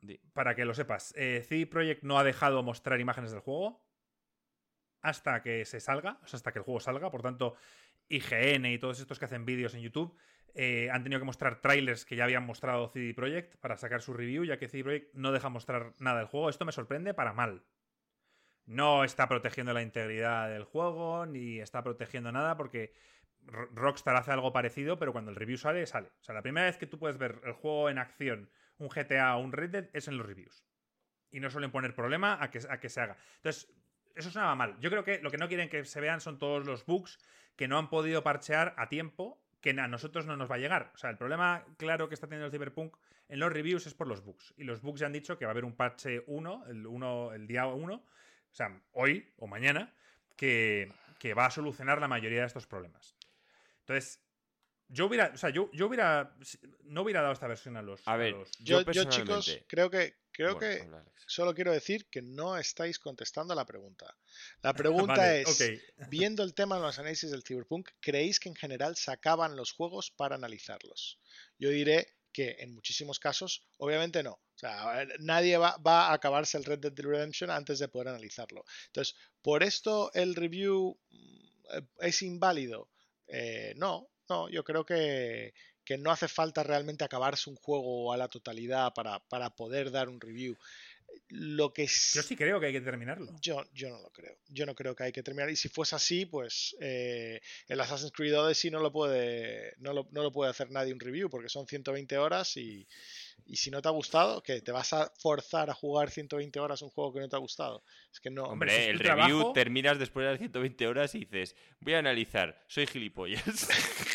Di. para que lo sepas, eh, CD Projekt no ha dejado mostrar imágenes del juego. hasta que se salga, o sea, hasta que el juego salga. Por tanto, IGN y todos estos que hacen vídeos en YouTube eh, han tenido que mostrar trailers que ya habían mostrado CD Projekt para sacar su review, ya que CD Projekt no deja mostrar nada del juego. Esto me sorprende para mal. No está protegiendo la integridad del juego, ni está protegiendo nada, porque Rockstar hace algo parecido, pero cuando el review sale, sale. O sea, la primera vez que tú puedes ver el juego en acción, un GTA o un Red Dead, es en los reviews. Y no suelen poner problema a que, a que se haga. Entonces, eso sonaba mal. Yo creo que lo que no quieren que se vean son todos los bugs que no han podido parchear a tiempo que a nosotros no nos va a llegar. O sea, el problema claro que está teniendo el Cyberpunk en los reviews es por los bugs. Y los bugs ya han dicho que va a haber un parche 1, el, el día 1, o sea, hoy o mañana, que, va a solucionar la mayoría de estos problemas. Entonces, yo hubiera, o sea, yo, yo hubiera, no hubiera dado esta versión a los... A ver, yo, yo, chicos, creo que, creo que solo quiero decir que no estáis contestando a la pregunta. La pregunta es, viendo el tema de los análisis del Cyberpunk, ¿creéis que en general sacaban los juegos para analizarlos? Yo diré que en muchísimos casos, obviamente no. O sea, nadie va, a acabarse el Red Dead Redemption antes de poder analizarlo. Entonces, ¿por esto el review mm, es inválido? Eh, no, no, yo creo que, que, no hace falta realmente acabarse un juego a la totalidad para, para poder dar un review. Lo que Yo sí creo que hay que terminarlo. Yo, yo no lo creo. Yo no creo que hay que terminar. Y si fuese así, pues eh, el Assassin's Creed Odyssey no lo puede. No lo, no lo, puede hacer nadie un review, porque son 120 horas y, y si no te ha gustado, que te vas a forzar a jugar 120 horas un juego que no te ha gustado. Es que no. Hombre, el review terminas después de las 120 horas y dices, voy a analizar, soy gilipollas.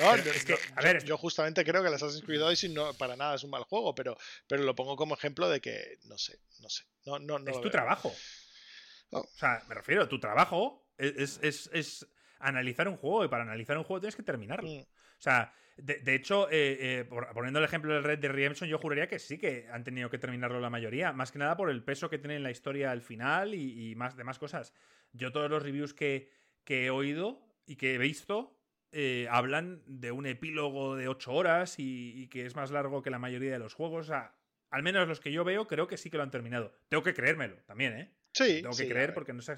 No, es que, a ver, yo, justamente creo que el Assassin's Creed Odyssey no para nada es un mal juego, pero, pero lo pongo como ejemplo de que, no sé, no sé. No, no, es tu trabajo. O sea, me refiero, tu trabajo es, es, es, analizar un juego y para analizar un juego tienes que terminarlo. Mm. O sea, de, hecho, eh, eh, poniendo el ejemplo del Red de Redemption, yo juraría que sí que han tenido que terminarlo la mayoría. Más que nada por el peso que tiene en la historia al final y, más demás cosas. Yo todos los reviews que, que he oído y que he visto eh, hablan de un epílogo de 8 horas y, que es más largo que la mayoría de los juegos. O sea, al menos los que yo veo, creo que sí que lo han terminado. Tengo que creérmelo también, ¿eh? Sí. Tengo que creer porque no sé.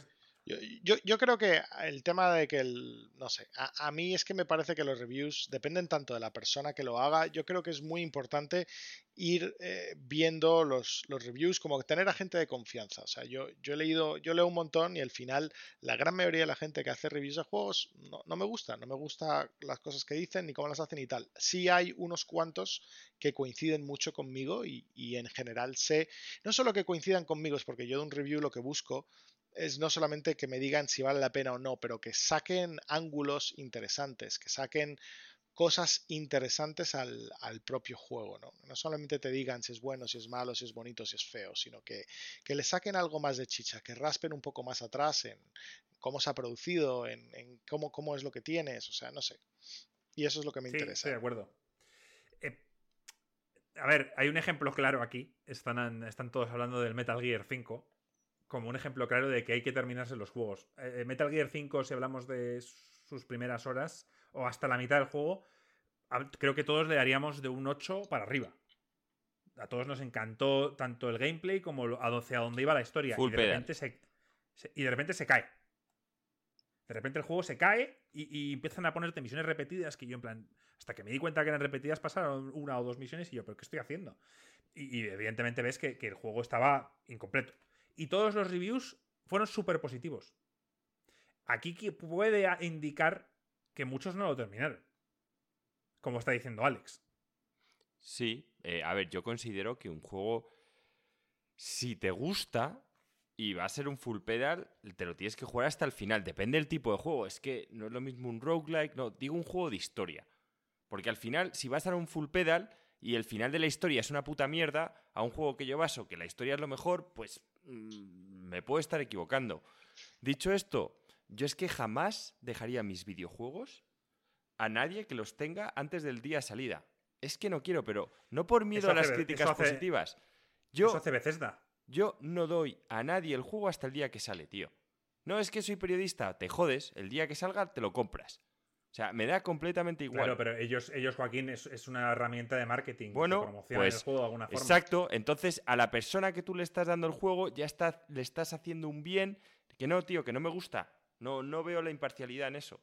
Yo, yo, creo que el tema de que el. No sé, a, mí es que me parece que los reviews dependen tanto de la persona que lo haga. Yo creo que es muy importante ir eh, viendo los, los, reviews, como tener a gente de confianza. O sea, yo, yo he leído, yo leo un montón y al final la gran mayoría de la gente que hace reviews de juegos no, no me gusta, no me gusta las cosas que dicen ni cómo las hacen y tal. Sí hay unos cuantos que coinciden mucho conmigo y, y en general sé, no solo que coincidan conmigo, es porque yo de un review lo que busco es no solamente que me digan si vale la pena o no, pero que saquen ángulos interesantes, que saquen cosas interesantes al, propio juego, ¿no? No solamente te digan si es bueno, si es malo, si es bonito, si es feo, sino que, que le saquen algo más de chicha, que raspen un poco más atrás en cómo se ha producido, en, cómo, cómo, es lo que tienes, o sea, no sé. Y eso es lo que me interesa. Estoy de acuerdo. Eh, a ver, hay un ejemplo claro aquí. Están, están todos hablando del Metal Gear 5 como un ejemplo claro de que hay que terminarse los juegos. Eh, Metal Gear 5, si hablamos de sus primeras horas o hasta la mitad del juego, creo que todos le daríamos de un 8 para arriba. A todos nos encantó tanto el gameplay como a dónde iba la historia. y, de repente se, y de repente se cae. De repente el juego se cae y, empiezan a ponerte misiones repetidas que yo en plan, hasta que me di cuenta que eran repetidas pasaron una o dos misiones y yo, pero ¿qué estoy haciendo? Y, evidentemente ves que, que el juego estaba incompleto y todos los reviews fueron súper positivos. Aquí puede indicar que muchos no lo terminaron. Como está diciendo Alex. Sí, eh, a ver, yo considero que un juego, si te gusta y va a ser un full pedal, te lo tienes que jugar hasta el final. Depende del tipo de juego. Es que no es lo mismo un roguelike, no, digo un juego de historia. Porque al final, si vas a un full pedal y el final de la historia es una puta mierda, a un juego que yo baso que la historia es lo mejor, pues me puedo estar equivocando. Dicho esto, yo es que jamás dejaría mis videojuegos a nadie que los tenga antes del día de salida. Es que no quiero, pero no por miedo a las críticas positivas. Yo, hace Bethesda. Yo no doy a nadie el juego hasta el día que sale, tío. No es que soy periodista, te jodes, el día que salga te lo compras. O sea, me da completamente igual. Claro, pero ellos, ellos Joaquín, es, una herramienta de marketing. Bueno, pues, el juego de alguna forma. Exacto. Entonces, a la persona que tú le estás dando el juego, ya está, le estás haciendo un bien Que no, tío, que no me gusta. No, no veo la imparcialidad en eso.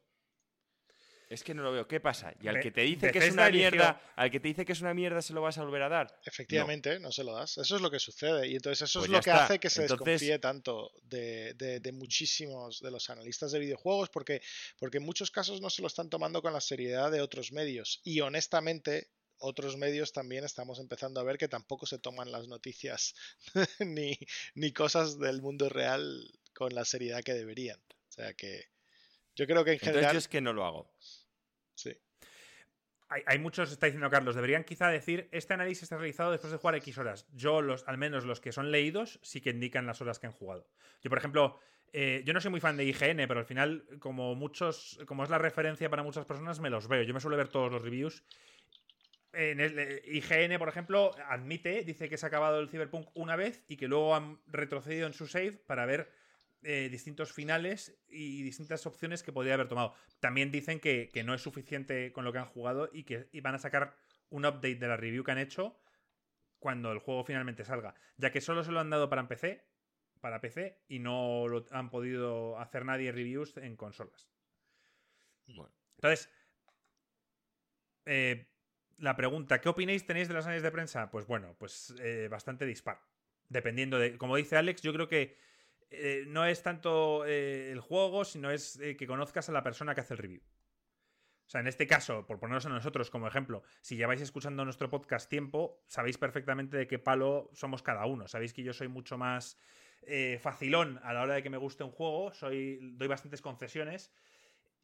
Es que no lo veo. ¿Qué pasa? Y al que te dice que es una eligió- mierda, al que te dice que es una mierda, se lo vas a volver a dar. Efectivamente, no. se lo das. Eso es lo que sucede. Y entonces eso Pues es lo que está. hace que se Entonces- desconfíe tanto de, de- de muchísimos de los analistas de videojuegos, porque, porque en muchos casos no se lo están tomando con la seriedad de otros medios. Y honestamente, otros medios también estamos empezando a ver que tampoco se toman las noticias ni, ni cosas del mundo real con la seriedad que deberían. O sea que yo creo que en Entonces general. yo es que no lo hago. Sí. Hay, hay muchos, está diciendo Carlos, deberían quizá decir, este análisis está realizado después de jugar X horas. Yo, los, al menos los que son leídos, sí que indican las horas que han jugado. Yo, por ejemplo, eh, yo no soy muy fan de IGN, pero al final, como muchos, como es la referencia para muchas personas, me los veo. Yo me suelo ver todos los reviews. En el, eh, IGN, por ejemplo, admite, dice que se ha acabado el Cyberpunk una vez y que luego han retrocedido en su save para ver eh, distintos finales y distintas opciones que podría haber tomado. También dicen que, que no es suficiente con lo que han jugado y que y van a sacar un update de la review que han hecho cuando el juego finalmente salga, ya que solo se lo han dado para PC, para PC y no lo han podido hacer nadie reviews en consolas. Bueno, Entonces, eh, la pregunta, ¿qué opináis tenéis de las análisis de prensa? Pues bueno, pues eh, bastante dispar. Dependiendo de, como dice Alex, yo creo que eh, no es tanto eh, el juego, sino es eh, que conozcas a la persona que hace el review. O sea, en este caso, por ponernos a nosotros como ejemplo, si lleváis escuchando nuestro podcast tiempo, sabéis perfectamente de qué palo somos cada uno. Sabéis que yo soy mucho más facilón a la hora de que me guste un juego, soy, doy bastantes concesiones,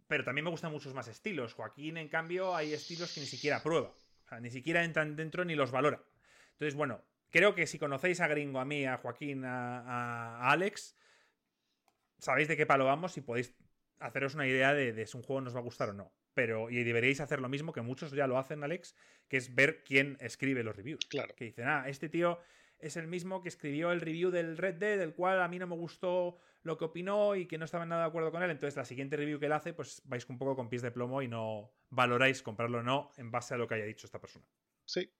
pero también me gustan muchos más estilos. Joaquín, en cambio, hay estilos que ni siquiera prueba. O sea, ni siquiera entran dentro ni los valora. Entonces, bueno, creo que si conocéis a Gringo, a mí, a Joaquín, a, Alex, sabéis de qué palo vamos y podéis haceros una idea de, de si un juego nos va a gustar o no. Pero, y deberéis hacer lo mismo que muchos ya lo hacen, Alex, que es ver quién escribe los reviews. Claro. Que dicen, ah, este tío es el mismo que escribió el review del Red Dead, del cual a mí no me gustó lo que opinó y que no estaba nada de acuerdo con él. Entonces, la siguiente review que él hace, pues vais un poco con pies de plomo y no valoráis comprarlo o no en base a lo que haya dicho esta persona. Sí.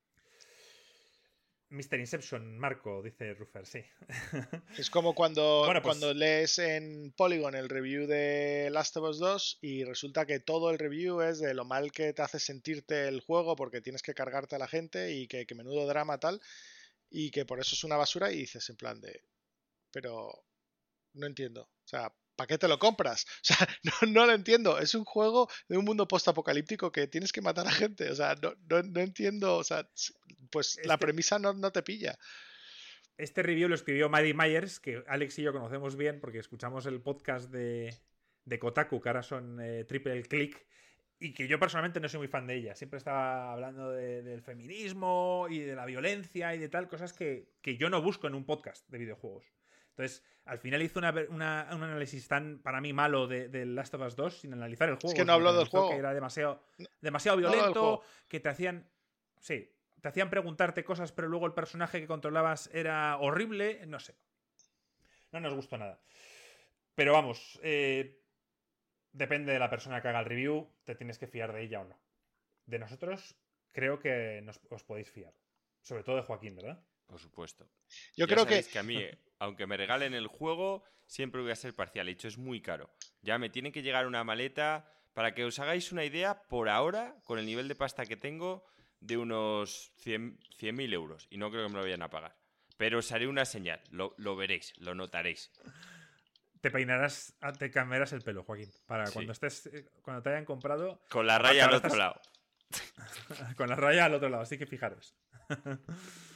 Mr. Inception, Marco, dice Ruffer, sí. Es como cuando, Bueno, pues- cuando lees en Polygon el review de Last of Us 2 y resulta que todo el review es de lo mal que te hace sentirte el juego porque tienes que cargarte a la gente y que, que menudo drama tal y que por eso es una basura y dices en plan de... Pero no entiendo. O sea, ¿para qué te lo compras? O sea, no, no lo entiendo. Es un juego de un mundo post-apocalíptico que tienes que matar a gente. O sea, no, no, no entiendo. O sea, pues la Este- premisa no, no te pilla. Este review lo escribió Maddie Myers, que Alex y yo conocemos bien porque escuchamos el podcast de, de Kotaku, que ahora son eh, Triple Click, y que yo personalmente no soy muy fan de ella. Siempre estaba hablando de- del feminismo y de la violencia y de tal, cosas que, que yo no busco en un podcast de videojuegos. Entonces, al final hizo una, un análisis tan, para mí, malo de, de Last of Us 2 sin analizar el juego. que no habló del juego. Que era demasiado, demasiado violento, que te hacían... Sí, te hacían preguntarte cosas, pero luego el personaje que controlabas era horrible. No sé. No nos gustó nada. Pero vamos, eh, depende de la persona que haga el review, te tienes que fiar de ella o no. De nosotros, creo que nos, os podéis fiar. Sobre todo de Joaquín, ¿verdad? Por supuesto. Yo Ya creo que... que a mí, aunque me regalen el juego, siempre voy a ser parcial. De hecho, es muy caro. Ya me tiene que llegar una maleta. Para que os hagáis una idea, por ahora, con el nivel de pasta que tengo, de unos 100 100.000 euros. Y no creo que me lo vayan a pagar. Pero os haré una señal. Lo, lo veréis, lo notaréis. Te peinarás, ah, te cambiarás el pelo, Joaquín. Para Sí. cuando estés, eh, cuando te hayan comprado, Con la raya al otro estás- lado. con la raya al otro lado, así que fijaros.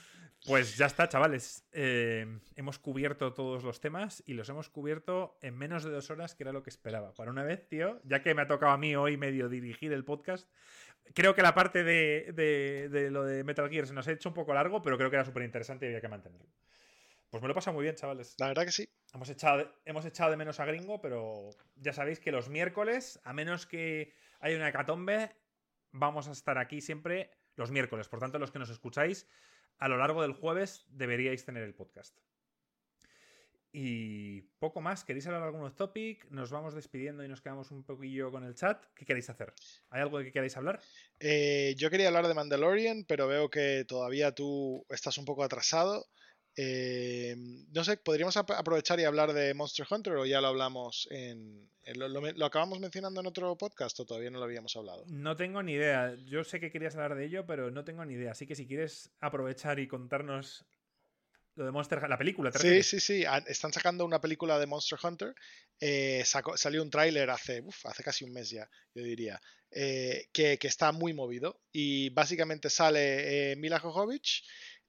Pues ya está, chavales. Eh, hemos cubierto todos los temas y los hemos cubierto en menos de dos horas, que era lo que esperaba. Para una vez, tío, ya que me ha tocado a mí hoy medio dirigir el podcast, creo que la parte de, de- de lo de Metal Gear se nos ha hecho un poco largo, pero creo que era súper interesante y había que mantenerlo. Pues me lo he pasado muy bien, chavales. La verdad que sí. Hemos echado, hemos echado de menos a Gringo, pero ya sabéis que los miércoles, a menos que haya una hecatombe, vamos a estar aquí siempre los miércoles. Por tanto, los que nos escucháis, a lo largo del jueves deberíais tener el podcast. Y poco más. ¿Queréis hablar de algún topic? Nos vamos despidiendo y nos quedamos un poquillo con el chat. ¿Qué queréis hacer? ¿Hay algo de que queráis hablar? Eh, yo quería hablar de Mandalorian, pero veo que todavía tú estás un poco atrasado. Eh, no sé, ¿podríamos aprovechar y hablar de Monster Hunter o ya lo hablamos en... lo, acabamos mencionando en otro podcast o todavía no lo habíamos hablado? No tengo ni idea. Yo sé que querías hablar de ello, pero no tengo ni idea. Así que si quieres aprovechar y contarnos lo de Monster Hunter, la película, ¿te Sí, sí, sí. Están sacando una película de Monster Hunter. Eh, salió un tráiler hace, hace casi un mes ya, yo diría, eh, que, está muy movido. Y básicamente sale Mila Jovovich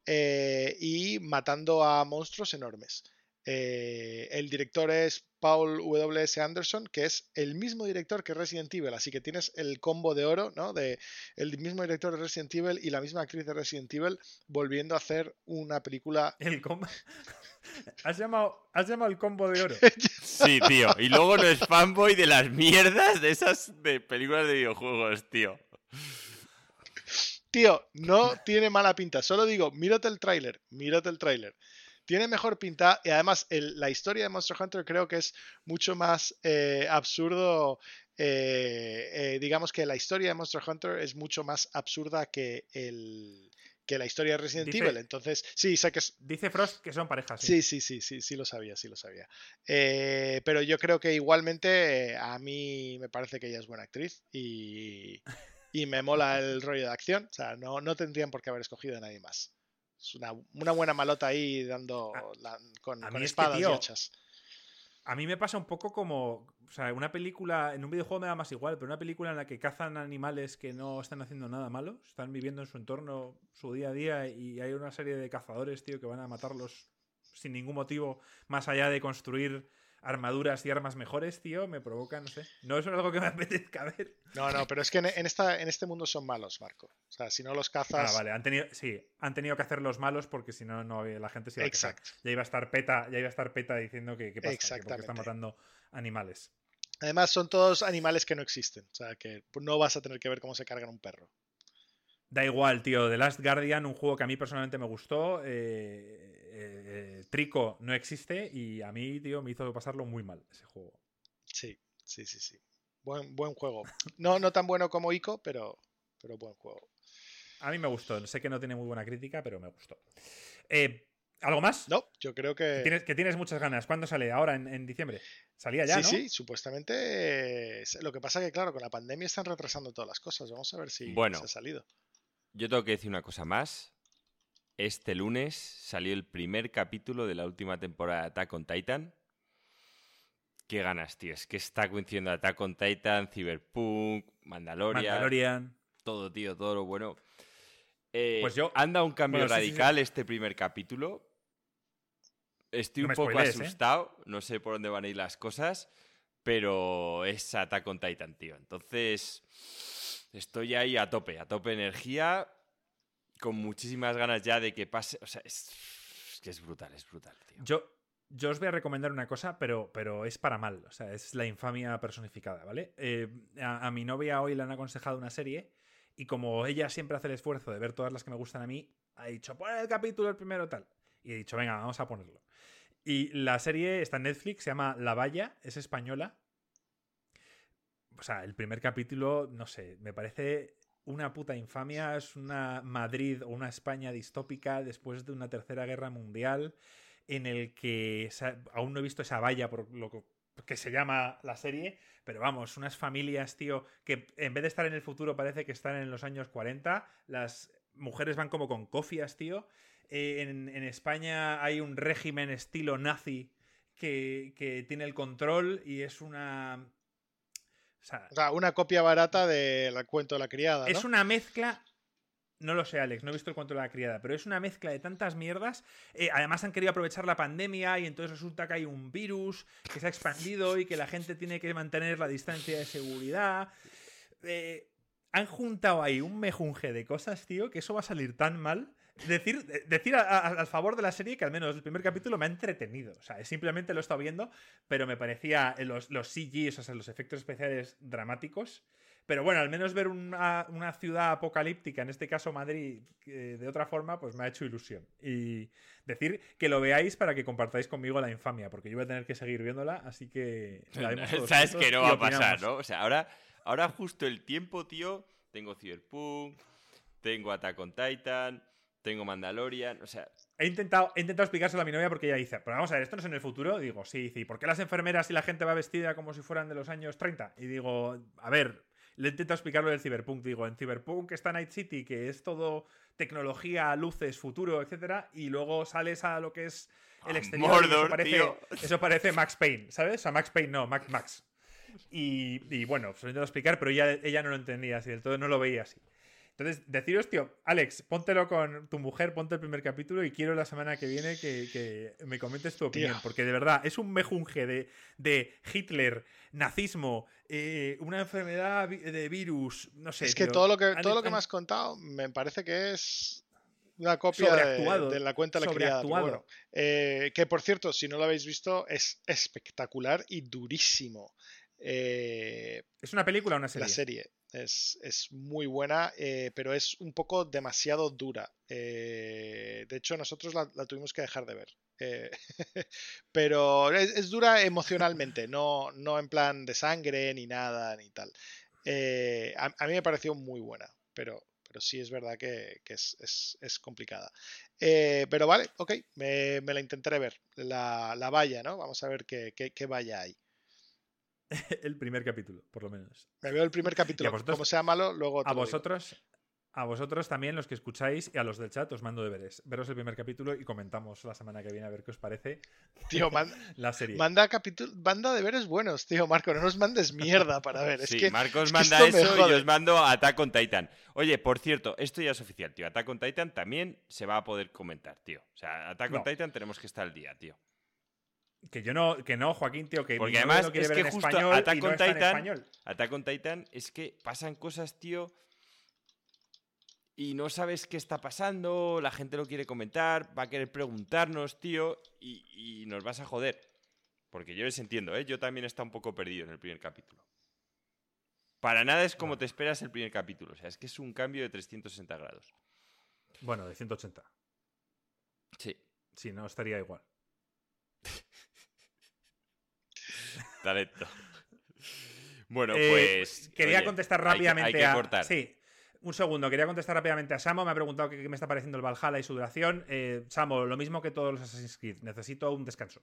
y matando a monstruos enormes. Eh, el director es Paul W.S. Anderson, que es el mismo director que Resident Evil, así que tienes el combo de oro, ¿no? De el mismo director de Resident Evil y la misma actriz de Resident Evil volviendo a hacer una película. El combo. ¿Has llamado, ¿Has llamado el combo de oro? sí, tío. Y luego no es fanboy de las mierdas de esas de películas de videojuegos, tío. Tío, no tiene mala pinta. Solo digo, mírate el tráiler, mírate el tráiler tiene mejor pinta y además la historia de Monster Hunter creo que es mucho más eh, absurdo. Eh, eh, digamos que la historia de Monster Hunter es mucho más absurda que el que la historia de Resident Evil. Entonces, sí, sé que es... Dice Frost que son parejas. Sí, sí, sí, sí, sí, lo sabía, sí lo sabía. pero yo creo que igualmente a mí me parece que ella es buena actriz y, y me mola el rollo de acción. O sea, no, no tendrían por qué haber escogido a nadie más. Es una, buena malota ahí dando con, espadas y hachas. A mí me pasa un poco como. O sea, una película. En un videojuego me da más igual, pero una película en la que cazan animales que no están haciendo nada malo, están viviendo en su entorno, su día a día, y hay una serie de cazadores, tío, que van a matarlos sin ningún motivo, más allá de construir armaduras y armas mejores, tío, me provoca, no sé. No es algo que me apetezca ver. No, no, pero es que en, esta, en este mundo son malos, Marco. O sea, si no los cazas. Ah, vale, han tenido, sí, han tenido que hacer los malos porque si no, no la gente se iba Exacto. Ya iba a estar peta, ya iba a estar peta diciendo que, que pasa, que están matando animales. Además, son todos animales que no existen. O sea, que no vas a tener que ver cómo se cargan un perro. Da igual, tío. The Last Guardian, un juego que a mí personalmente me gustó. Eh, eh, Trico no existe y a mí, tío, me hizo pasarlo muy mal ese juego. Sí, sí, sí, sí. Buen, buen juego. No, no tan bueno como Ico, pero, pero buen juego. A mí me gustó. Sé que no tiene muy buena crítica, pero me gustó. Eh, ¿Algo más? No, yo creo que... Que tienes, muchas ganas. ¿Cuándo sale? ¿Ahora, en, diciembre? Salía ya, sí, Sí, supuestamente. lo que pasa que, claro, con la pandemia están retrasando todas las cosas. Vamos a ver si bueno, se ha salido. Yo tengo que decir una cosa más. Este lunes salió el primer capítulo de la última temporada de Attack on Titan. Qué ganas, tío. Es que está coincidiendo Attack on Titan, Cyberpunk, Mandalorian. Mandalorian. Todo, tío, todo lo bueno. Eh, pues yo. Anda un cambio radical este primer capítulo. Estoy un poco ¿eh? asustado. No sé por dónde van a ir las cosas. Pero es Attack on Titan, tío. Entonces. Estoy ahí a tope, a tope energía con muchísimas ganas ya de que pase. O sea, es, que es brutal, es brutal, tío. Yo, yo os voy a recomendar una cosa, pero, pero es para mal. O sea, es la infamia personificada, ¿vale? Eh, a, mi novia hoy le han aconsejado una serie y como ella siempre hace el esfuerzo de ver todas las que me gustan a mí, ha dicho, pon el capítulo el primero tal. Y he dicho, venga, vamos a ponerlo. Y la serie está en Netflix, se llama La Valla, es española. O sea, el primer capítulo, no sé, me parece una puta infamia, es una Madrid o una España distópica después de una tercera guerra mundial en el que aún no he visto esa valla por lo que se llama la serie, pero vamos, unas familias, tío, que en vez de estar en el futuro parece que están en los años 40, las mujeres van como con cofias, tío. Eh, en, en, España hay un régimen estilo nazi que, que tiene el control y es una o sea, una copia barata del cuento de la criada. Es una mezcla. No lo sé, Alex, no he visto el cuento de la criada, pero es una mezcla de tantas mierdas. Eh, además, han querido aprovechar la pandemia y entonces resulta que hay un virus que se ha expandido y que la gente tiene que mantener la distancia de seguridad. Eh, han juntado ahí un mejunje de cosas, tío, que eso va a salir tan mal decir, decir al favor de la serie que al menos el primer capítulo me ha entretenido. O sea, simplemente lo he estado viendo, pero me parecía los, los CGs, o sea, los efectos especiales dramáticos. Pero bueno, al menos ver una, ciudad apocalíptica, en este caso Madrid, de otra forma, pues me ha hecho ilusión. Y decir que lo veáis para que compartáis conmigo la infamia, porque yo voy a tener que seguir viéndola, así que... Sabes que no va a pasar, ¿no? O sea, ahora, ahora justo el tiempo, tío, tengo Cyberpunk, tengo Attack on Titan, tengo Mandalorian, o sea... He intentado, he intentado explicárselo a mi novia porque ella dice, pero vamos a ver, ¿esto no es en el futuro? Digo, sí, dice, ¿y por qué las enfermeras y la gente va vestida como si fueran de los años 30? Y digo, a ver, le he intentado explicarlo del Cyberpunk. Digo, en Cyberpunk está Night City, que es todo tecnología, luces, futuro, etcétera, y luego sales a lo que es el A exterior. y Mordor, eso, parece, tío. eso parece Max Payne, ¿sabes? A Max Payne no, Max Max. Y, y bueno, se lo he intentado explicar, pero ella, ella no lo entendía así, del todo no lo veía así. Entonces, deciros, tío, Alex, póntelo con tu mujer, ponte el primer capítulo y quiero la semana que viene que, que me comentes tu opinión, Tío. porque de verdad es un mejunje de, de Hitler, nazismo, eh, una enfermedad de virus, no sé. es que tío. todo lo que, todo lo que me has contado me parece que es una copia de, la cuenta de la criada. bueno. Eh, que por cierto, si no lo habéis visto, es espectacular y durísimo. Eh, ¿Es una película o una serie? La serie es, es muy buena, eh, pero es un poco demasiado dura. Eh, de hecho, nosotros la, la tuvimos que dejar de ver. Eh, pero es, es dura emocionalmente, no, no en plan de sangre ni nada ni tal. A, a mí me pareció muy buena, pero, pero sí es verdad que, que es, es- es complicada. Pero vale, ok, me, me la intentaré ver. La, la valla, ¿no? Vamos a ver qué, qué, qué valla hay. el primer capítulo, por lo menos. Me veo el primer capítulo. vosotros- Como sea malo, luego te A lo digo. vosotros, a vosotros también, los que escucháis, y a los del chat, os mando deberes. Veros el primer capítulo y comentamos la semana que viene a ver qué os parece Tío, man- la serie. manda capítulo, manda deberes buenos, tío, Marco. No nos mandes mierda para ver. Es sí, que Marcos es que manda esto me eso y os mando a Attack on Titan. Oye, por cierto, esto ya es oficial, tío. Attack on Titan también se va a poder comentar, tío. O sea, Attack on No. Titan tenemos que estar al día, tío. Que yo no, que no, Joaquín, tío, que Porque además quiere es ver que en justo español Attack no on en Titan-. Attack on Titan es que pasan cosas, tío, y no sabes qué está pasando, la gente lo quiere comentar, va a querer preguntarnos, tío, y, y nos vas a joder. Porque yo les entiendo, ¿eh? Yo también está un poco perdido en el primer capítulo. Para nada es como te esperas el primer capítulo, o sea, es que es un cambio de 360 grados. Bueno, de 180. Sí, Si no, estaría igual. Talento. Bueno, Eh, pues... Quería oye, contestar hay que- rápidamente hay que a. cortar. Sí. Un segundo, quería contestar rápidamente a Samo. Me ha preguntado qué, qué me está pareciendo el Valhalla y su duración. Eh, Samo, lo mismo que todos los Assassin's Creed. Necesito un descanso.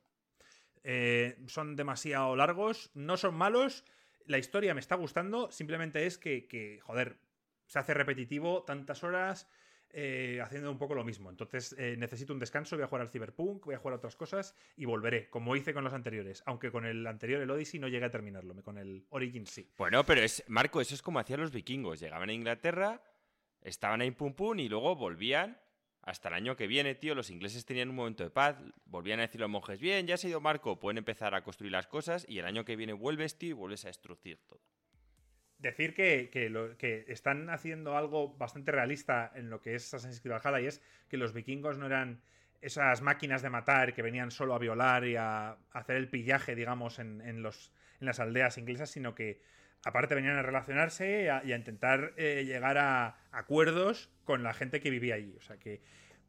Eh, son demasiado largos, no son malos. La historia me está gustando. Simplemente es que, que, joder, se hace repetitivo tantas horas eh, haciendo un poco lo mismo. Entonces eh, necesito un descanso. Voy a jugar al Cyberpunk, voy a jugar a otras cosas y volveré, como hice con los anteriores. Aunque con el anterior, el Odyssey, no llegué a terminarlo. Con el Origin sí. Bueno, pero es, Marco, eso es como hacían los vikingos. Llegaban a Inglaterra, estaban ahí pum pum y luego volvían hasta el año que viene, tío. Los ingleses tenían un momento de paz, volvían a decir a los monjes, bien, ya se ha ido Marco, pueden empezar a construir las cosas y el año que viene vuelves, tío, y vuelves a destruir todo. Decir que, que están haciendo algo bastante realista en lo que es Assassin's Creed Valhalla y es que los vikingos no eran esas máquinas de matar que venían solo a violar y a hacer el pillaje, digamos, en, en los, en las aldeas inglesas, sino que aparte venían a relacionarse y a, y a intentar eh, llegar a acuerdos con la gente que vivía allí. O sea que,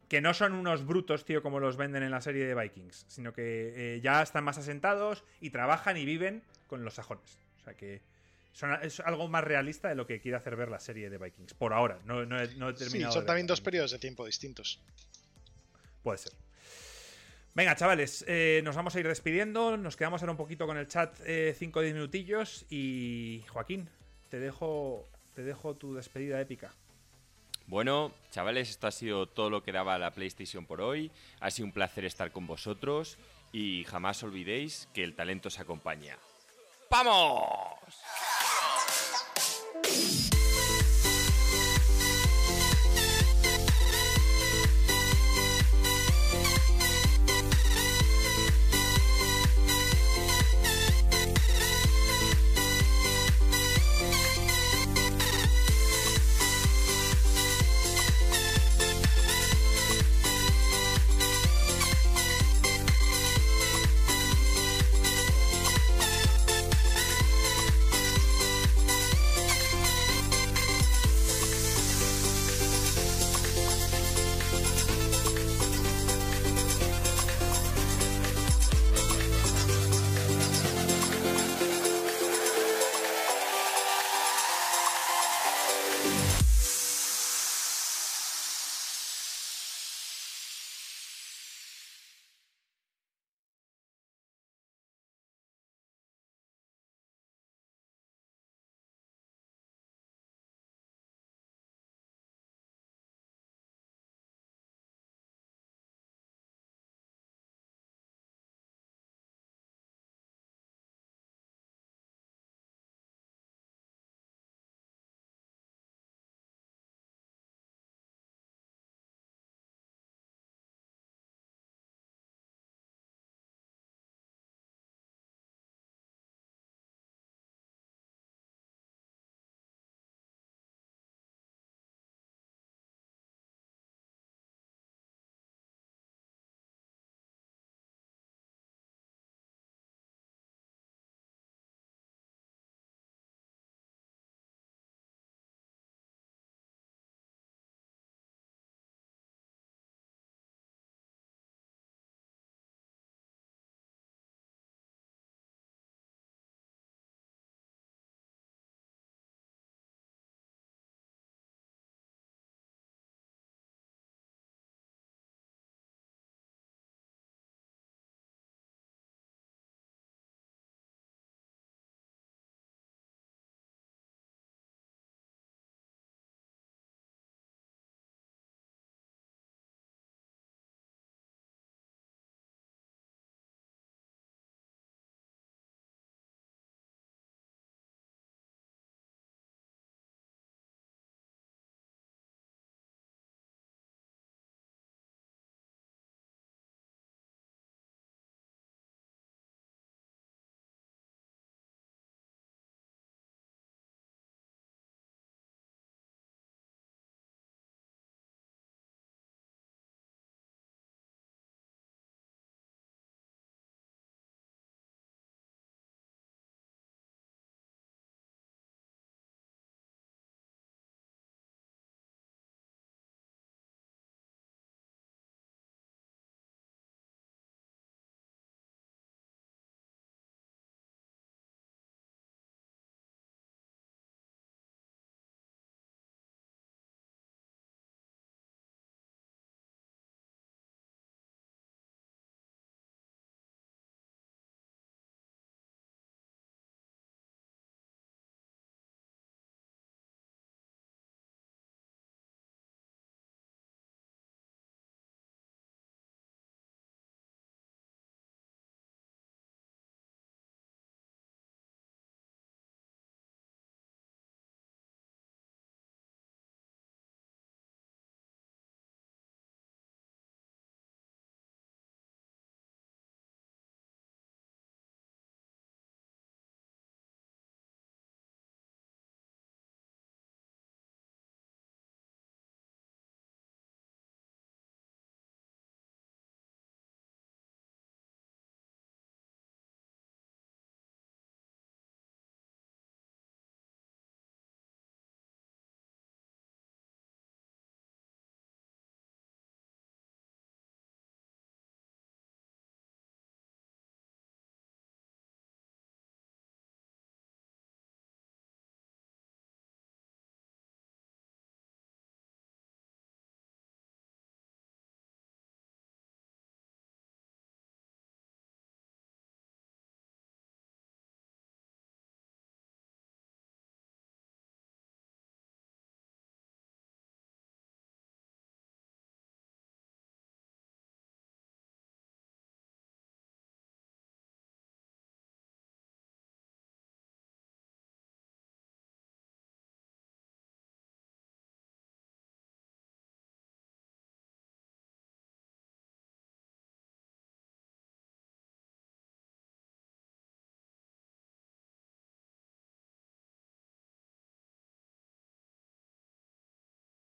que no son unos brutos, tío, como los venden en la serie de Vikings, sino que eh, ya están más asentados y trabajan y viven con los sajones. O sea que son, es algo más realista de lo que quiere hacer ver la serie de Vikings. Por ahora, no, no he, no he Sí, terminado. son también dos periodos de tiempo distintos. Puede ser. Venga, chavales, eh, nos vamos a ir despidiendo. Nos quedamos ahora un poquito con el chat 5 o 10 minutillos. Y Joaquín, te dejo, te dejo tu despedida épica. Bueno, chavales, esto ha sido todo lo que daba la PlayStation por hoy. Ha sido un placer estar con vosotros y jamás olvidéis que el talento se acompaña. ¡Vamos! Thank you.